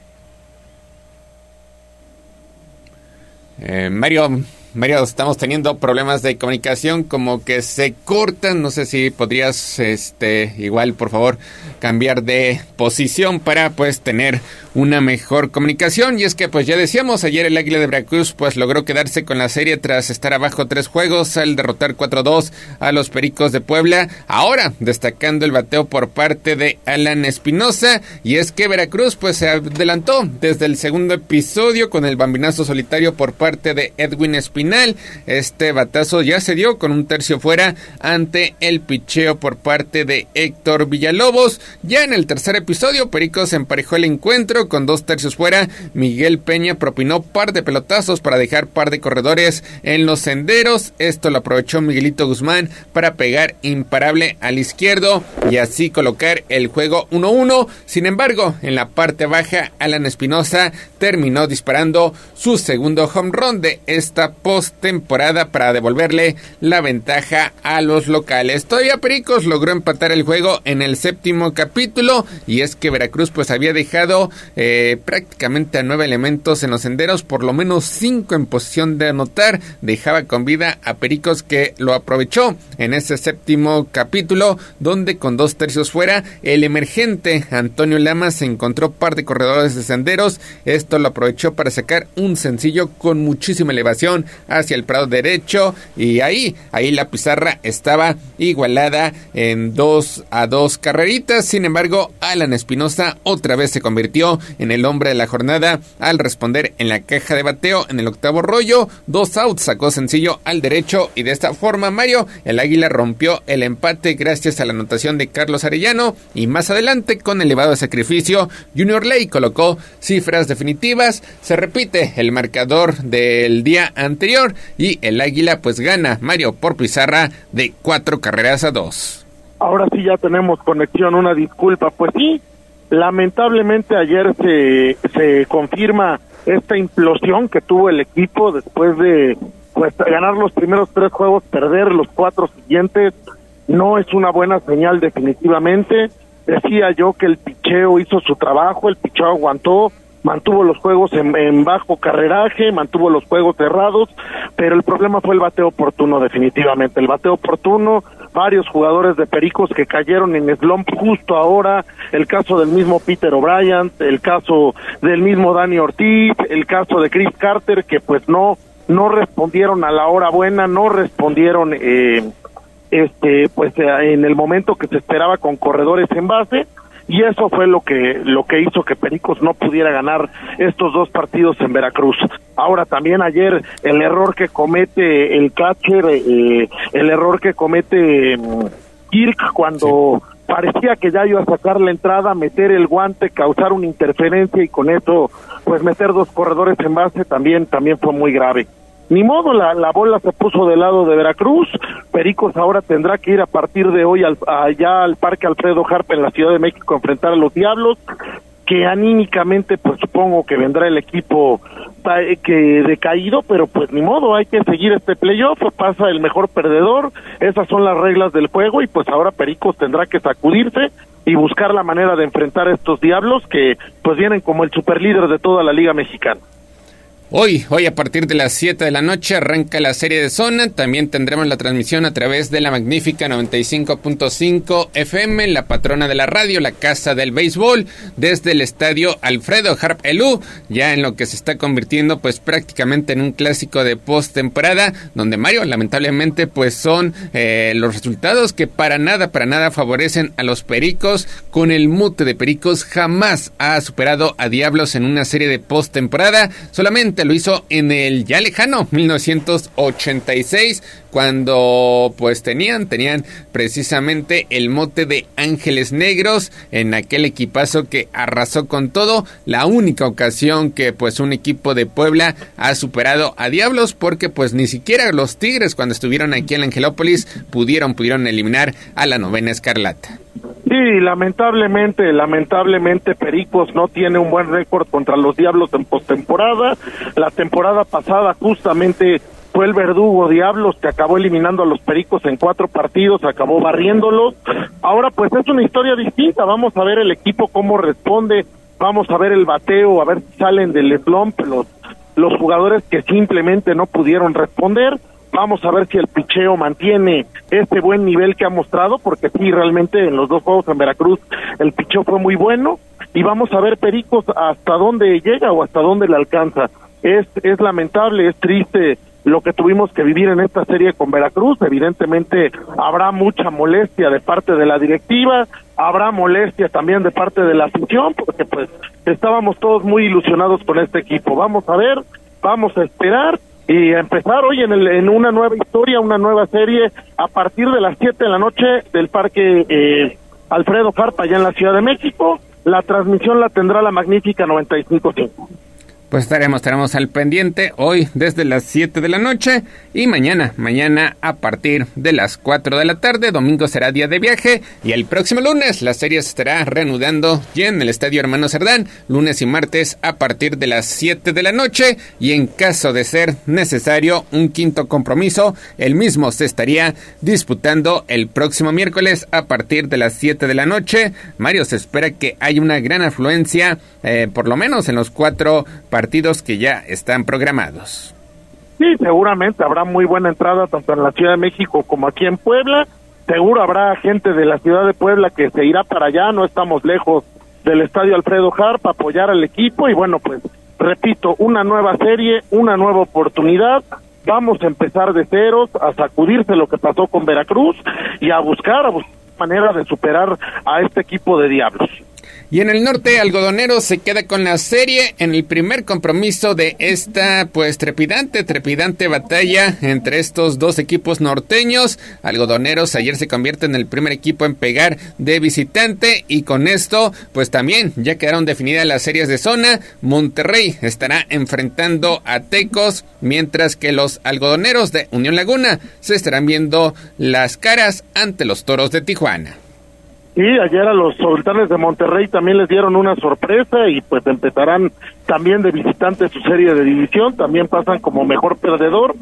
Mario, Mario, estamos teniendo problemas de comunicación como que se cortan. No sé si podrías, este, igual, por favor, cambiar de posición para, pues, tener una mejor comunicación. Y es que, pues ya decíamos, ayer el Águila de Veracruz, pues logró quedarse con la serie tras estar abajo tres juegos al derrotar 4-2 a los Pericos de Puebla. Ahora, destacando el bateo por parte de Alan Espinosa. Y es que Veracruz, pues se adelantó desde el segundo episodio con el bambinazo solitario por parte de Edwin Espinal. Este batazo ya se dio con un tercio fuera ante el picheo por parte de Héctor Villalobos. Ya en el tercer episodio, Pericos emparejó el encuentro con dos tercios fuera, Miguel Peña propinó par de pelotazos para dejar par de corredores en los senderos. Esto lo aprovechó Miguelito Guzmán para pegar imparable al izquierdo y así colocar el juego 1-1. Sin embargo, en la parte baja, Alan Espinosa terminó disparando su segundo home run de esta postemporada para devolverle la ventaja a los locales. Todavía Pericos logró empatar el juego en el séptimo capítulo y es que Veracruz pues había dejado eh, prácticamente a nueve elementos en los senderos, por lo menos cinco en posición de anotar. Dejaba con vida a Pericos que lo aprovechó en ese séptimo capítulo, donde con dos tercios fuera, el emergente Antonio Lamas se encontró par de corredores de senderos. Esto lo aprovechó para sacar un sencillo con muchísima elevación hacia el prado derecho. Y ahí, ahí la pizarra estaba igualada en dos a dos carreritas. Sin embargo, Alan Espinosa otra vez se convirtió en el hombre de la jornada al responder en la caja de bateo en el octavo rollo. Dos outs sacó sencillo al derecho y de esta forma Mario, el águila rompió el empate gracias a la anotación de Carlos Arellano y más adelante con elevado sacrificio Junior Ley colocó cifras definitivas. Se repite el marcador del día anterior y el águila pues gana Mario por pizarra de cuatro carreras a dos. Ahora sí ya tenemos conexión, una disculpa. Pues sí, Lamentablemente ayer se, se confirma esta implosión que tuvo el equipo después de pues, ganar los primeros tres juegos, perder los cuatro siguientes. No es una buena señal definitivamente. Decía yo que el picheo hizo su trabajo, el picheo aguantó, mantuvo los juegos en, bajo carreraje, mantuvo los juegos cerrados, pero el problema fue el bateo oportuno definitivamente, el bateo oportuno, varios jugadores de Pericos que cayeron en slump justo ahora, el caso del mismo Peter O'Brien, el caso del mismo Dani Ortiz, el caso de Chris Carter que pues no no respondieron a la hora buena, no respondieron eh, este pues en el momento que se esperaba con corredores en base y eso fue lo que lo que hizo que Pericos no pudiera ganar estos dos partidos en Veracruz. Ahora también ayer el error que comete el catcher, eh, el error que comete mm, Kirk cuando parecía que ya iba a sacar la entrada, meter el guante, causar una interferencia y con eso pues meter dos corredores en base también también fue muy grave ni modo, la, la bola se puso del lado de Veracruz, Pericos ahora tendrá que ir a partir de hoy al, allá al Parque Alfredo Harpe en la Ciudad de México a enfrentar a los Diablos, que anímicamente pues supongo que vendrá el equipo eh, que decaído, pero pues ni modo, hay que seguir este playoff, pasa el mejor perdedor, esas son las reglas del juego y pues ahora Pericos tendrá que sacudirse y buscar la manera de enfrentar a estos diablos que pues vienen como el superlíder de toda la liga mexicana. Hoy, hoy a partir de las 7 de la noche arranca la serie de zona. También tendremos la transmisión a través de la magnífica 95.5 FM, la patrona de la radio, la casa del béisbol, desde el estadio Alfredo Harp Elú, ya en lo que se está convirtiendo pues prácticamente en un clásico de postemporada, donde Mario lamentablemente pues son eh, los resultados que para nada, para nada favorecen a los Pericos. Con el mute de Pericos jamás ha superado a Diablos en una serie de postemporada. Solamente lo hizo en el ya lejano 1986 cuando pues tenían tenían precisamente el mote de Ángeles Negros en aquel equipazo que arrasó con todo, la única ocasión que pues un equipo de Puebla ha superado a Diablos porque pues ni siquiera los Tigres cuando estuvieron aquí en Angelópolis pudieron pudieron eliminar a la novena Escarlata. Sí, lamentablemente, lamentablemente Pericos no tiene un buen récord contra los Diablos en postemporada. La temporada pasada justamente fue el verdugo Diablos que acabó eliminando a los Pericos en cuatro partidos, acabó barriéndolos. Ahora pues es una historia distinta, vamos a ver el equipo cómo responde, vamos a ver el bateo, a ver si salen del slump los, los jugadores que simplemente no pudieron responder Vamos a ver si el picheo mantiene este buen nivel que ha mostrado, porque sí, realmente en los dos juegos en Veracruz el picheo fue muy bueno. Y vamos a ver Pericos hasta dónde llega o hasta dónde le alcanza. Es, es lamentable, es triste lo que tuvimos que vivir en esta serie con Veracruz. Evidentemente habrá mucha molestia de parte de la directiva, habrá molestia también de parte de la afición, porque pues estábamos todos muy ilusionados con este equipo. Vamos a ver, vamos a esperar y empezar hoy en, el, en una nueva historia, una nueva serie a partir de las 7 de la noche del Parque eh, Alfredo Carpa allá en la Ciudad de México. La transmisión la tendrá la magnífica 95.5. Pues estaremos, estaremos al pendiente hoy desde las 7 de la noche y mañana, mañana a partir de las 4 de la tarde. Domingo será día de viaje y el próximo lunes la serie se estará reanudando ya en el Estadio Hermano Cerdán, lunes y martes a partir de las 7 de la noche y en caso de ser necesario un quinto compromiso, el mismo se estaría disputando el próximo miércoles a partir de las 7 de la noche. Mario se espera que haya una gran afluencia, eh, por lo menos en los cuatro partidos que ya están programados. Sí, seguramente habrá muy buena entrada tanto en la Ciudad de México como aquí en Puebla. Seguro habrá gente de la ciudad de Puebla que se irá para allá, no estamos lejos del estadio Alfredo Harp apoyar al equipo y bueno, pues repito, una nueva serie, una nueva oportunidad. Vamos a empezar de ceros, a sacudirse lo que pasó con Veracruz y a buscar, a buscar manera de superar a este equipo de diablos. Y en el norte, Algodonero se queda con la serie en el primer compromiso de esta, pues, trepidante, trepidante batalla entre estos dos equipos norteños. Algodoneros ayer se convierte en el primer equipo en pegar de visitante y con esto, pues también ya quedaron definidas las series de zona. Monterrey estará enfrentando a Tecos, mientras que los algodoneros de Unión Laguna se estarán viendo las caras ante los toros de Tijuana. Sí, ayer a los sultanes de Monterrey también les dieron una sorpresa y pues empezarán también de visitante su serie de división, también pasan como mejor perdedor.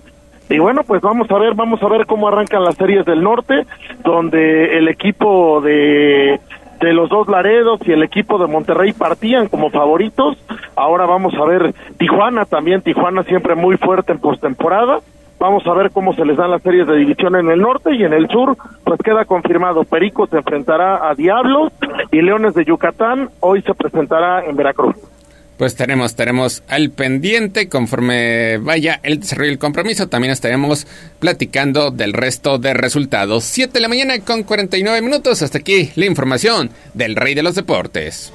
Y bueno, pues vamos a ver, vamos a ver cómo arrancan las series del norte, donde el equipo de de los dos Laredos y el equipo de Monterrey partían como favoritos. Ahora vamos a ver Tijuana también, Tijuana siempre muy fuerte en postemporada. Vamos a ver cómo se les dan las series de división en el norte y en el sur, pues queda confirmado. Perico se enfrentará a Diablos y Leones de Yucatán hoy se presentará en Veracruz. Pues tenemos, tenemos al pendiente conforme vaya el desarrollo del compromiso. También estaremos platicando del resto de resultados. 7 de la mañana con 49 minutos. Hasta aquí la información del Rey de los Deportes.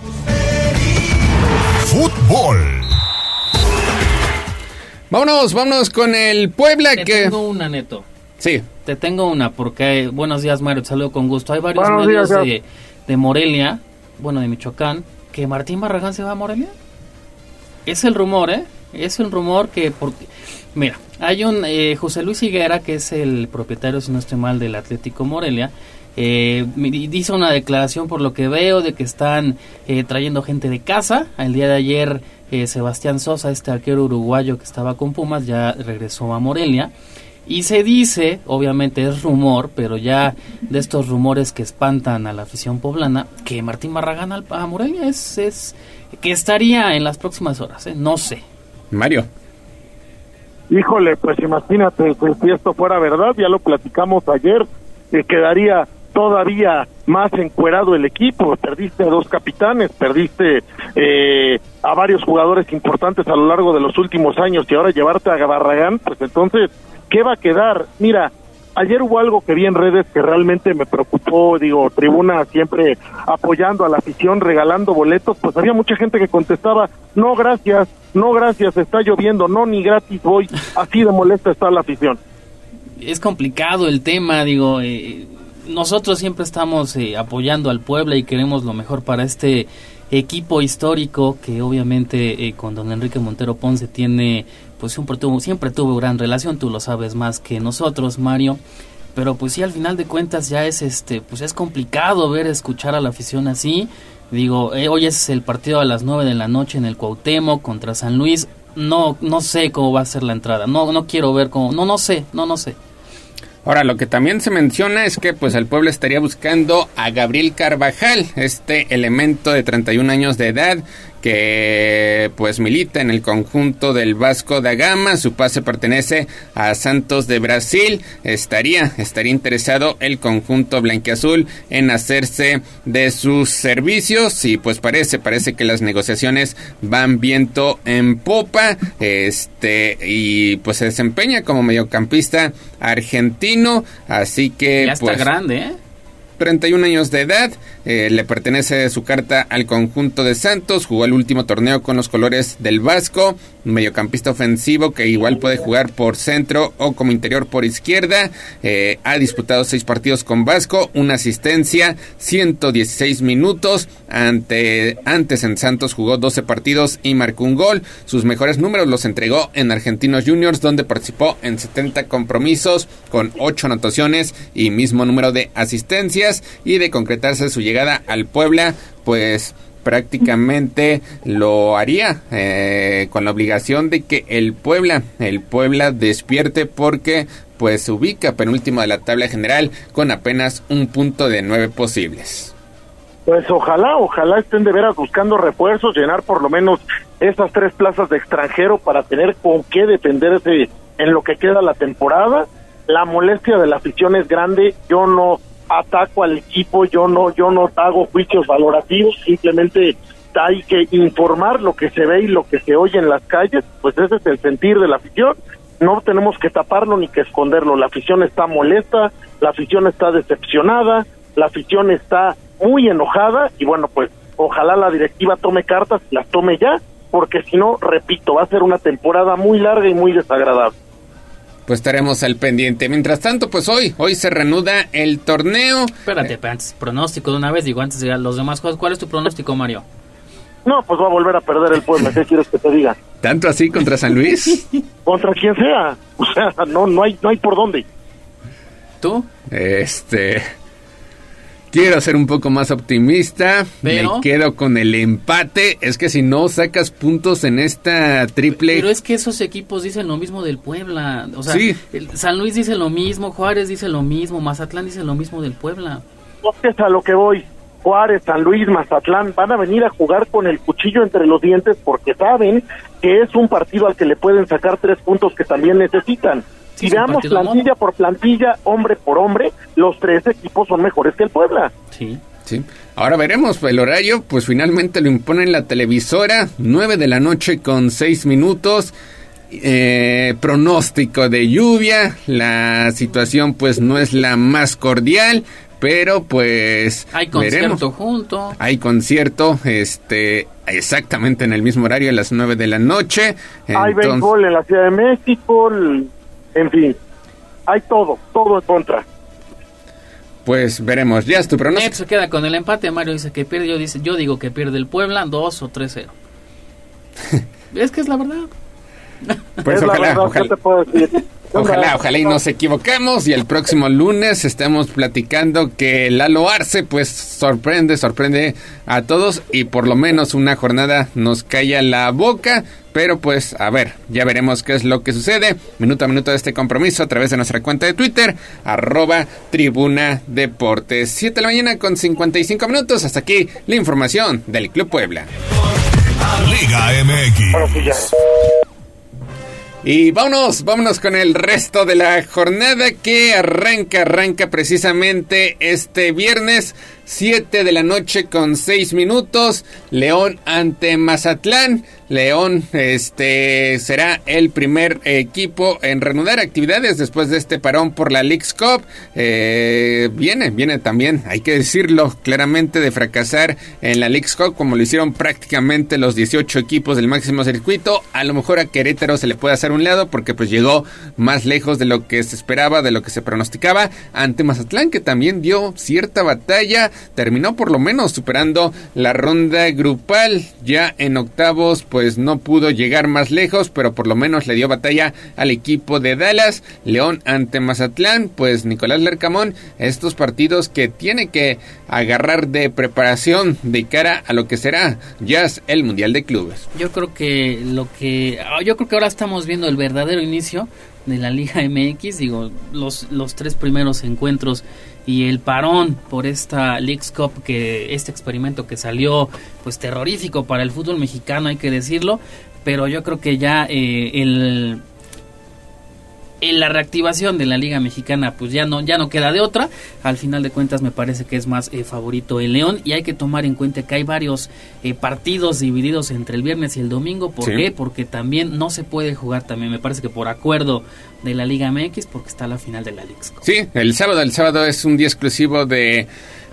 Fútbol. Vámonos, vámonos con el Puebla Te que... tengo una, Neto. Sí. Te tengo una porque... Buenos días, Mario. Te saludo con gusto. Hay varios Buenos medios días, de, de Morelia, bueno, de Michoacán, que Martín Barragán se va a Morelia. Es el rumor, ¿eh? Es el rumor que... Porque, mira, hay un... eh, José Luis Higuera, que es el propietario, si no estoy mal, del Atlético Morelia, eh, hizo una declaración por lo que veo de que están eh, trayendo gente de casa. El día de ayer eh, Sebastián Sosa, este arquero uruguayo que estaba con Pumas, ya regresó a Morelia. Y se dice, obviamente es rumor, pero ya de estos rumores que espantan a la afición poblana, que Martín Barragán al- a Morelia es, es que estaría en las próximas horas, ¿eh? no sé. Mario. Híjole, pues imagínate, pues, si esto fuera verdad, ya lo platicamos ayer, que quedaría todavía más encuerado el equipo. Perdiste a dos capitanes, perdiste eh, a varios jugadores importantes a lo largo de los últimos años y ahora llevarte a Barragán, pues entonces, ¿qué va a quedar? Mira, ayer hubo algo que vi en redes que realmente me preocupó, digo, tribuna siempre apoyando a la afición, regalando boletos, pues había mucha gente que contestaba, no gracias, no gracias, está lloviendo, no, ni gratis voy, así de molesta está la afición. es complicado el tema, digo, eh, nosotros siempre estamos eh, apoyando al Puebla y queremos lo mejor para este equipo histórico que obviamente eh, con don Enrique Montero Ponce tiene, pues siempre tuvo, siempre tuvo gran relación, tú lo sabes más que nosotros, Mario. Pero pues sí, al final de cuentas ya es este, pues es complicado ver, escuchar a la afición así. Digo, eh, hoy es el partido a las 9 de la noche en el Cuauhtémoc contra San Luis. No, no sé cómo va a ser la entrada. No, no quiero ver cómo. No, no sé, no, no sé. Ahora, lo que también se menciona es que pues el pueblo estaría buscando a Gabriel Carvajal, este elemento de 31 años de edad que pues milita en el conjunto del Vasco da Gama, su pase pertenece a Santos de Brasil, estaría estaría interesado el conjunto blanquiazul en hacerse de sus servicios y pues parece parece que las negociaciones van viento en popa, este y pues se desempeña como mediocampista argentino, así que Ya está pues grande, ¿eh? 31 años de edad, eh, le pertenece su carta al conjunto de Santos, jugó el último torneo con los colores del Vasco, mediocampista ofensivo que igual puede jugar por centro o como interior por izquierda, eh, ha disputado seis partidos con Vasco, una asistencia, 116 minutos, ante, antes en Santos jugó 12 partidos y marcó un gol, sus mejores números los entregó en Argentinos Juniors donde participó en 70 compromisos con 8 anotaciones y mismo número de asistencias. Y de concretarse su llegada al Puebla, pues prácticamente lo haría eh, con la obligación de que el Puebla, el Puebla despierte porque pues se ubica penúltimo de la tabla general con apenas un punto de nueve posibles. Pues ojalá, ojalá estén de veras buscando refuerzos, llenar por lo menos esas tres plazas de extranjero para tener con qué defenderse en lo que queda la temporada. La molestia de la afición es grande, yo no ataco al equipo, yo no, yo no hago juicios valorativos, simplemente hay que informar lo que se ve y lo que se oye en las calles, pues ese es el sentir de la afición, no tenemos que taparlo ni que esconderlo, la afición está molesta, la afición está decepcionada, la afición está muy enojada y bueno, pues ojalá la directiva tome cartas, las tome ya, porque si no, repito, va a ser una temporada muy larga y muy desagradable. Pues estaremos al pendiente. Mientras tanto, pues hoy, hoy se reanuda el torneo. Espérate, pero antes, pronóstico de una vez, digo, antes de los demás juegos, ¿cuál es tu pronóstico, Mario? No, pues va a volver a perder el pueblo, ¿qué quieres que te diga? ¿Tanto así contra San Luis? Contra quien sea, o sea, no, no hay, no hay por dónde. ¿Tú? Este. Quiero ser un poco más optimista. Pero- Me quedo con el empate. Es que si no sacas puntos en esta triple. Pero es que esos equipos dicen lo mismo del Puebla. O sea, Sí. el San Luis dice lo mismo, Juárez dice lo mismo, Mazatlán dice lo mismo del Puebla. No es a lo que voy. Juárez, San Luis, Mazatlán van a venir a jugar con el cuchillo entre los dientes porque saben que es un partido al que le pueden sacar tres puntos que también necesitan. Si veamos plantilla por plantilla, hombre por hombre, los tres equipos son mejores que el Puebla. Sí. Sí. Ahora veremos el horario, pues finalmente lo imponen la televisora, 9 de la noche con 6 minutos. Eh, pronóstico de lluvia, la situación pues no es la más cordial, pero pues hay concierto junto. Hay concierto, este, exactamente en el mismo horario a las 9 de la noche. Hay béisbol en la Ciudad de México, en fin, hay todo, todo en contra. Pues veremos, ya es tu pronóstico. se queda con el empate, Mario dice que pierde, yo, dice, yo digo que pierde el Puebla 2 o 3-0. es que es la verdad. Pues ojalá, ojalá. Ojalá, ojalá y nos equivocamos y el próximo lunes estemos platicando que Lalo Arce pues sorprende, sorprende a todos y por lo menos una jornada nos calla la boca. Pero pues a ver, ya veremos qué es lo que sucede. Minuto a minuto de este compromiso a través de nuestra cuenta de Twitter, arroba tribuna deportes. 7 de la mañana con 55 minutos. Hasta aquí la información del Club Puebla. Liga MX. Y vámonos, vámonos con el resto de la jornada que arranca, arranca precisamente este viernes 7 de la noche con 6 minutos. León ante Mazatlán. León este será el primer equipo en reanudar actividades después de este parón por la League's Cup. Eh, viene, viene también, hay que decirlo claramente, de fracasar en la League's Cup como lo hicieron prácticamente los 18 equipos del máximo circuito. A lo mejor a Querétaro se le puede hacer un lado porque pues llegó más lejos de lo que se esperaba, de lo que se pronosticaba ante Mazatlán que también dio cierta batalla terminó por lo menos superando la ronda grupal. Ya en octavos pues no pudo llegar más lejos, pero por lo menos le dio batalla al equipo de Dallas. León ante Mazatlán, pues Nicolás Lercamón, estos partidos que tiene que agarrar de preparación de cara a lo que será ya el Mundial de Clubes. Yo creo que lo que ah, yo creo que ahora estamos viendo el verdadero inicio de la Liga MX, digo, los, los tres primeros encuentros y el parón por esta Leagues Cup que este experimento que salió pues terrorífico para el fútbol mexicano hay que decirlo pero yo creo que ya eh, el en la reactivación de la Liga Mexicana pues ya no ya no queda de otra. Al final de cuentas me parece que es más eh, favorito el León. Y hay que tomar en cuenta que hay varios eh, partidos divididos entre el viernes y el domingo. ¿por qué? porque también no se puede jugar también me parece que por acuerdo de la Liga MX porque está la final de la Liga sí el sábado el sábado es un día exclusivo de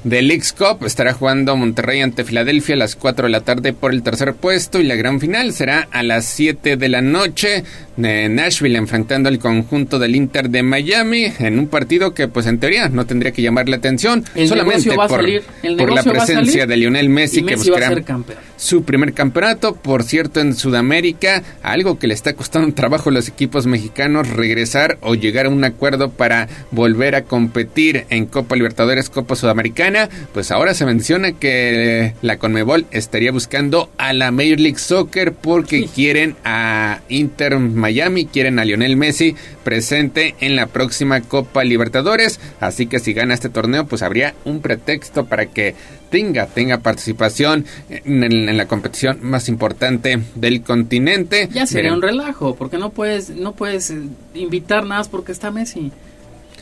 del Leagues Cup. Estará jugando Monterrey ante Filadelfia a las 4 de la tarde por el tercer puesto y la gran final será a las 7 de la noche de Nashville enfrentando al conjunto del Inter de Miami en un partido que pues en teoría no tendría que llamar la atención solamente por, la presencia de Lionel Messi, que buscará su primer campeonato. Por cierto, en Sudamérica, algo que le está costando un trabajo a los equipos mexicanos regresar o llegar a un acuerdo para volver a competir en Copa Libertadores, Copa Sudamericana, pues ahora se menciona que la Conmebol estaría buscando a la Major League Soccer porque quieren a Inter Miami, quieren a Lionel Messi presente en la próxima Copa Libertadores, así que si gana este torneo, pues habría un pretexto para que tenga, tenga participación en, la competición más importante del continente. Ya sería un relajo, porque no puedes, no puedes eh, invitar nada más porque está Messi.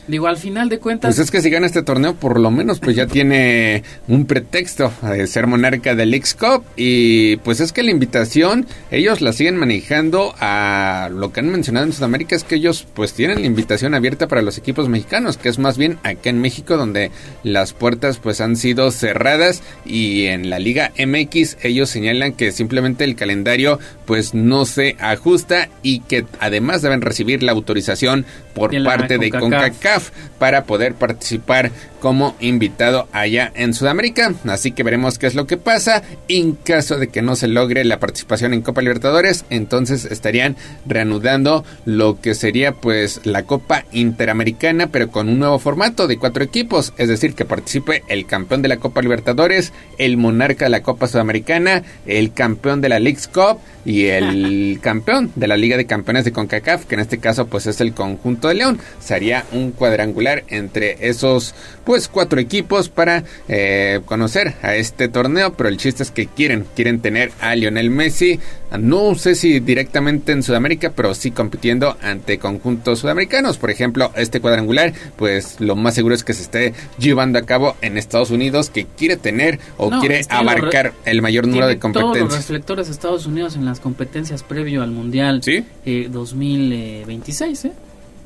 Digo, al final de cuentas... Pues es que si gana este torneo, por lo menos pues ya tiene un pretexto de ser monarca del X-Cup. Y pues es que la invitación, ellos la siguen manejando a lo que han mencionado en Sudamérica, es que ellos pues tienen la invitación abierta para los equipos mexicanos, que es más bien acá en México donde las puertas pues han sido cerradas y en la Liga MX ellos señalan que simplemente el calendario pues no se ajusta y que además deben recibir la autorización por parte de CONCACAF para poder participar como invitado allá en Sudamérica. Así que veremos qué es lo que pasa. En caso de que no se logre la participación en Copa Libertadores, entonces estarían reanudando lo que sería pues la Copa Interamericana, pero con un nuevo formato de cuatro equipos. Es decir, que participe el campeón de la Copa Libertadores, el monarca de la Copa Sudamericana, el campeón de la League's Cup y el campeón de la Liga de Campeones de CONCACAF, que en este caso pues es el conjunto de León. Sería un cuadrangular entre esos pues cuatro equipos para eh, conocer a este torneo, pero el chiste es que quieren, quieren tener a Lionel Messi, no sé si directamente en Sudamérica, pero sí compitiendo ante conjuntos sudamericanos. Por ejemplo, este cuadrangular, pues lo más seguro es que se esté llevando a cabo en Estados Unidos, que quiere tener o quiere abarcar el mayor número de competencias. Todos los reflectores de Estados Unidos en las competencias previo al Mundial ¿Sí? 2026, ¿eh?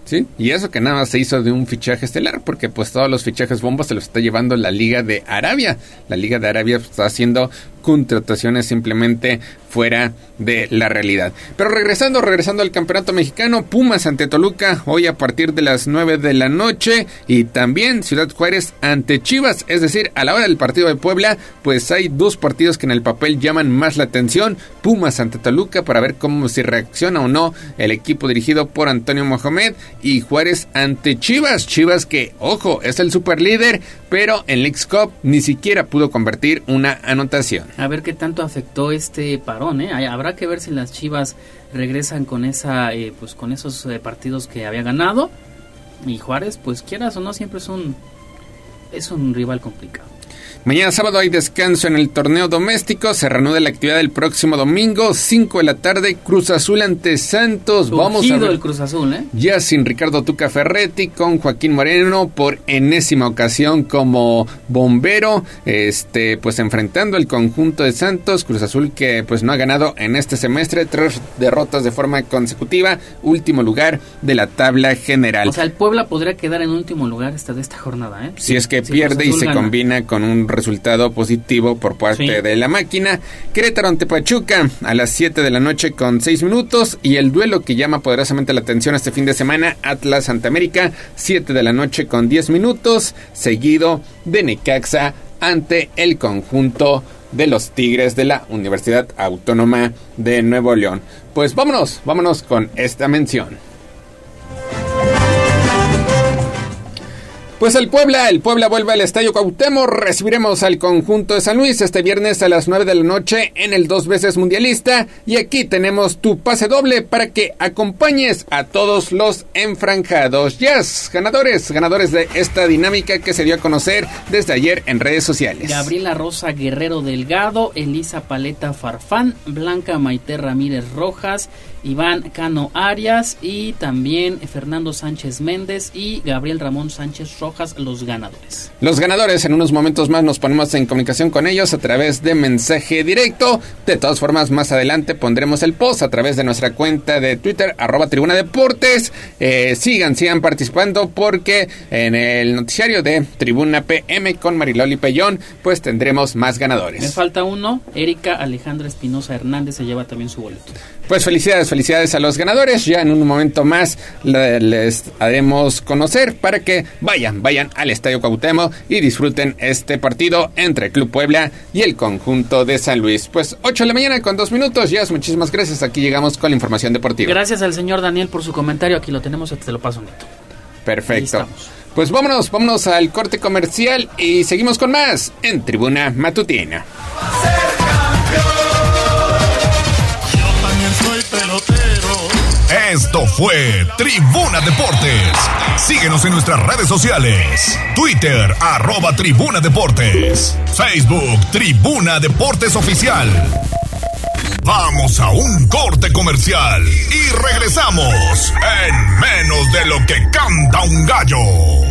Sí, y eso que nada más se hizo de un fichaje estelar, porque pues todos los fichajes bombos se los está llevando la Liga de Arabia. La Liga de Arabia está haciendo contrataciones simplemente fuera de la realidad. Pero regresando, regresando al campeonato mexicano, Pumas ante Toluca hoy a partir de las 9 de la noche y también Ciudad Juárez ante Chivas, es decir, a la hora del partido de Puebla, pues hay dos partidos que en el papel llaman más la atención, Pumas ante Toluca para ver cómo si reacciona o no el equipo dirigido por Antonio Mohamed y Juárez ante Chivas, Chivas que, ojo, es el super líder, pero en Leagues Cup ni siquiera pudo convertir una anotación. A ver qué tanto afectó este parón, ¿eh? Habrá que ver si las Chivas regresan con esa, eh, pues con esos eh, partidos que había ganado. Y Juárez, pues quieras o no, siempre es un, es un rival complicado. Mañana sábado hay descanso en el torneo doméstico. Se reanuda la actividad el próximo domingo, 5 de la tarde, Cruz Azul ante Santos. Vamos a ver. el Cruz Azul, ¿eh? Ya sin Ricardo Tuca Ferretti, con Joaquín Moreno por enésima ocasión como bombero, este, pues enfrentando el conjunto de Santos. Cruz Azul que pues no ha ganado en este semestre, tres derrotas de forma consecutiva, último lugar de la tabla general. O sea, el Puebla podría quedar en último lugar esta de esta jornada, ¿eh? Si es que pierde y se combina con un resultado positivo por parte de la máquina. Querétaro ante Pachuca a las 7 de la noche con 6 minutos y el duelo que llama poderosamente la atención este fin de semana, Atlas ante América, 7 de la noche con 10 minutos, seguido de Necaxa ante el conjunto de los Tigres de la Universidad Autónoma de Nuevo León. Pues vámonos, vámonos con esta mención. Pues el Puebla, el Puebla vuelve al Estadio Cuauhtémoc. Recibiremos al conjunto de San Luis este viernes a las 9 de la noche en el dos veces mundialista. Y aquí tenemos tu pase doble para que acompañes a todos los enfranjados. Yes, ganadores, ganadores de esta dinámica que se dio a conocer desde ayer en redes sociales. Gabriela Rosa Guerrero Delgado, Elisa Paleta Farfán, Blanca Maite Ramírez Rojas, Iván Cano Arias y también Fernando Sánchez Méndez y Gabriel Ramón Sánchez Rojas, los ganadores. Los ganadores, en unos momentos más nos ponemos en comunicación con ellos a través de mensaje directo. De todas formas, más adelante pondremos el post a través de nuestra cuenta de Twitter, arroba Tribuna Deportes. Eh, sigan, sigan participando porque en el noticiario de Tribuna PM con Mariloli Pellón, pues tendremos más ganadores. Me falta uno, Erika Alejandra Espinosa Hernández se lleva también su boleto. Pues felicidades, felicidades a los ganadores. Ya en un momento más les haremos conocer para que vayan, vayan al Estadio Cuauhtémoc y disfruten este partido entre Club Puebla y el conjunto de San Luis. Pues 8 de la mañana con dos minutos. Ya, muchísimas gracias. Aquí llegamos con la información deportiva. Gracias al señor Daniel por su comentario. Aquí lo tenemos, te lo paso neto. Perfecto. Pues vámonos, vámonos al corte comercial y seguimos con más en Tribuna Matutina. Esto fue Tribuna Deportes. Síguenos en nuestras redes sociales. Twitter, arroba Tribuna Deportes. Facebook, Tribuna Deportes Oficial. Vamos a un corte comercial y regresamos en menos de lo que canta un gallo.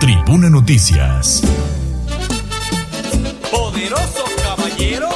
Tribuna Noticias. Poderoso caballero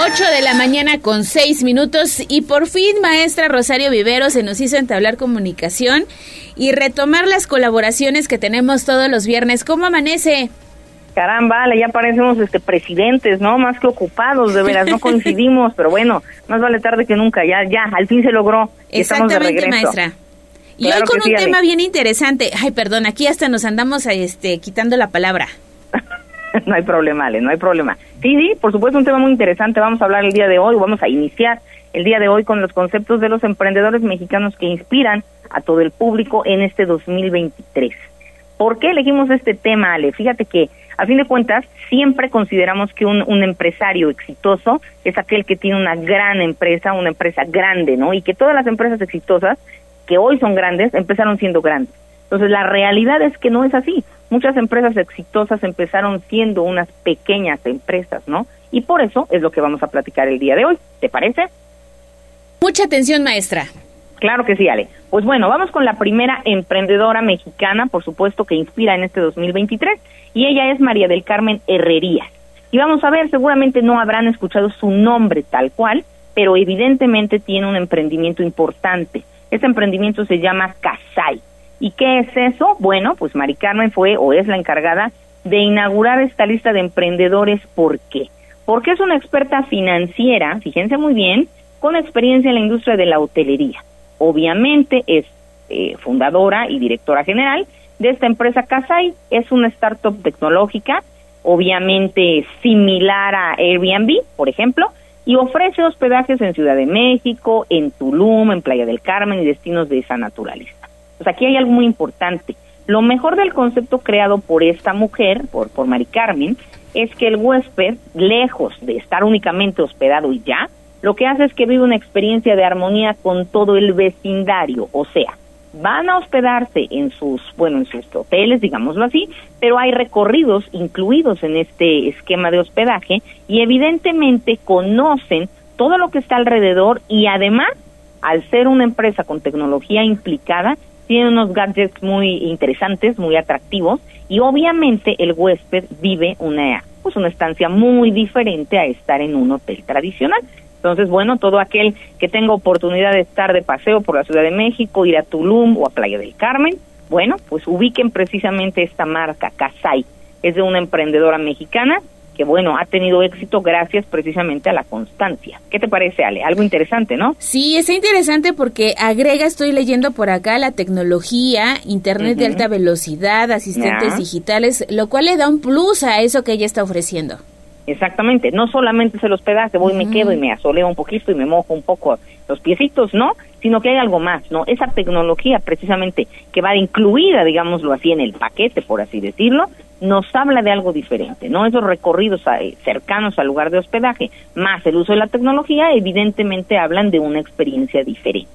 8 de la mañana con 6 minutos y por fin maestra Rosario Vivero se nos hizo entablar comunicación y retomar las colaboraciones que tenemos todos los viernes. ¿Cómo amanece? Caramba, ya parecemos este presidentes, ¿no? Más que ocupados, de veras, no coincidimos, pero bueno, más vale tarde que nunca, ya, ya, al fin se logró. Y estamos de maestra. Y hoy con un tema bien interesante. Ay, perdón, aquí hasta nos andamos este, quitando la palabra. no hay problema, Ale, no hay problema. Sí, sí, por supuesto, un tema muy interesante. Vamos a hablar el día de hoy, vamos a iniciar el día de hoy con los conceptos de los emprendedores mexicanos que inspiran a todo el público en este 2023. ¿Por qué elegimos este tema, Ale? Fíjate que, a fin de cuentas, siempre consideramos que un, un empresario exitoso es aquel que tiene una gran empresa, una empresa grande, ¿no? Y que todas las empresas exitosas, que hoy son grandes, empezaron siendo grandes. Entonces, la realidad es que no es así. Muchas empresas exitosas empezaron siendo unas pequeñas empresas, ¿no? Y por eso es lo que vamos a platicar el día de hoy. ¿Te parece? Mucha atención, maestra. Claro que sí, Ale. Pues bueno, vamos con la primera emprendedora mexicana, por supuesto, que inspira en este 2023, y ella es María del Carmen Herrerías. Y vamos a ver, seguramente no habrán escuchado su nombre tal cual, pero evidentemente tiene un emprendimiento importante. Este emprendimiento se llama Casai. ¿Y qué es eso? Bueno, pues Mari Carmen fue o es la encargada de inaugurar esta lista de emprendedores. ¿Por qué? Porque es una experta financiera, fíjense muy bien, con experiencia en la industria de la hotelería. Obviamente es eh, fundadora y directora general de esta empresa Casai. Es una startup tecnológica, obviamente similar a Airbnb, por ejemplo, y ofrece hospedajes en Ciudad de México, en Tulum, en Playa del Carmen y destinos de esa naturaleza. Pues aquí hay algo muy importante. Lo mejor del concepto creado por esta mujer, por, por Mari Carmen, es que el huésped, lejos de estar únicamente hospedado y ya, lo que hace es que vive una experiencia de armonía con todo el vecindario, o sea, van a hospedarse en sus, bueno, en sus hoteles, digámoslo así, pero hay recorridos incluidos en este esquema de hospedaje y evidentemente conocen todo lo que está alrededor y además, al ser una empresa con tecnología implicada, tiene unos gadgets muy interesantes, muy atractivos y obviamente el huésped vive una pues una estancia muy diferente a estar en un hotel tradicional. Entonces, bueno, todo aquel que tenga oportunidad de estar de paseo por la Ciudad de México, ir a Tulum o a Playa del Carmen, bueno, pues ubiquen precisamente esta marca, Casai. Es de una emprendedora mexicana que bueno, ha tenido éxito gracias precisamente a la constancia. ¿Qué te parece, Ale? Algo interesante, ¿no? Sí, es interesante porque agrega, estoy leyendo por acá, la tecnología, Internet de alta velocidad, asistentes digitales, lo cual le da un plus a eso que ella está ofreciendo. Exactamente, no solamente es el hospedaje, voy, y me quedo y me asoleo un poquito y me mojo un poco los piecitos, ¿no? Sino que hay algo más, ¿no? Esa tecnología precisamente que va incluida, digámoslo así, en el paquete, por así decirlo, nos habla de algo diferente, ¿no? Esos recorridos eh, cercanos al lugar de hospedaje, más el uso de la tecnología, evidentemente hablan de una experiencia diferente.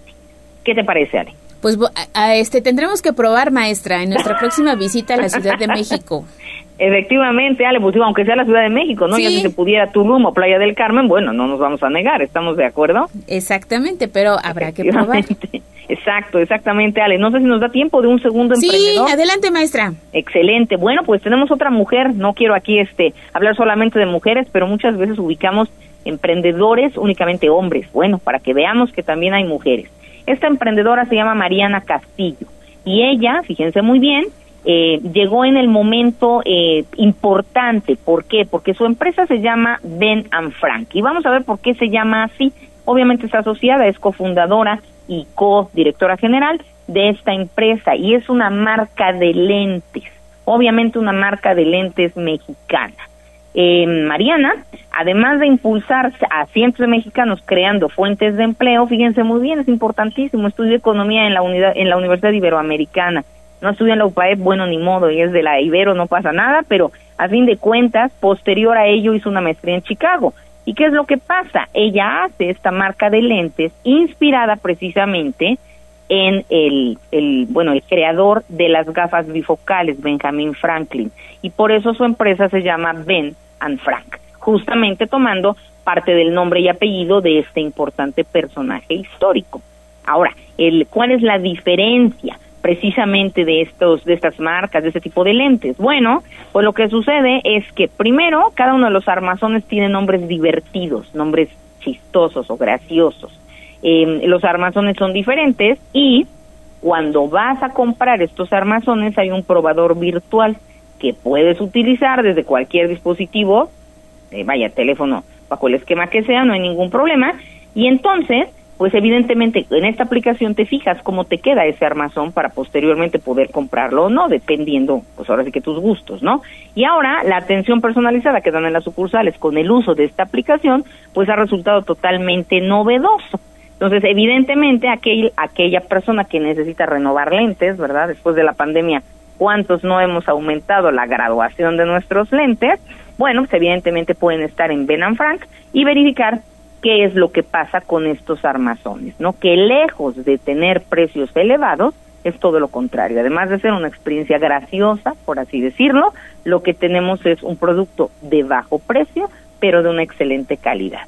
¿Qué te parece, Ale? Pues a este tendremos que probar, maestra, en nuestra próxima visita a la Ciudad de México. Efectivamente, Ale, pues aunque sea la Ciudad de México, ¿no? Ya si se pudiera Tulum o Playa del Carmen, bueno, no nos vamos a negar, ¿estamos de acuerdo? Exactamente, pero habrá que probar. Exacto, exactamente, Ale. No sé si nos da tiempo de un segundo sí, emprendedor. Sí, adelante, maestra. Excelente. Bueno, pues tenemos otra mujer. No quiero aquí este hablar solamente de mujeres, pero muchas veces ubicamos emprendedores únicamente hombres. Bueno, para que veamos que también hay mujeres. Esta emprendedora se llama Mariana Castillo y ella, fíjense muy bien, eh, llegó en el momento eh, importante. ¿Por qué? Porque su empresa se llama Ben and Frank. Y vamos a ver por qué se llama así. Obviamente está asociada, es cofundadora y co-directora general de esta empresa y es una marca de lentes. Obviamente una marca de lentes mexicana. Eh, Mariana, además de impulsar a cientos de mexicanos creando fuentes de empleo, fíjense muy bien, es importantísimo, estudió economía en la, unidad, en la Universidad Iberoamericana, no estudia en la UPAEP, bueno, ni modo, y es de la Ibero, no pasa nada, pero a fin de cuentas, posterior a ello hizo una maestría en Chicago. ¿Y qué es lo que pasa? Ella hace esta marca de lentes inspirada precisamente en el, el, bueno, el creador de las gafas bifocales, Benjamin Franklin, y por eso su empresa se llama Ben and Frank, justamente tomando parte del nombre y apellido de este importante personaje histórico. Ahora, el, ¿cuál es la diferencia precisamente de estos de estas marcas, de este tipo de lentes? Bueno, pues lo que sucede es que primero cada uno de los armazones tiene nombres divertidos, nombres chistosos o graciosos. Eh, los armazones son diferentes y cuando vas a comprar estos armazones hay un probador virtual que puedes utilizar desde cualquier dispositivo, eh, vaya teléfono, bajo el esquema que sea, no hay ningún problema. Y entonces, pues evidentemente en esta aplicación te fijas cómo te queda ese armazón para posteriormente poder comprarlo o no, dependiendo, pues ahora sí que tus gustos, ¿no? Y ahora la atención personalizada que dan en las sucursales con el uso de esta aplicación, pues ha resultado totalmente novedoso. Entonces, evidentemente, aquel, aquella persona que necesita renovar lentes, ¿verdad? Después de la pandemia, ¿cuántos no hemos aumentado la graduación de nuestros lentes? Bueno, pues evidentemente pueden estar en Ben Frank y verificar qué es lo que pasa con estos armazones, ¿no? Que lejos de tener precios elevados, es todo lo contrario. Además de ser una experiencia graciosa, por así decirlo, lo que tenemos es un producto de bajo precio, pero de una excelente calidad.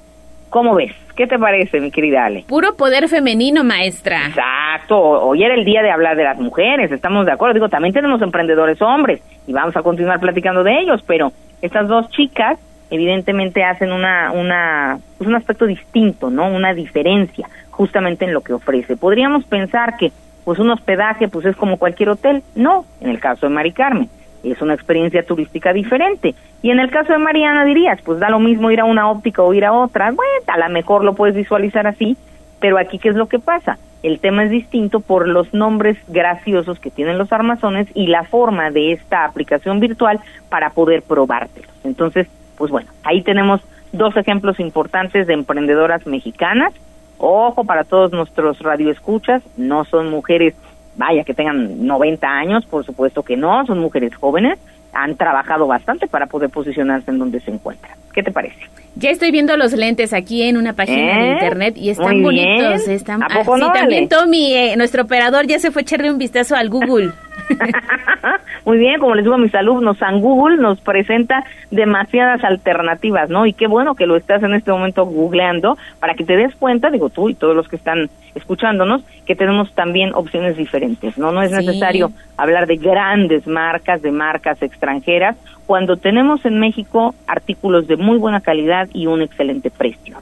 ¿Cómo ves? ¿Qué te parece, mi querida Ale? Puro poder femenino, maestra. Exacto. Hoy era el día de hablar de las mujeres, estamos de acuerdo. Digo, también tenemos emprendedores hombres y vamos a continuar platicando de ellos, pero estas dos chicas evidentemente hacen una, una, pues un aspecto distinto, ¿no? Una diferencia justamente en lo que ofrece. Podríamos pensar que pues un hospedaje pues es como cualquier hotel. No, en el caso de Mari Carmen es una experiencia turística diferente. Y en el caso de Mariana dirías, pues da lo mismo ir a una óptica o ir a otra, bueno, a lo mejor lo puedes visualizar así, pero aquí qué es lo que pasa? El tema es distinto por los nombres graciosos que tienen los armazones y la forma de esta aplicación virtual para poder probártelos. Entonces, pues bueno, ahí tenemos dos ejemplos importantes de emprendedoras mexicanas. Ojo para todos nuestros radioescuchas, no son mujeres vaya, que tengan 90 años, por supuesto que no, son mujeres jóvenes, han trabajado bastante para poder posicionarse en donde se encuentran. ¿Qué te parece? Ya estoy viendo los lentes aquí en una página de ¿Eh? internet y están Muy bonitos. bien. Están, ¿A poco Ah, sí, no, también Ale? Tommy, eh, nuestro operador, ya se fue a echarle un vistazo al Google. Muy bien, como les digo a mis alumnos, San Google nos presenta demasiadas alternativas, ¿no? Y qué bueno que lo estás en este momento googleando para que te des cuenta, digo tú y todos los que están escuchándonos, que tenemos también opciones diferentes, ¿no? No es Sí. necesario hablar de grandes marcas, de marcas extranjeras, cuando tenemos en México artículos de muy buena calidad y un excelente precio.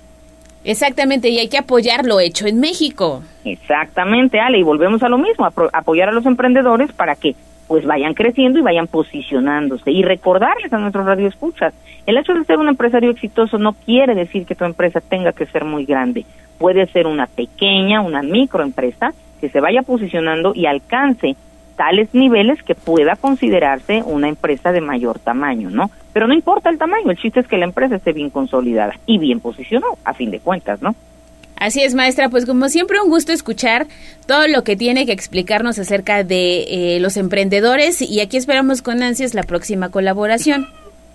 Exactamente, y hay que apoyar lo hecho en México. Exactamente, Ale, y volvemos a lo mismo, a apoyar a los emprendedores para que pues vayan creciendo y vayan posicionándose y recordarles a nuestros radioescuchas, el hecho de ser un empresario exitoso no quiere decir que tu empresa tenga que ser muy grande, puede ser una pequeña, una microempresa que se vaya posicionando y alcance tales niveles que pueda considerarse una empresa de mayor tamaño, ¿no? Pero no importa el tamaño, el chiste es que la empresa esté bien consolidada y bien posicionada, a fin de cuentas, ¿no? Así es, maestra, pues como siempre un gusto escuchar todo lo que tiene que explicarnos acerca de eh, los emprendedores y aquí esperamos con ansias la próxima colaboración.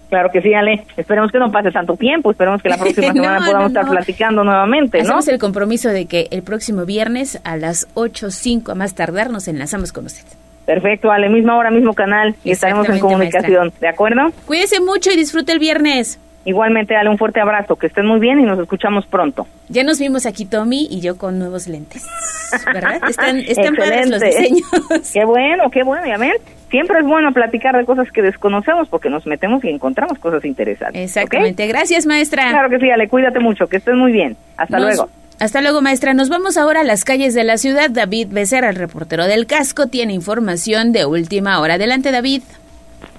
Claro que sí, Ale. Esperemos que no pase tanto tiempo. Esperemos que la próxima No, semana no, podamos estar no. platicando nuevamente, ¿no? Hacemos el compromiso de que el próximo viernes a las 8.05 a más tardar nos enlazamos con usted. Perfecto, Ale. Misma hora, mismo canal. Y estaremos en comunicación. ¿De acuerdo? Cuídese mucho y disfrute el viernes. Igualmente, Ale, un fuerte abrazo. Que estén muy bien y nos escuchamos pronto. Ya nos vimos aquí Tommy y yo con nuevos lentes, ¿verdad? Están, están padres los diseños. Qué bueno, qué bueno. Ya ven, siempre es bueno platicar de cosas que desconocemos porque nos metemos y encontramos cosas interesantes. Exactamente. Gracias, maestra. Claro que sí, Ale. Cuídate mucho. Que estés muy bien. Hasta Nos- luego. Hasta luego, maestra. Nos vamos ahora a las calles de la ciudad. David Becerra, el reportero del casco, tiene información de última hora. Adelante, David.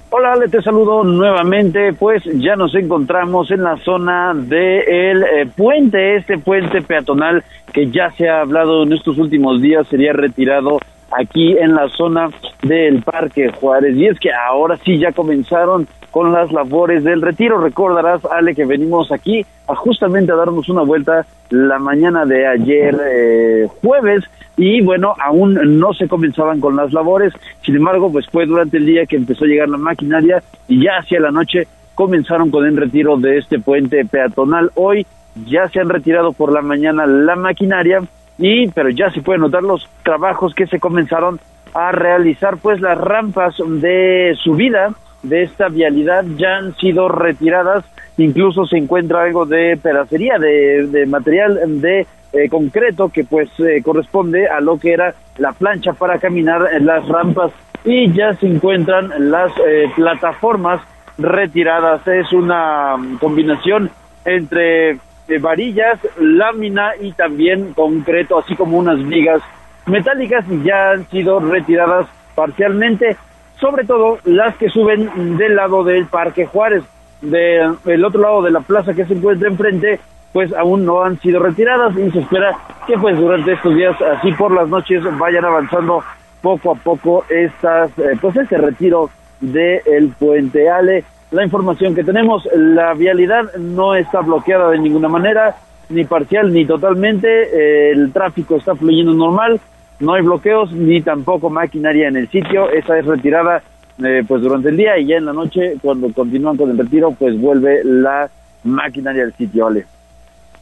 Hola, Ale, te saludo nuevamente. Pues ya nos encontramos en la zona del puente, este puente peatonal que ya se ha hablado en estos últimos días sería retirado aquí en la zona del Parque Juárez. Y es que ahora sí ya comenzaron con las labores del retiro. Recordarás, Ale, que venimos aquí a justamente a darnos una vuelta la mañana de ayer eh, jueves y bueno, aún no se comenzaban con las labores, sin embargo, pues fue durante el día que empezó a llegar la maquinaria y ya hacia la noche comenzaron con el retiro de este puente peatonal. Hoy ya se han retirado por la mañana la maquinaria y pero ya se pueden notar los trabajos que se comenzaron a realizar, pues las rampas de subida de esta vialidad ya han sido retiradas, incluso se encuentra algo de pedacería, de, material de eh, concreto que pues eh, corresponde a lo que era la plancha para caminar las rampas y ya se encuentran las eh, plataformas retiradas. Es una mm, combinación entre varillas, lámina y también concreto, así como unas vigas metálicas ya han sido retiradas parcialmente, sobre todo las que suben del lado del Parque Juárez, del otro lado de la plaza que se encuentra enfrente, pues aún no han sido retiradas y se espera que pues durante estos días, así por las noches, vayan avanzando poco a poco estas, eh, pues este retiro del el puente Ale. La información que tenemos, la vialidad no está bloqueada de ninguna manera, ni parcial ni totalmente, eh, el tráfico está fluyendo normal, no hay bloqueos ni tampoco maquinaria en el sitio, esa es retirada eh, pues durante el día y ya en la noche cuando continúan con el retiro pues vuelve la maquinaria al sitio, Ale.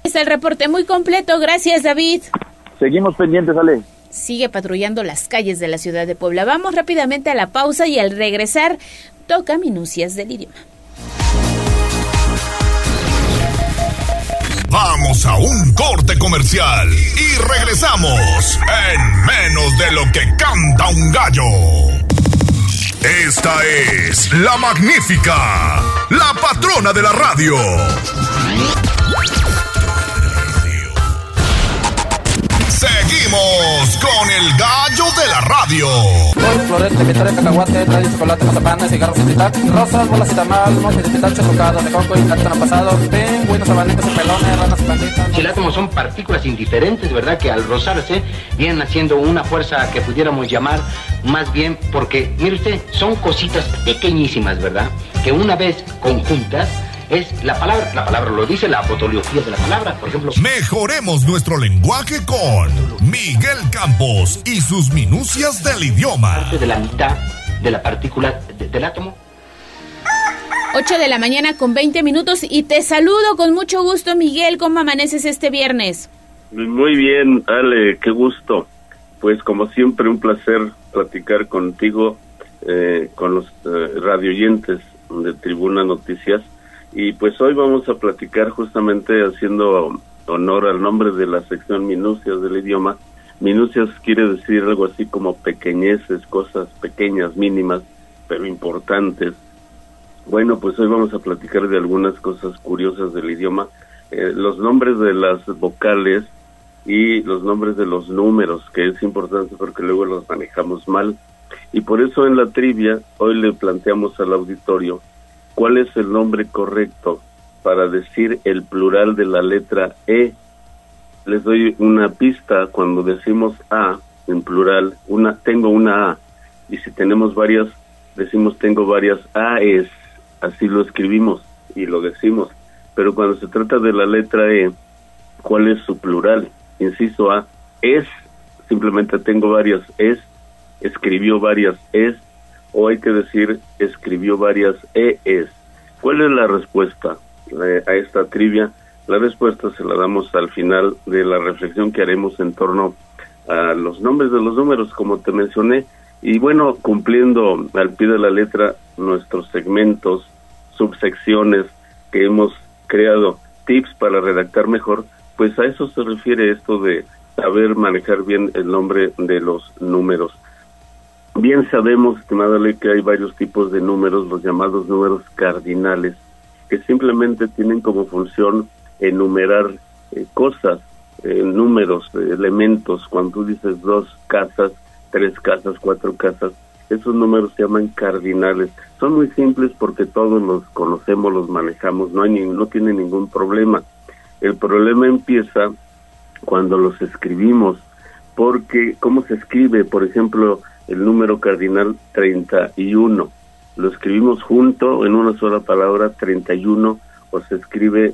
Es el reporte muy completo, gracias David. Seguimos pendientes, Ale. Sigue patrullando las calles de la ciudad de Puebla. Vamos rápidamente a la pausa y al regresar toca minucias del idioma. Vamos a un corte comercial y regresamos en menos de lo que canta un gallo. Esta es la magnífica, la patrona de la radio. Seguimos con el gallo de la radio. Florete, vitores, cacahuate, trae chocolate, mazapanes, cigarros y rosas, bolas y y pitacho tocado, de coco y plátano pasado, pingüinos, abanicos y pelones, ranas y panditas. Si el átomo son partículas indiferentes, ¿verdad? Que al rozarse vienen haciendo una fuerza que pudiéramos llamar más bien porque, mire usted, son cositas pequeñísimas, ¿verdad? Que una vez conjuntas es la palabra, la palabra lo dice, la fotología de la palabra, por ejemplo. Mejoremos nuestro lenguaje con Miguel Campos y sus minucias del idioma. Parte de la mitad de la partícula de- del átomo. 8 de la mañana con 20 minutos y te saludo con mucho gusto Miguel, ¿cómo amaneces este viernes? Muy bien, Ale, qué gusto. Pues como siempre, un placer platicar contigo, eh, con los eh, radioyentes de Tribuna Noticias. Y pues hoy vamos a platicar justamente haciendo honor al nombre de la sección Minucias del idioma. Minucias quiere decir algo así como pequeñeces, cosas pequeñas, mínimas, pero importantes. Bueno, pues hoy vamos a platicar de algunas cosas curiosas del idioma. Eh, los nombres de las vocales y los nombres de los números, que es importante porque luego los manejamos mal. Y por eso en la trivia hoy le planteamos al auditorio cuál es el nombre correcto para decir el plural de la letra E. Les doy una pista cuando decimos A en plural, una tengo una A y si tenemos varias decimos tengo varias A's, así lo escribimos y lo decimos. Pero cuando se trata de la letra E, ¿cuál es su plural? Inciso A, es, simplemente tengo varias es, escribió varias es, o hay que decir escribió varias ES. ¿Cuál es la respuesta eh, a esta trivia? La respuesta se la damos al final de la reflexión que haremos en torno a los nombres de los números, como te mencioné, y bueno, cumpliendo al pie de la letra nuestros segmentos, subsecciones que hemos creado, tips para redactar mejor, pues a eso se refiere esto de saber manejar bien el nombre de los números. Bien sabemos, estimada ley, que hay varios tipos de números, los llamados números cardinales, que simplemente tienen como función enumerar eh, cosas, eh, números, eh, elementos. Cuando tú dices dos casas, tres casas, cuatro casas, esos números se llaman cardinales. Son muy simples porque todos los conocemos, los manejamos, no hay ni- no tiene ningún problema. El problema empieza cuando los escribimos, porque ¿cómo se escribe? Por ejemplo, el número cardinal 31. Lo escribimos junto en una sola palabra 31 o se escribe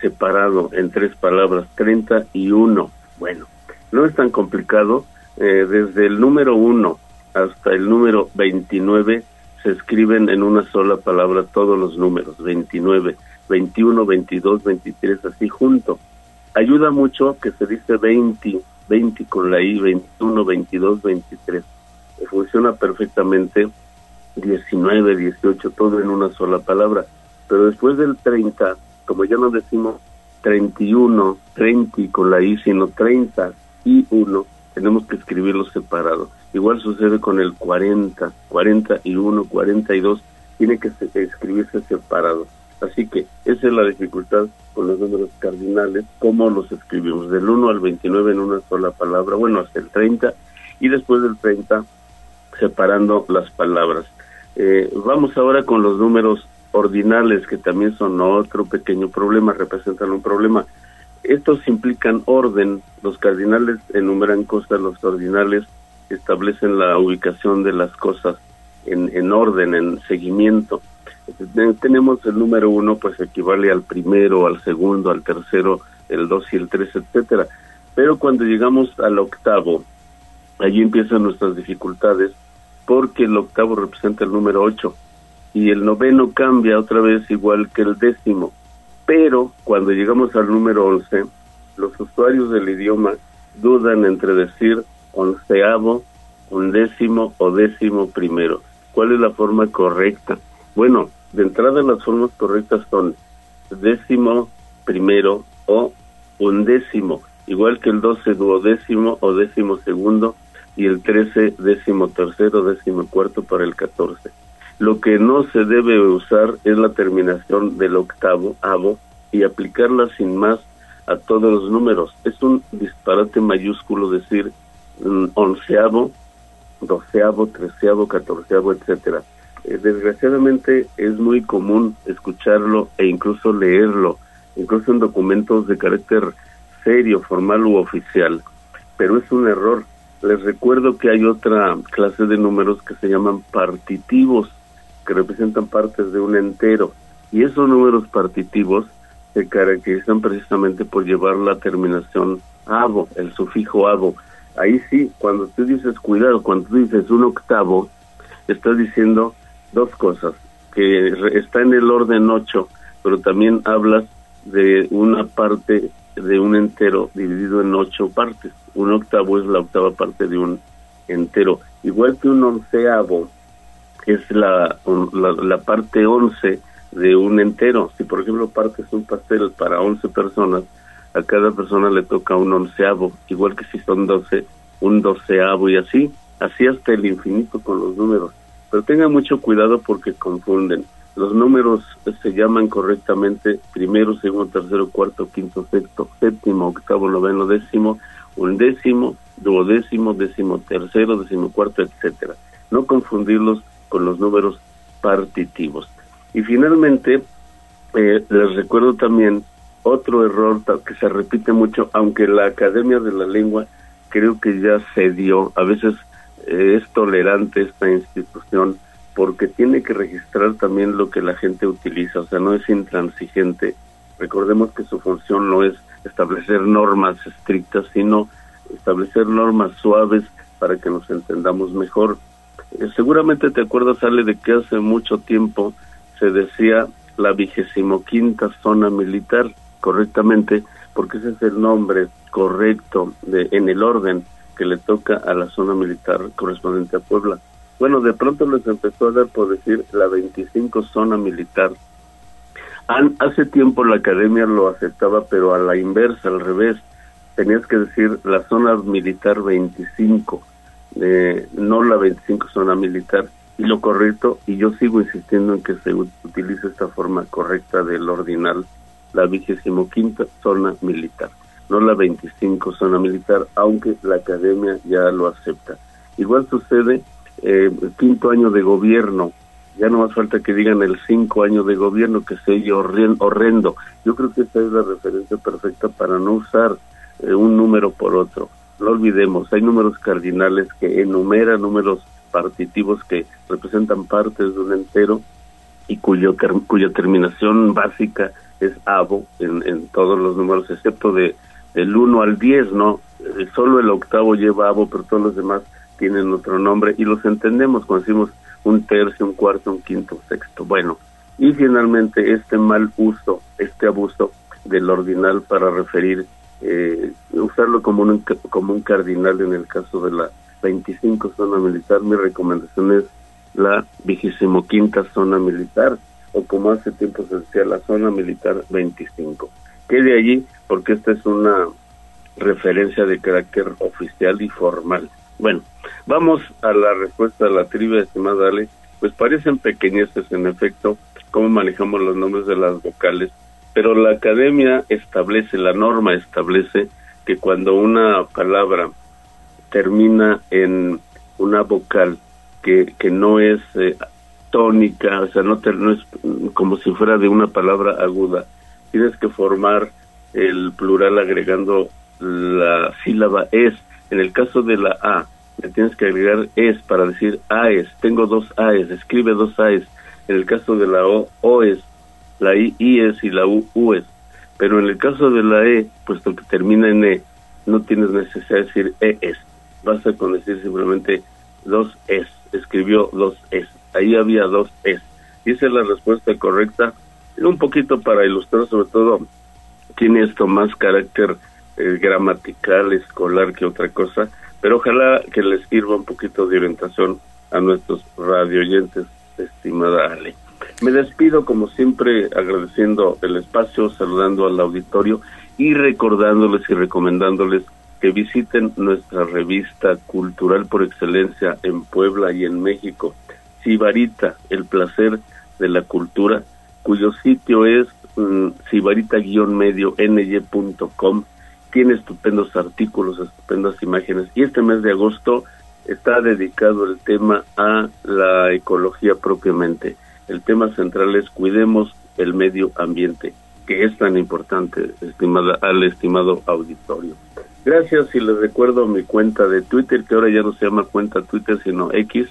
separado en tres palabras 31. Bueno, no es tan complicado. eh, desde el número 1 hasta el número 29 se escriben en una sola palabra todos los números, 29, 21, 22, 23, así junto. Ayuda mucho que se dice 20 20 con la I, 21, 22, 23. Funciona perfectamente 19, 18, todo en una sola palabra. Pero después del 30, como ya no decimos 31, 30 con la I, sino 30 y 1, tenemos que escribirlo separado. Igual sucede con el 40, 41, 42, tiene que escribirse separado. Así que esa es la dificultad con los números cardinales, cómo los escribimos, del 1 al 29 en una sola palabra, bueno, hasta el 30, y después del 30 separando las palabras. Eh, vamos ahora con los números ordinales, que también son otro pequeño problema, representan un problema. Estos implican orden, los cardinales enumeran cosas, los ordinales establecen la ubicación de las cosas en, en orden, en seguimiento. Tenemos el número uno, pues equivale al primero, al segundo, al tercero, el dos y el tres, etcétera. Pero cuando llegamos al octavo, allí empiezan nuestras dificultades, porque el octavo representa el número ocho y el noveno cambia otra vez igual que el décimo. Pero cuando llegamos al número once, los usuarios del idioma dudan entre decir onceavo, undécimo o décimo primero. ¿Cuál es la forma correcta? Bueno, de entrada las formas correctas son décimo primero o undécimo, igual que el doce duodécimo o décimo segundo y el trece décimo tercero, décimo cuarto para el catorce. Lo que no se debe usar es la terminación del octavo, avo, y aplicarla sin más a todos los números. Es un disparate mayúsculo decir mm, onceavo, doceavo, treceavo, catorceavo, etcétera. Eh, desgraciadamente es muy común escucharlo e incluso leerlo, incluso en documentos de carácter serio, formal u oficial, pero es un error. Les recuerdo que hay otra clase de números que se llaman partitivos, que representan partes de un entero, y esos números partitivos se caracterizan precisamente por llevar la terminación avo, el sufijo avo. Ahí sí, cuando tú dices cuidado, cuando tú dices un octavo, estás diciendo dos cosas, que está en el orden 8, pero también hablas de una parte de un entero dividido en ocho partes. Un octavo es la octava parte de un entero. Igual que un onceavo es la, la, parte once de un entero. Si por ejemplo partes un pastel para once personas, a cada persona le toca un onceavo, igual que si son doce, un doceavo y así, así hasta el infinito con los números. Pero tengan mucho cuidado porque confunden. Los números se llaman correctamente primero, segundo, tercero, cuarto, quinto, sexto, séptimo, octavo, noveno, décimo, undécimo, duodécimo, décimo tercero, décimo cuarto, etcétera. No confundirlos con los números partitivos. Y finalmente, eh, les recuerdo también otro error que se repite mucho, aunque la Academia de la Lengua creo que ya se dio, a veces es tolerante esta institución porque tiene que registrar también lo que la gente utiliza, o sea, no es intransigente. Recordemos que su función no es establecer normas estrictas, sino establecer normas suaves para que nos entendamos mejor. Eh, seguramente te acuerdas, Ale, de que hace mucho tiempo se decía la vigésimo quinta zona militar, correctamente, porque ese es el nombre correcto de, en el orden que le toca a la zona militar correspondiente a Puebla. Bueno, de pronto les empezó a dar por decir la 25 zona militar. hace tiempo la academia lo aceptaba, pero a la inversa, al revés. Tenías que decir la zona militar 25, eh, no la 25 zona militar. Y lo correcto, y yo sigo insistiendo en que se utilice esta forma correcta del ordinal, la vigésimo quinta zona militar no la 25 zona militar, aunque la academia ya lo acepta. Igual sucede eh, quinto año de gobierno, ya no más falta que digan el cinco año de gobierno, que se oye horrendo. Yo creo que esta es la referencia perfecta para no usar eh, un número por otro. No olvidemos, hay números cardinales que enumeran números partitivos que representan partes de un entero y cuyo, cuya terminación básica es avo en, en todos los números, excepto de del 1 al 10, ¿no? Eh, solo el octavo lleva abo, pero todos los demás tienen otro nombre y los entendemos cuando decimos un tercio, un cuarto, un quinto, un sexto. Bueno, y finalmente este mal uso, este abuso del ordinal para referir eh, usarlo como un, como un cardinal en el caso de la 25 zona militar. Mi recomendación es la vigésimo quinta zona militar o como hace tiempo se decía la zona militar 25. Quede allí porque esta es una referencia de carácter oficial y formal. Bueno, vamos a la respuesta a la trivia, estimada Ale. Pues parecen pequeñeces en efecto, cómo manejamos los nombres de las vocales, pero la academia establece, la norma establece que cuando una palabra termina en una vocal que, que no es eh, tónica, o sea, no, no es como si fuera de una palabra aguda, tienes que formar el plural agregando la sílaba es. En el caso de la A, le tienes que agregar es para decir AES. Tengo dos AES, escribe dos AES. En el caso de la O, O es. La I, I es y la U, U es. Pero en el caso de la E, puesto que termina en E, no tienes necesidad de decir E es. Basta con decir simplemente dos es. Escribió dos es. Ahí había dos es. Y esa es la respuesta correcta. Un poquito para ilustrar, sobre todo, tiene esto más carácter eh, gramatical, escolar que otra cosa, pero ojalá que les sirva un poquito de orientación a nuestros radioyentes, estimada Ale. Me despido como siempre agradeciendo el espacio, saludando al auditorio y recordándoles y recomendándoles que visiten nuestra revista cultural por excelencia en Puebla y en México, Sibarita, el placer de la cultura, cuyo sitio es mm, sibarita-medio ny.com tiene estupendos artículos, estupendas imágenes y este mes de agosto está dedicado el tema a la ecología propiamente. El tema central es cuidemos el medio ambiente, que es tan importante, estimada, al estimado auditorio. Gracias y les recuerdo mi cuenta de Twitter, que ahora ya no se llama cuenta Twitter, sino X,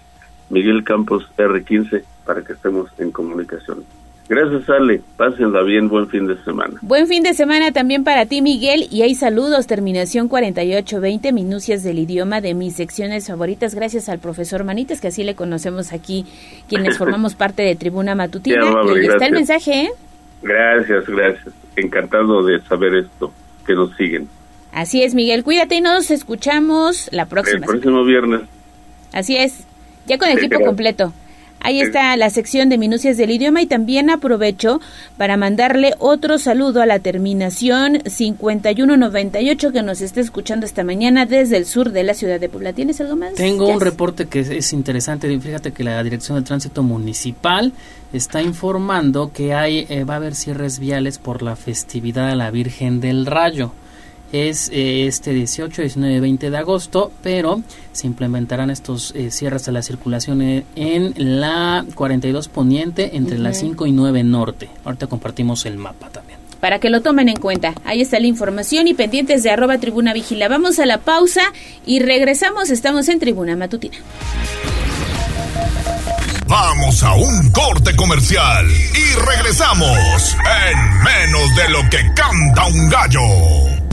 Miguel Campos R15, para que estemos en comunicación. Gracias, Ale. Pásenla bien. Buen fin de semana. Buen fin de semana también para ti, Miguel. Y hay saludos. Terminación 4820, minucias del idioma de mis secciones favoritas. Gracias al profesor Manitas, que así le conocemos aquí, quienes formamos parte de Tribuna Matutina. y ahí está el mensaje, ¿eh? Gracias, gracias. Encantado de saber esto, que nos siguen. Así es, Miguel. Cuídate y nos escuchamos la próxima. El próximo viernes. Así es. Ya con el equipo completo. Ahí está la sección de minucias del idioma y también aprovecho para mandarle otro saludo a la terminación 5198 que nos está escuchando esta mañana desde el sur de la ciudad de Puebla. ¿Tienes algo más? Tengo un reporte que es, interesante. Fíjate que la Dirección del Tránsito Municipal está informando que hay eh, va a haber cierres viales por la festividad a la Virgen del Rayo es eh, este 18, 19 y 20 de agosto, pero se implementarán estos eh, cierres de la circulación en, la 42 Poniente entre las 5 y 9 Norte. Ahorita compartimos el mapa también. Para que lo tomen en cuenta. Ahí está la información y pendientes de arroba tribuna vigila. Vamos a la pausa y regresamos. Estamos en tribuna matutina. Vamos a un corte comercial y regresamos en menos de lo que canta un gallo.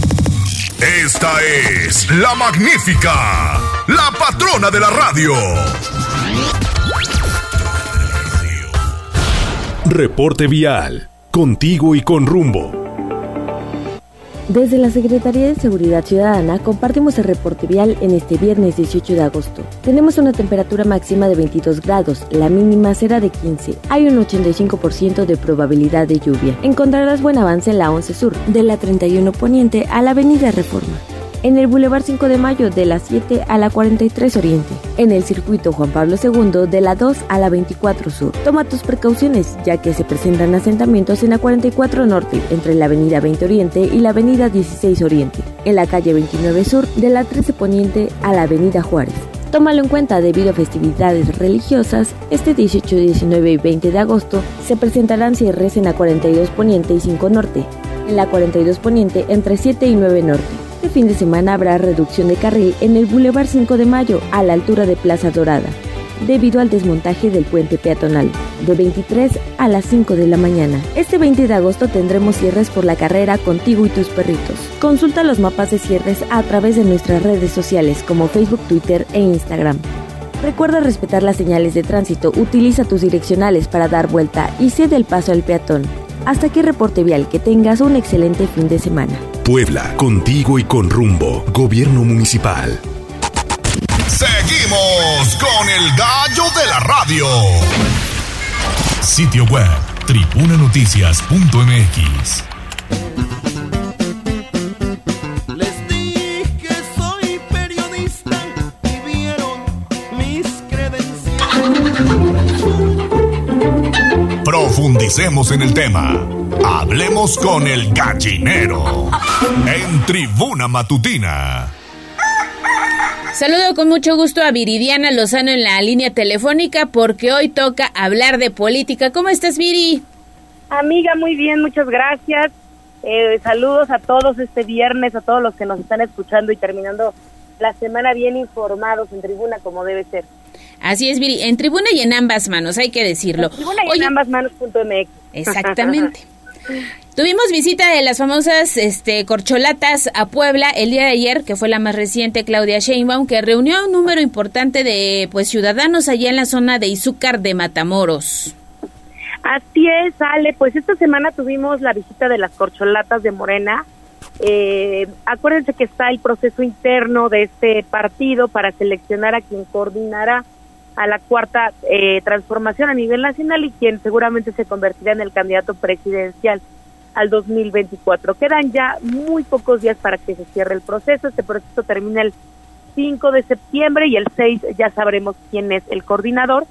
Esta es la magnífica, la patrona de la radio. Reporte vial, contigo y con rumbo. Desde la Secretaría de Seguridad Ciudadana compartimos el reporte vial en este viernes 18 de agosto. Tenemos una temperatura máxima de 22 grados, la mínima será de 15. Hay un 85% de probabilidad de lluvia. Encontrarás buen avance en la 11 Sur, de la 31 Poniente a la Avenida Reforma en el Boulevard 5 de Mayo de la 7 a la 43 Oriente, en el circuito Juan Pablo II de la 2 a la 24 Sur. Toma tus precauciones, ya que se presentan asentamientos en la 44 Norte, entre la Avenida 20 Oriente y la Avenida 16 Oriente, en la calle 29 Sur de la 13 Poniente a la Avenida Juárez. Tómalo en cuenta debido a festividades religiosas, este 18, 19 y 20 de agosto se presentarán cierres en la 42 Poniente y 5 Norte, en la 42 Poniente entre 7 y 9 Norte este fin de semana habrá reducción de carril en el Boulevard 5 de Mayo a la altura de Plaza Dorada, debido al desmontaje del puente peatonal, de 23 a las 5 de la mañana. Este 20 de agosto tendremos cierres por la carrera contigo y tus perritos. Consulta los mapas de cierres a través de nuestras redes sociales como Facebook, Twitter e Instagram. Recuerda respetar las señales de tránsito, utiliza tus direccionales para dar vuelta y cede el paso al peatón. Hasta aquí reporte vial, que tengas un excelente fin de semana. Puebla, contigo y con rumbo, Gobierno Municipal. Seguimos con el gallo de la radio. Sitio web, tribunanoticias.mx. Profundicemos en el tema. Hablemos con el gallinero. En Tribuna Matutina. Saludo con mucho gusto a Viridiana Lozano en la línea telefónica porque hoy toca hablar de política. ¿Cómo estás, Viri? Amiga, muy bien, muchas gracias. Eh, saludos a todos este viernes, a todos los que nos están escuchando y terminando la semana bien informados en tribuna como debe ser. Así es, Viri, en tribuna y en ambas manos, hay que decirlo. En tribuna y en ambas manos.mx. Exactamente. Tuvimos visita de las famosas este, corcholatas a Puebla el día de ayer, que fue la más reciente, Claudia Sheinbaum, que reunió a un número importante de pues ciudadanos allá en la zona de Izúcar de Matamoros. Así es, Ale. Pues esta semana tuvimos la visita de las corcholatas de Morena. Eh, acuérdense que está el proceso interno de este partido para seleccionar a quien coordinará a la cuarta eh, transformación a nivel nacional y quien seguramente se convertirá en el candidato presidencial al 2024. Quedan ya muy pocos días para que se cierre el proceso. Este proceso termina el 5 de septiembre y el 6 ya sabremos quién es el coordinador.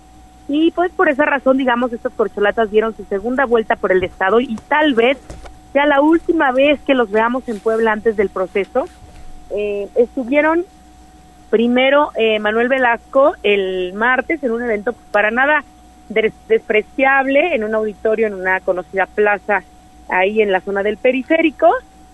Y pues por esa razón, digamos, estas corcholatas dieron su segunda vuelta por el Estado y tal vez sea la última vez que los veamos en Puebla antes del proceso. Eh, estuvieron primero eh, Manuel Velasco el martes en un evento para nada des- despreciable en un auditorio en una conocida plaza ahí en la zona del periférico.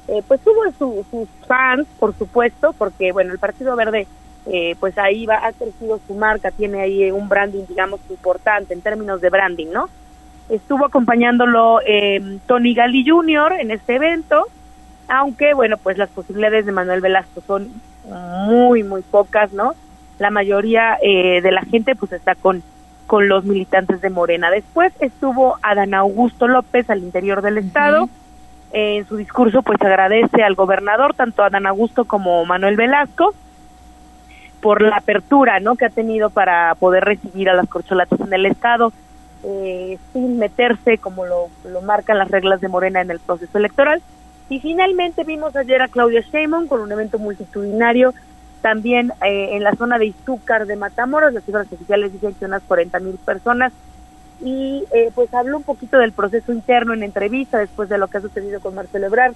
Eh, pues tuvo su- sus fans, por supuesto, porque bueno, el Partido Verde eh, pues ahí va, ha crecido su marca, tiene ahí un branding, digamos, importante en términos de branding, ¿no? Estuvo acompañándolo eh, Tony Gali Jr. en este evento, aunque bueno, pues las posibilidades de Manuel Velasco son muy, muy pocas, ¿no? La mayoría eh, de la gente pues está con, con los militantes de Morena. Después estuvo Adán Augusto López al interior del estado. Eh, en su discurso pues agradece al gobernador, tanto Adán Augusto como Manuel Velasco, por la apertura, ¿no? Que ha tenido para poder recibir a las corcholatas en el estado. eh, sin meterse como lo, lo marcan las reglas de Morena en el proceso electoral. Y finalmente vimos ayer a Claudia Sheinbaum con un evento multitudinario también eh, en la zona de Izúcar de Matamoros, las cifras oficiales dicen que unas 40 mil personas, y eh, pues habló un poquito del proceso interno en entrevista después de lo que ha sucedido con Marcelo Ebrard,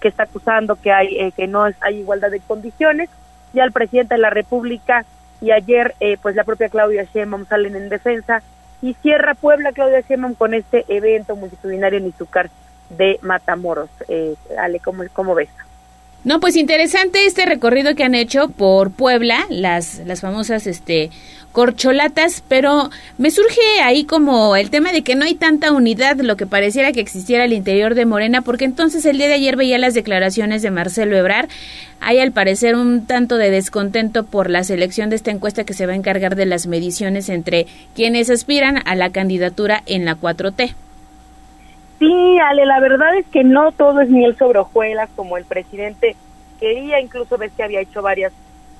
que está acusando que hay eh, que no hay igualdad de condiciones, y al presidente de la República, y ayer eh, pues la propia Claudia Sheinbaum salen en defensa, y cierra Puebla Claudia Sheinbaum con este evento multitudinario en Izúcar de Matamoros. Eh, Ale, ¿cómo, ¿cómo ves? No, pues interesante este recorrido que han hecho por Puebla, las, las famosas este corcholatas, pero me surge ahí como el tema de que no hay tanta unidad, lo que pareciera que existiera al interior de Morena, porque entonces el día de ayer veía las declaraciones de Marcelo Ebrar, hay al parecer un tanto de descontento por la selección de esta encuesta que se va a encargar de las mediciones entre quienes aspiran a la candidatura en la 4T. Sí, Ale, la verdad es que no todo es miel sobre hojuelas como el presidente quería, incluso ves que había hecho varias,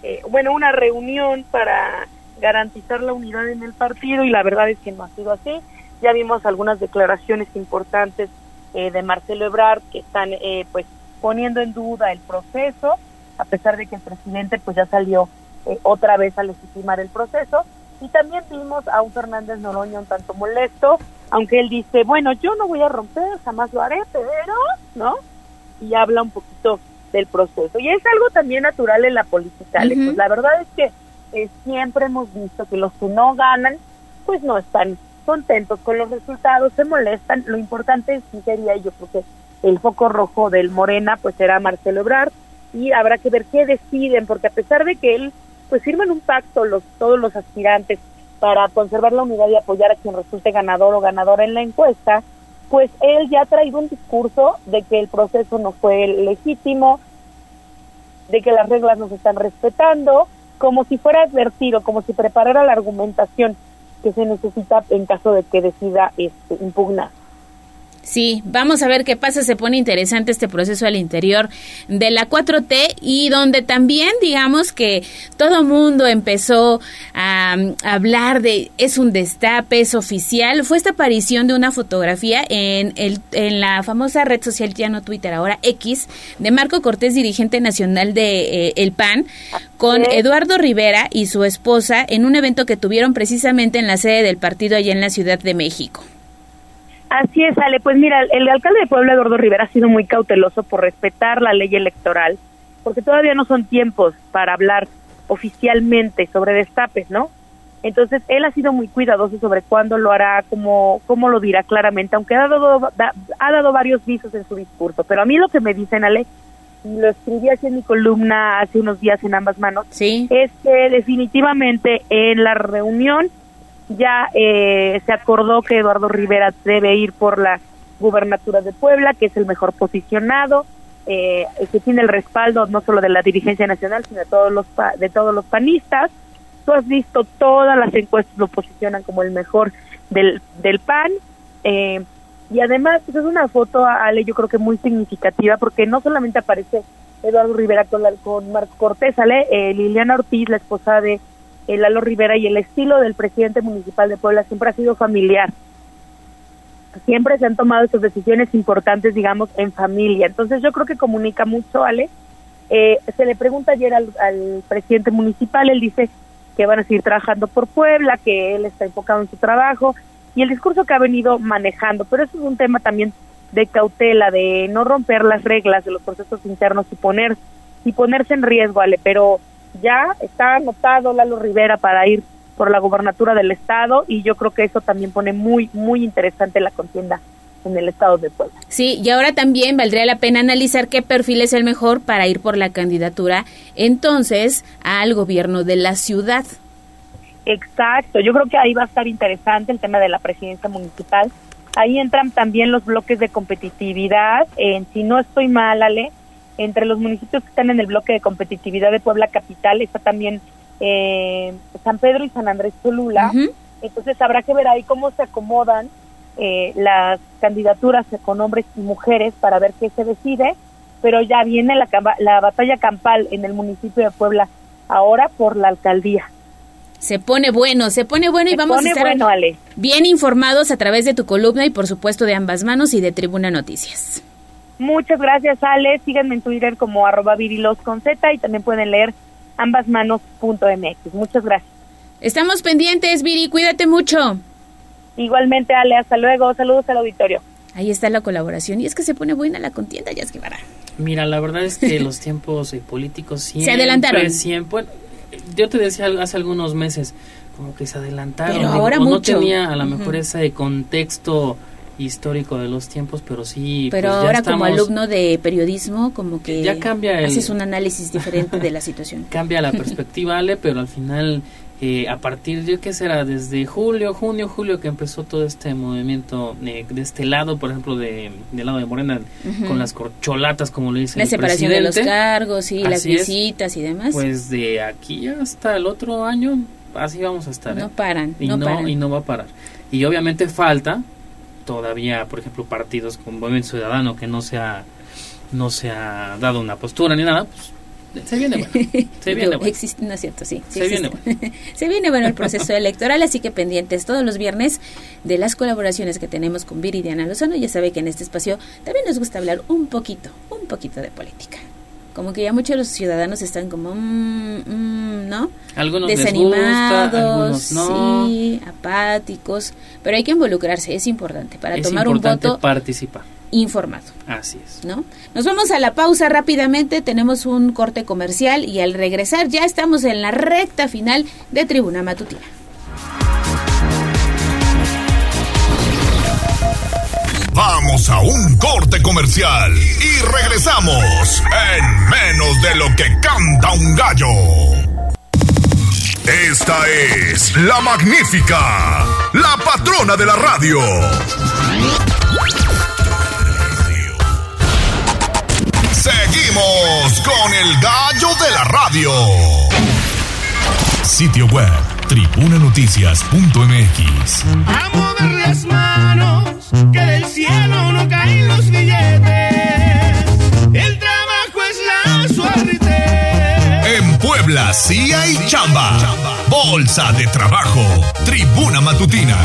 eh, bueno, una reunión para garantizar la unidad en el partido y la verdad es que no ha sido así. Ya vimos algunas declaraciones importantes eh, de Marcelo Ebrard que están eh, pues poniendo en duda el proceso, a pesar de que el presidente pues ya salió eh, otra vez a legitimar el proceso. Y también vimos a un Fernández Noroña un tanto molesto, aunque él dice, bueno, yo no voy a romper, jamás lo haré, pero, ¿no? Y habla un poquito del proceso. Y es algo también natural en la política, Ale. Ujú. Pues la verdad es que eh, siempre hemos visto que los que no ganan, pues no están contentos con los resultados, se molestan. Lo importante sí sería, yo creo que el foco rojo del Morena, pues será Marcelo Ebrard, y habrá que ver qué deciden, porque a pesar de que él, pues firman un pacto los todos los aspirantes para conservar la unidad y apoyar a quien resulte ganador o ganadora en la encuesta, pues él ya ha traído un discurso de que el proceso no fue legítimo, de que las reglas no se están respetando, como si fuera advertido, como si preparara la argumentación que se necesita en caso de que decida este, impugnar. Sí, vamos a ver qué pasa. Se pone interesante este proceso al interior de la 4T y donde también, digamos que todo mundo empezó a, a hablar de es un destape, es oficial. Fue esta aparición de una fotografía en, el, en la famosa red social, ya no Twitter, ahora X, de Marco Cortés, dirigente nacional de eh, El PAN, con Eduardo Rivera y su esposa en un evento que tuvieron precisamente en la sede del partido allá en la Ciudad de México. Así es, Ale. Pues mira, el alcalde de Puebla, Eduardo Rivera, ha sido muy cauteloso por respetar la ley electoral, porque todavía no son tiempos para hablar oficialmente sobre destapes, ¿no? Entonces, él ha sido muy cuidadoso sobre cuándo lo hará, cómo, cómo lo dirá claramente, aunque ha dado, ha dado varios visos en su discurso. Pero a mí lo que me dicen, Ale, y lo escribí aquí en mi columna hace unos días en ambas manos, ¿Sí? es que definitivamente en la reunión ya eh, se acordó que Eduardo Rivera debe ir por la gubernatura de Puebla, que es el mejor posicionado, eh, que tiene el respaldo no solo de la dirigencia nacional, sino de todos los de todos los panistas. Tú has visto todas las encuestas lo posicionan como el mejor del, del PAN. Eh, y además pues, es una foto, Ale, yo creo que muy significativa, porque no solamente aparece Eduardo Rivera con, la, con Marco Cortés, Ale, eh, Liliana Ortiz, la esposa de el Lalo Rivera y el estilo del presidente municipal de Puebla siempre ha sido familiar. Siempre se han tomado esas decisiones importantes, digamos, en familia. Entonces yo creo que comunica mucho, Ale. Eh, se le pregunta ayer al, al presidente municipal, él dice que van a seguir trabajando por Puebla, que él está enfocado en su trabajo y el discurso que ha venido manejando. Pero eso es un tema también de cautela, de no romper las reglas de los procesos internos y poner y ponerse en riesgo, Ale. Pero ya está anotado Lalo Rivera para ir por la gobernatura del estado y yo creo que eso también pone muy muy interesante la contienda en el estado de Puebla. Sí, y ahora también valdría la pena analizar qué perfil es el mejor para ir por la candidatura entonces al gobierno de la ciudad. Exacto, yo creo que ahí va a estar interesante el tema de la presidencia municipal. Ahí entran también los bloques de competitividad. En, si no estoy mal, Ale, entre los municipios que están en el bloque de competitividad de Puebla Capital está también eh, San Pedro y San Andrés Cholula. Entonces habrá que ver ahí cómo se acomodan eh, las candidaturas con hombres y mujeres para ver qué se decide. Pero ya viene la, la batalla campal en el municipio de Puebla ahora por la alcaldía. Se pone bueno, se pone bueno y Se vamos a estar bueno, Ale. bien informados a través de tu columna y por supuesto de ambas manos y de Tribuna Noticias. Muchas gracias, Ale. Síganme en Twitter como arroba virilos con Z y también pueden leer ambasmanos.mx. Muchas gracias. Estamos pendientes, Viri, cuídate mucho. Igualmente, Ale, hasta luego. Saludos al auditorio. Ahí está la colaboración y es que se pone buena la contienda, ya es que para. Mira, la verdad es que los tiempos políticos siempre... adelantaron. Siempre, yo te decía hace algunos meses, como que se adelantaron. Pero digo, ahora o no mucho. tenía a lo mejor ese contexto histórico de los tiempos, pero sí. Pero pues ya ahora como alumno de periodismo, como que Ya cambia el- haces un análisis diferente de la situación. cambia la perspectiva, Ale, pero al final, eh, a partir de, ¿qué será? Desde julio, junio, julio, que empezó todo este movimiento eh, de este lado, por ejemplo, de, del lado de Morena, con las corcholatas, como le dice La el separación de los presidente. cargos y las es. visitas y demás. Pues de aquí hasta el otro año, así vamos a estar. no ¿eh? paran, y no, no, paran. y no va a parar. Y obviamente falta todavía, por ejemplo, partidos como Movimiento Ciudadano que no se ha, no se ha dado una postura ni nada, pues se viene bueno. Se viene bueno. existe- no es cierto, sí. sí Se viene existe. se viene bueno el proceso electoral, así que pendientes todos los viernes de las colaboraciones que tenemos con Viridiana Lozano. Ya sabe que en este espacio también nos gusta hablar un poquito, un poquito de política. Como que ya muchos de los ciudadanos están como, mm, mm, ¿no? Algunos les gusta, Desanimados, algunos no. sí, apáticos, pero hay que involucrarse, es importante para es tomar un voto participar. informado. Así es. ¿no? Nos vamos a la pausa rápidamente, tenemos un corte comercial y al regresar ya estamos en la recta final de Tribuna Matutina. Vamos a un corte comercial y regresamos en menos de lo que canta un gallo. Esta es la magnífica, la patrona de la radio. Seguimos con el gallo de la radio. Sitio web tribunanoticias.mx. A mover las manos, que del cielo no caen los billetes. Puebla sí hay chamba. Bolsa de trabajo. Tribuna matutina.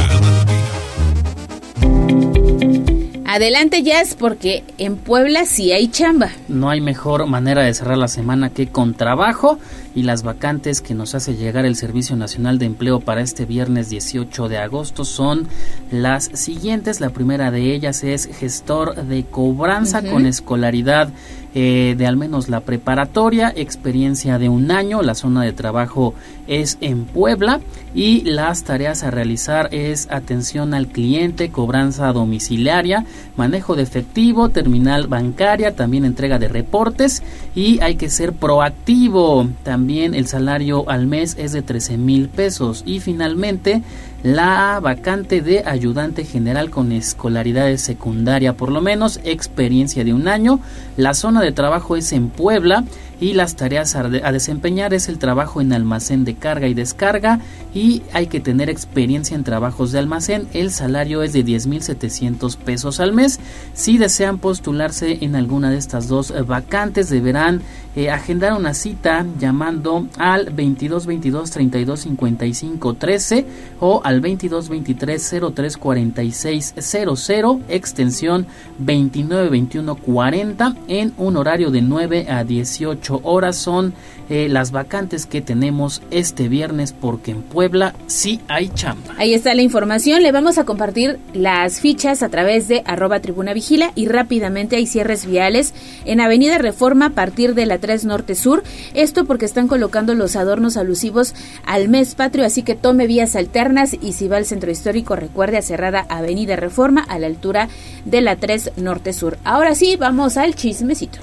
Adelante, Jazz, porque en Puebla sí hay chamba. No hay mejor manera de cerrar la semana que con trabajo y las vacantes que nos hace llegar el Servicio Nacional de Empleo para este viernes 18 de agosto son las siguientes. La primera de ellas es gestor de cobranza con escolaridad eh, de al menos la preparatoria, experiencia de un año, la zona de trabajo es en Puebla y las tareas a realizar es atención al cliente, cobranza domiciliaria, manejo de efectivo, terminal bancaria, también entrega de reportes y hay que ser proactivo. También el salario al mes es de 13 mil pesos y finalmente la vacante de ayudante general con escolaridad de secundaria, por lo menos experiencia de un año. La zona de trabajo es en Puebla y las tareas a, de- a desempeñar es el trabajo en almacén de carga y descarga y hay que tener experiencia en trabajos de almacén. El salario es de 10.700 pesos al mes. Si desean postularse en alguna de estas dos eh, vacantes deberán eh, agendar una cita llamando al 22 22 32 55 13 o al 22 23 03 46 00 extensión 29 21 40 en un horario de 9 a 18 horas son eh, las vacantes que tenemos este viernes porque en Puebla sí hay chamba. Ahí está la información. Le vamos a compartir las fichas a través de arroba tribuna vigila y rápidamente hay cierres viales en Avenida Reforma a partir de la 3 Norte Sur. Esto porque están colocando los adornos alusivos al mes patrio, así que tome vías alternas y si va al centro histórico recuerde a cerrada Avenida Reforma a la altura de la 3 Norte Sur. Ahora sí, vamos al chismecito.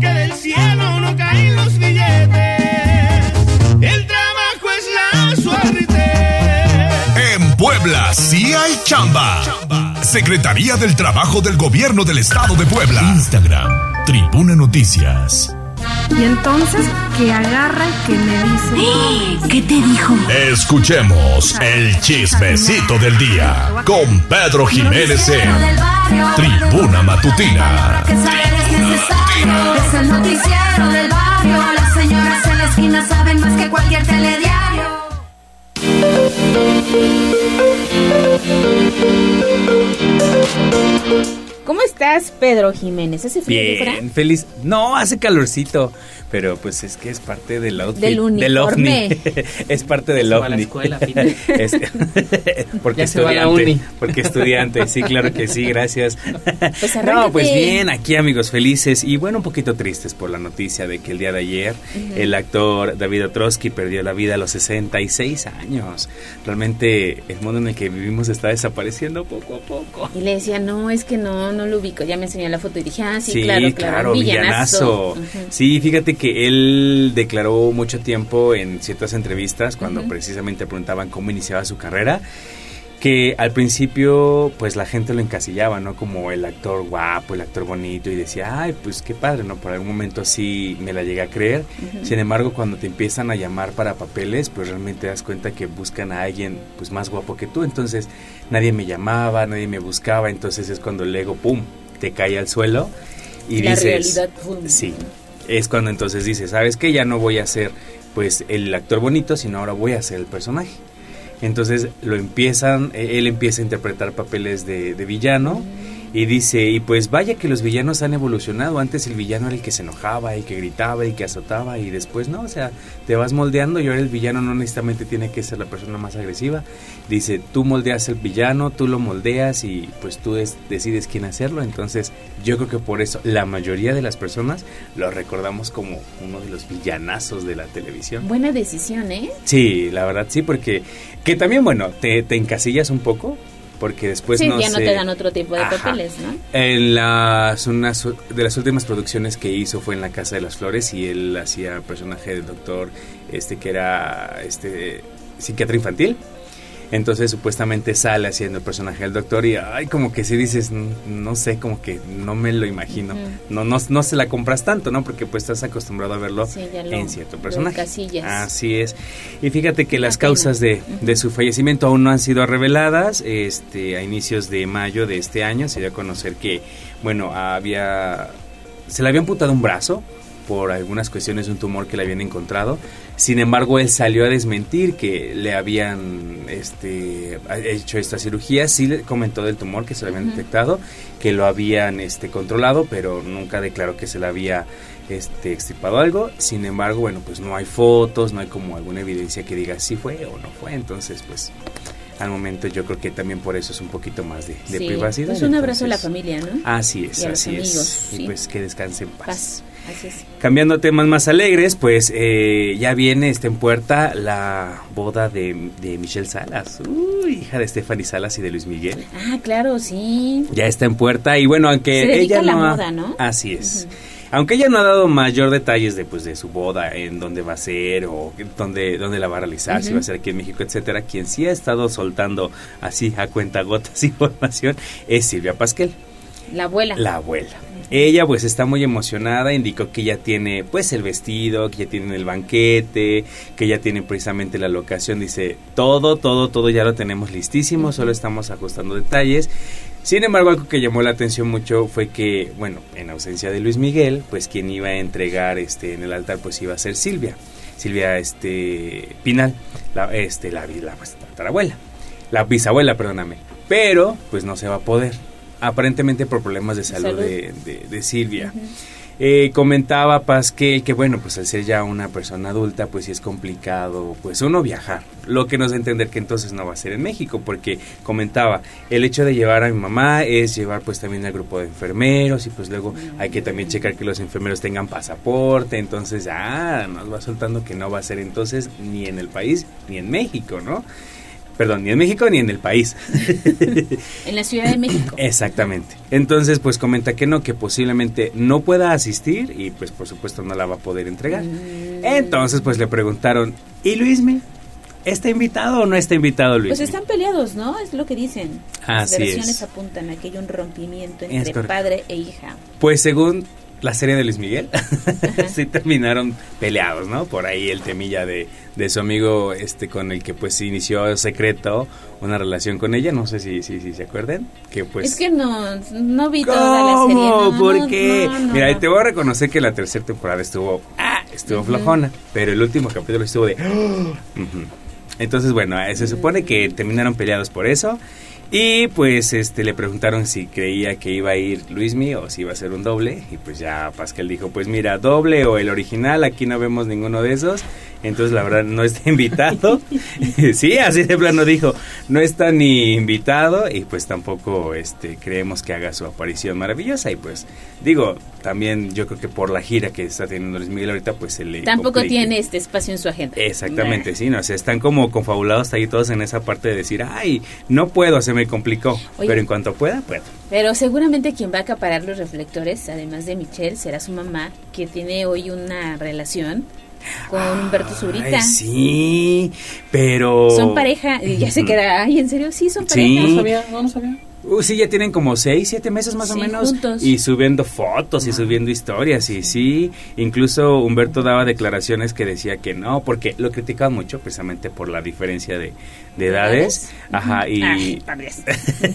Que del cielo no caen los billetes. El trabajo es la suerte. En Puebla sí hay chamba. Secretaría del Trabajo del Gobierno del Estado de Puebla. Instagram, Tribuna Noticias. Y entonces que agarra y que me dice. ¿Qué te dijo? Escuchemos el chismecito del día con Pedro Jiménez en Tribuna Matutina. Es el noticiero del barrio. Las señoras en la esquina saben más que cualquier telediario. ¿Cómo estás, Pedro Jiménez? ¿Hace frío? Bien, feliz. No, hace calorcito, pero pues es que es parte del outfit. Del uniforme. ovni. es parte del se va a la ovni. escuela. Es- porque Ya se va a la estudiante. uni. Porque estudiante, sí, claro que sí, gracias. Pues no, pues bien, aquí amigos felices y bueno, un poquito tristes por la noticia de que el día de ayer el actor David Otrosky perdió la vida a los 66 años. Realmente el mundo en el que vivimos está desapareciendo poco a poco. Y le decía, no, es que no, no lo ubico. Ya me enseñó la foto y dije, ah, sí, Sí, claro, claro, villanazo. Sí, fíjate que él declaró mucho tiempo en ciertas entrevistas cuando precisamente preguntaban cómo iniciaba su carrera que al principio pues la gente lo encasillaba, ¿no? Como el actor guapo, el actor bonito y decía, ay, pues qué padre, ¿no? Por algún momento sí me la llegué a creer. Sin embargo, cuando te empiezan a llamar para papeles, pues realmente te das cuenta que buscan a alguien pues más guapo que tú. Entonces nadie me llamaba, nadie me buscaba, entonces es cuando el ego, ¡pum!, te cae al suelo y La dices... realidad, pum. Sí, es cuando entonces dices, ¿sabes qué? Ya no voy a ser pues el actor bonito, sino ahora voy a ser el personaje. Entonces lo empiezan, eh, él empieza a interpretar papeles de, de villano y dice, y pues vaya que los villanos han evolucionado. Antes el villano era el que se enojaba y que gritaba y que azotaba y después no, o sea, te vas moldeando y ahora el villano no necesariamente tiene que ser la persona más agresiva. Dice, tú moldeas el villano, tú lo moldeas y pues tú des- decides quién hacerlo. Entonces yo creo que por eso la mayoría de las personas lo recordamos como uno de los villanazos de la televisión. Buena decisión, ¿eh? Sí, la verdad sí, porque que también, bueno, te, te encasillas un poco, porque después sí, no ya no te dan otro tipo de Ajá. papeles, ¿no? En las unas de las últimas producciones que hizo fue en La Casa de las Flores y él hacía personaje del doctor este que era este psiquiatra infantil. Entonces supuestamente sale haciendo el personaje del doctor y ay como que si dices "Mm, no sé como que no me lo imagino no no no se la compras tanto no porque pues estás acostumbrado a verlo Sí, ya lo- en cierto personaje. así es. Y fíjate que las causas de, de su fallecimiento aún no han sido reveladas este a inicios de mayo de este año. Se dio a conocer que bueno había se le había amputado un brazo por algunas cuestiones de un tumor que le habían encontrado. Sin embargo, él salió a desmentir que le habían este, hecho esta cirugía. Sí le comentó del tumor que se le habían detectado, que lo habían este, controlado, pero nunca declaró que se le había este, extirpado algo. Sin embargo, bueno, pues no hay fotos, no hay como alguna evidencia que diga si fue o no fue. Entonces, pues al momento yo creo que también por eso es un poquito más de, de Sí, privacidad. pues un abrazo a la familia, ¿no? Así es, Y a los así amigos, es. sí. Y pues que descanse en paz. Paz, así es. Cambiando a temas más alegres, pues eh, ya viene está en puerta la boda de, de Michelle Salas, Uy, hija de Stephanie Salas y de Luis Miguel. Ah, claro, sí. Ya está en puerta y bueno, aunque Se ella a la no ha- moda, ¿no? Así es. Aunque ella no ha dado mayor detalles de, pues, de su boda, en dónde va a ser o dónde, dónde la va a realizar, si va a ser aquí en México, etcétera, quien sí ha estado soltando así a cuenta gotas información es Silvia Pasquel. La abuela. La abuela. Ella pues está muy emocionada, indicó que ya tiene pues el vestido, que ya tienen el banquete, que ya tienen precisamente la locación, dice, todo, todo, todo ya lo tenemos listísimo, solo estamos ajustando detalles. Sin embargo, algo que llamó la atención mucho fue que, bueno, en ausencia de Luis Miguel, pues quien iba a entregar este en el altar pues iba a ser Silvia. Silvia este Pinal, la este la, la pues, la bisabuela, perdóname. Pero pues no se va a poder. Aparentemente por problemas de salud, Salud. De, de- de Silvia. Eh, comentaba Pasquel que bueno, pues al ser ya una persona adulta, pues sí es complicado, pues uno viajar. Lo que nos da a entender que entonces no va a ser en México, porque comentaba, el hecho de llevar a mi mamá es llevar pues también al grupo de enfermeros y pues luego hay que también checar que los enfermeros tengan pasaporte, entonces ah, nos va soltando que no va a ser entonces ni en el país ni en México, ¿no? Perdón, ni en México ni en el país. En la Ciudad de México. Exactamente. Entonces, pues comenta que no, que posiblemente no pueda asistir y pues por supuesto no la va a poder entregar. Mm. Entonces, pues le preguntaron, ¿y Luismi? ¿Está invitado o no está invitado Luis? Pues están peleados, ¿no? Es lo que dicen. Las Así versiones es. apuntan a que hay un rompimiento entre padre e hija. Pues según la serie de Luis Miguel, sí terminaron peleados, ¿no? Por ahí el temilla de, de su amigo este con el que pues inició secreto una relación con ella, no sé si, si, si se acuerdan, que pues... es que no, no vi toda la serie. No, ¿Por no, qué? no, Mira, te voy a reconocer que la tercera temporada estuvo, ah, estuvo flojona, pero el último capítulo estuvo de, entonces bueno, eh, se supone que terminaron peleados por eso y pues este le preguntaron si creía que iba a ir Luismi o si iba a ser un doble. Y pues ya Pascal dijo, pues mira, doble o el original, aquí no vemos ninguno de esos, entonces la verdad no está invitado. sí, así de plano dijo, no está ni invitado y pues tampoco este creemos que haga su aparición maravillosa y pues digo, también yo creo que por la gira que está teniendo Luis Miguel ahorita pues se le Tampoco complique. tiene este espacio en su agenda. Exactamente, sí, no, o sea, están como confabulados ahí todos en esa parte de decir, ay, no puedo, se me complicó, Oye. pero en cuanto pueda, puedo. Pero seguramente quien va a acaparar los reflectores, además de Michelle, será su mamá, que tiene hoy una relación con Humberto Zurita. Sí, pero... Son pareja, y ya se queda, ay, ¿en serio? Sí, son Sí. pareja. No sabía, no, no sabía. Uh, sí, ya tienen como seis, siete meses más o menos. juntos. Y subiendo fotos y subiendo historias. Y sí, incluso Humberto daba declaraciones que decía que no, porque lo criticaban mucho precisamente por la diferencia de, de edades. Ajá, y, Ay, padres.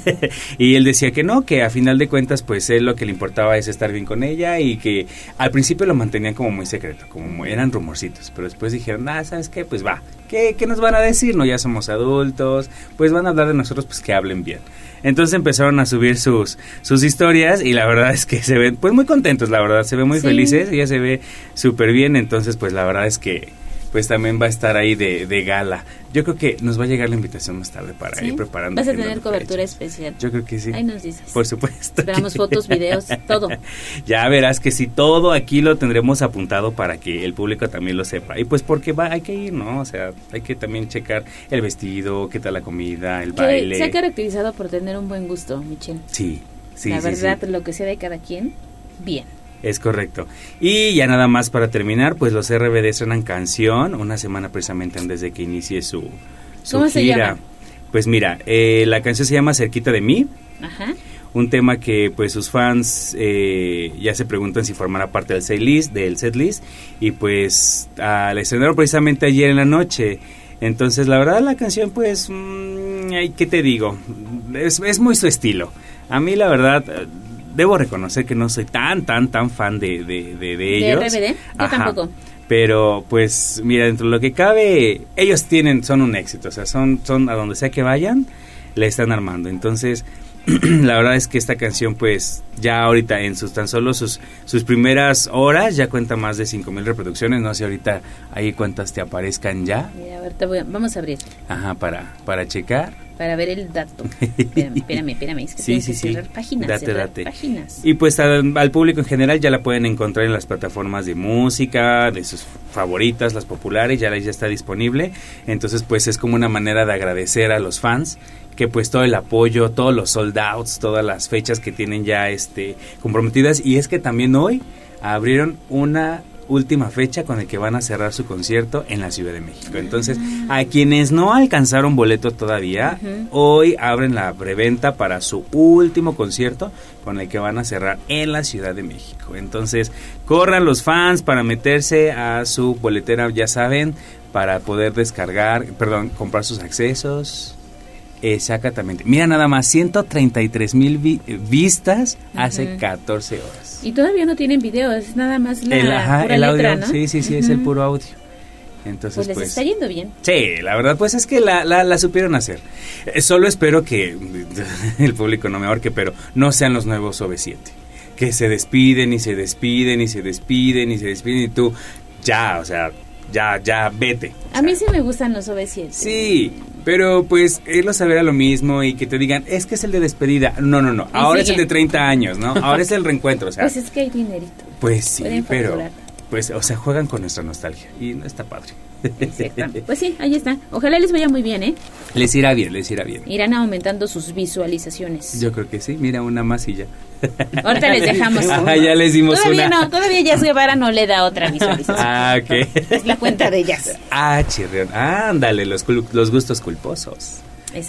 y él decía que no, que a final de cuentas, pues él lo que le importaba es estar bien con ella y que al principio lo mantenían como muy secreto, como muy- eran rumorcitos, pero después dijeron, ah, ¿sabes qué? Pues va, ¿qué, qué nos van a decir? No, ya somos adultos, pues van a hablar de nosotros, pues que hablen bien. Entonces empezaron a subir sus, sus historias y la verdad es que se ven pues muy contentos, la verdad, se ven muy Sí. felices, ella se ve súper bien, entonces pues la verdad es que pues también va a estar ahí de, de gala. Yo creo que nos va a llegar la invitación más tarde para ¿Sí? ir preparando. Vas a tener cobertura especial. Yo creo que sí. Ahí nos dices. Por supuesto. Esperamos que- fotos, videos, todo. Ya verás que si todo aquí lo tendremos apuntado para que el público también lo sepa. Y pues porque va, hay que ir, ¿no? O sea, hay que también checar el vestido, qué tal la comida, el Que baile. se ha caracterizado por tener un buen gusto, Michelle. Sí, sí, la sí, verdad, sí. lo que sea de cada quien, bien. Es correcto. Y ya nada más para terminar, pues los RBD estrenan canción una semana precisamente antes de que inicie su, su ¿Cómo se gira. llama? Pues mira, eh, la canción se llama Cerquita de mí. Ajá. Un tema que pues sus fans eh, ya se preguntan si formará parte del set list, del set list y pues ah, la estrenaron precisamente ayer en la noche. Entonces la verdad la canción pues, mm, ay, ¿qué te digo? Es, es muy su estilo. A mí la verdad debo reconocer que no soy tan, tan, tan fan de, de, de, de ellos. RBD? Yo Ajá. tampoco. Pero pues mira, dentro de lo que cabe, ellos tienen, son un éxito, o sea, son, son a donde sea que vayan, le están armando. Entonces, la verdad es que esta canción pues ya ahorita en sus tan solo sus, sus primeras horas ya cuenta más de 5000 reproducciones, no sé ahorita ahí cuántas te aparezcan ya. Mira, a ver, te voy a- vamos a abrir Ajá, para, para checar. Para ver el dato. Espérame, espérame, espérame. Es que Sí, sí, que sí. cerrar páginas. Date, cerrar date. páginas. Y pues al, al público en general ya la pueden encontrar en las plataformas de música, de sus favoritas, las populares, ya, ya está disponible. Entonces pues es como una manera de agradecer a los fans que pues todo el apoyo, todos los sold outs, todas las fechas que tienen ya este comprometidas y es que también hoy abrieron una última fecha con el que van a cerrar su concierto en la Ciudad de México. Entonces, a quienes no alcanzaron boleto todavía, hoy abren la preventa para su último concierto con el que van a cerrar en la Ciudad de México. Entonces, corran los fans para meterse a su boletera, ya saben, para poder descargar, perdón, comprar sus accesos. Exactamente. Mira nada más, 133 mil vi- vistas hace Ujú. 14 horas. Y todavía no tienen video, es nada más la el, ajá, pura el letra, audio, ¿no? sí, sí, sí, es el puro audio. Entonces, Pues les pues, está yendo bien. Sí, la verdad, pues es que la, la, la supieron hacer. Eh, solo espero que el público no me ahorque, pero no sean los nuevos OV7. Que se despiden y se despiden y se despiden y se despiden y tú, ya, o sea, ya, ya, vete. A mí sí me gustan los OV7. Sí, pero pues irlo a saber a lo mismo y que te digan, es que es el de despedida. No, no, no, Y ahora es el de 30 años, ¿no? Ahora es el reencuentro, o sea. Pues es que hay dinerito. Pues sí, pero pues o sea, juegan con nuestra nostalgia y no está padre. Pues sí, ahí está. Ojalá les vaya muy bien, ¿eh? les irá bien, les irá bien. Irán aumentando sus visualizaciones. Yo creo que sí, mira una más y ya. Ahorita les dejamos. Ah, ya les dimos todavía una. no, todavía Jazz Guevara no le da otra visualización. Ah, ok. Es la cuenta de Jazz. Ah, chirrión. Ándale, los, cul- los gustos culposos.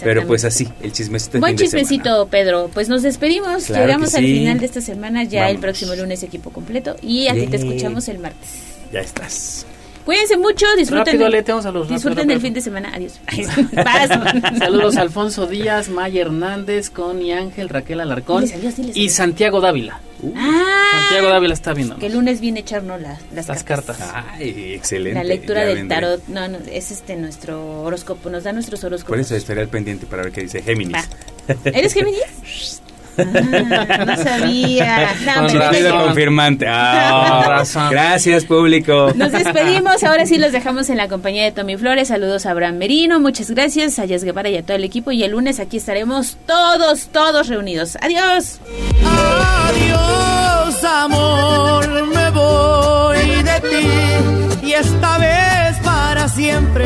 Pero pues así, el chismecito. Buen chismecito, Pedro. Pues nos despedimos. Claro Llegamos que al sí. final de esta semana. Ya el Vámonos. próximo lunes equipo completo. Y a ti te escuchamos el martes. Ya estás. Cuídense mucho, disfruten. Rápido, Ale, tengo saludos, Disfruten rápido, del rápido. fin de semana. Adiós. Saludos a Alfonso Díaz, Maya Hernández, Connie Ángel, Raquel Alarcón Diles adiós, diles y adiós. Santiago Dávila. Ah, Santiago Dávila está viendo. que el lunes viene a echarnos la- las, Las cartas. cartas. Ay, excelente. La lectura ya del vendré. tarot. No, no, es este nuestro horóscopo. Nos da nuestros horóscopos. Por eso estaré al pendiente para ver qué dice Géminis. Va. ¿Eres Géminis? Ah, no sabía. No, Con razón, confirmante. Ah, Con razón. Gracias, público. Nos despedimos, ahora sí los dejamos en la compañía de Tommy Flores. Saludos a Abraham Merino, muchas gracias a Yas Guevara y a todo el equipo. Y el lunes aquí estaremos todos, todos reunidos. Adiós. Adiós, amor, me voy de ti y esta vez para siempre.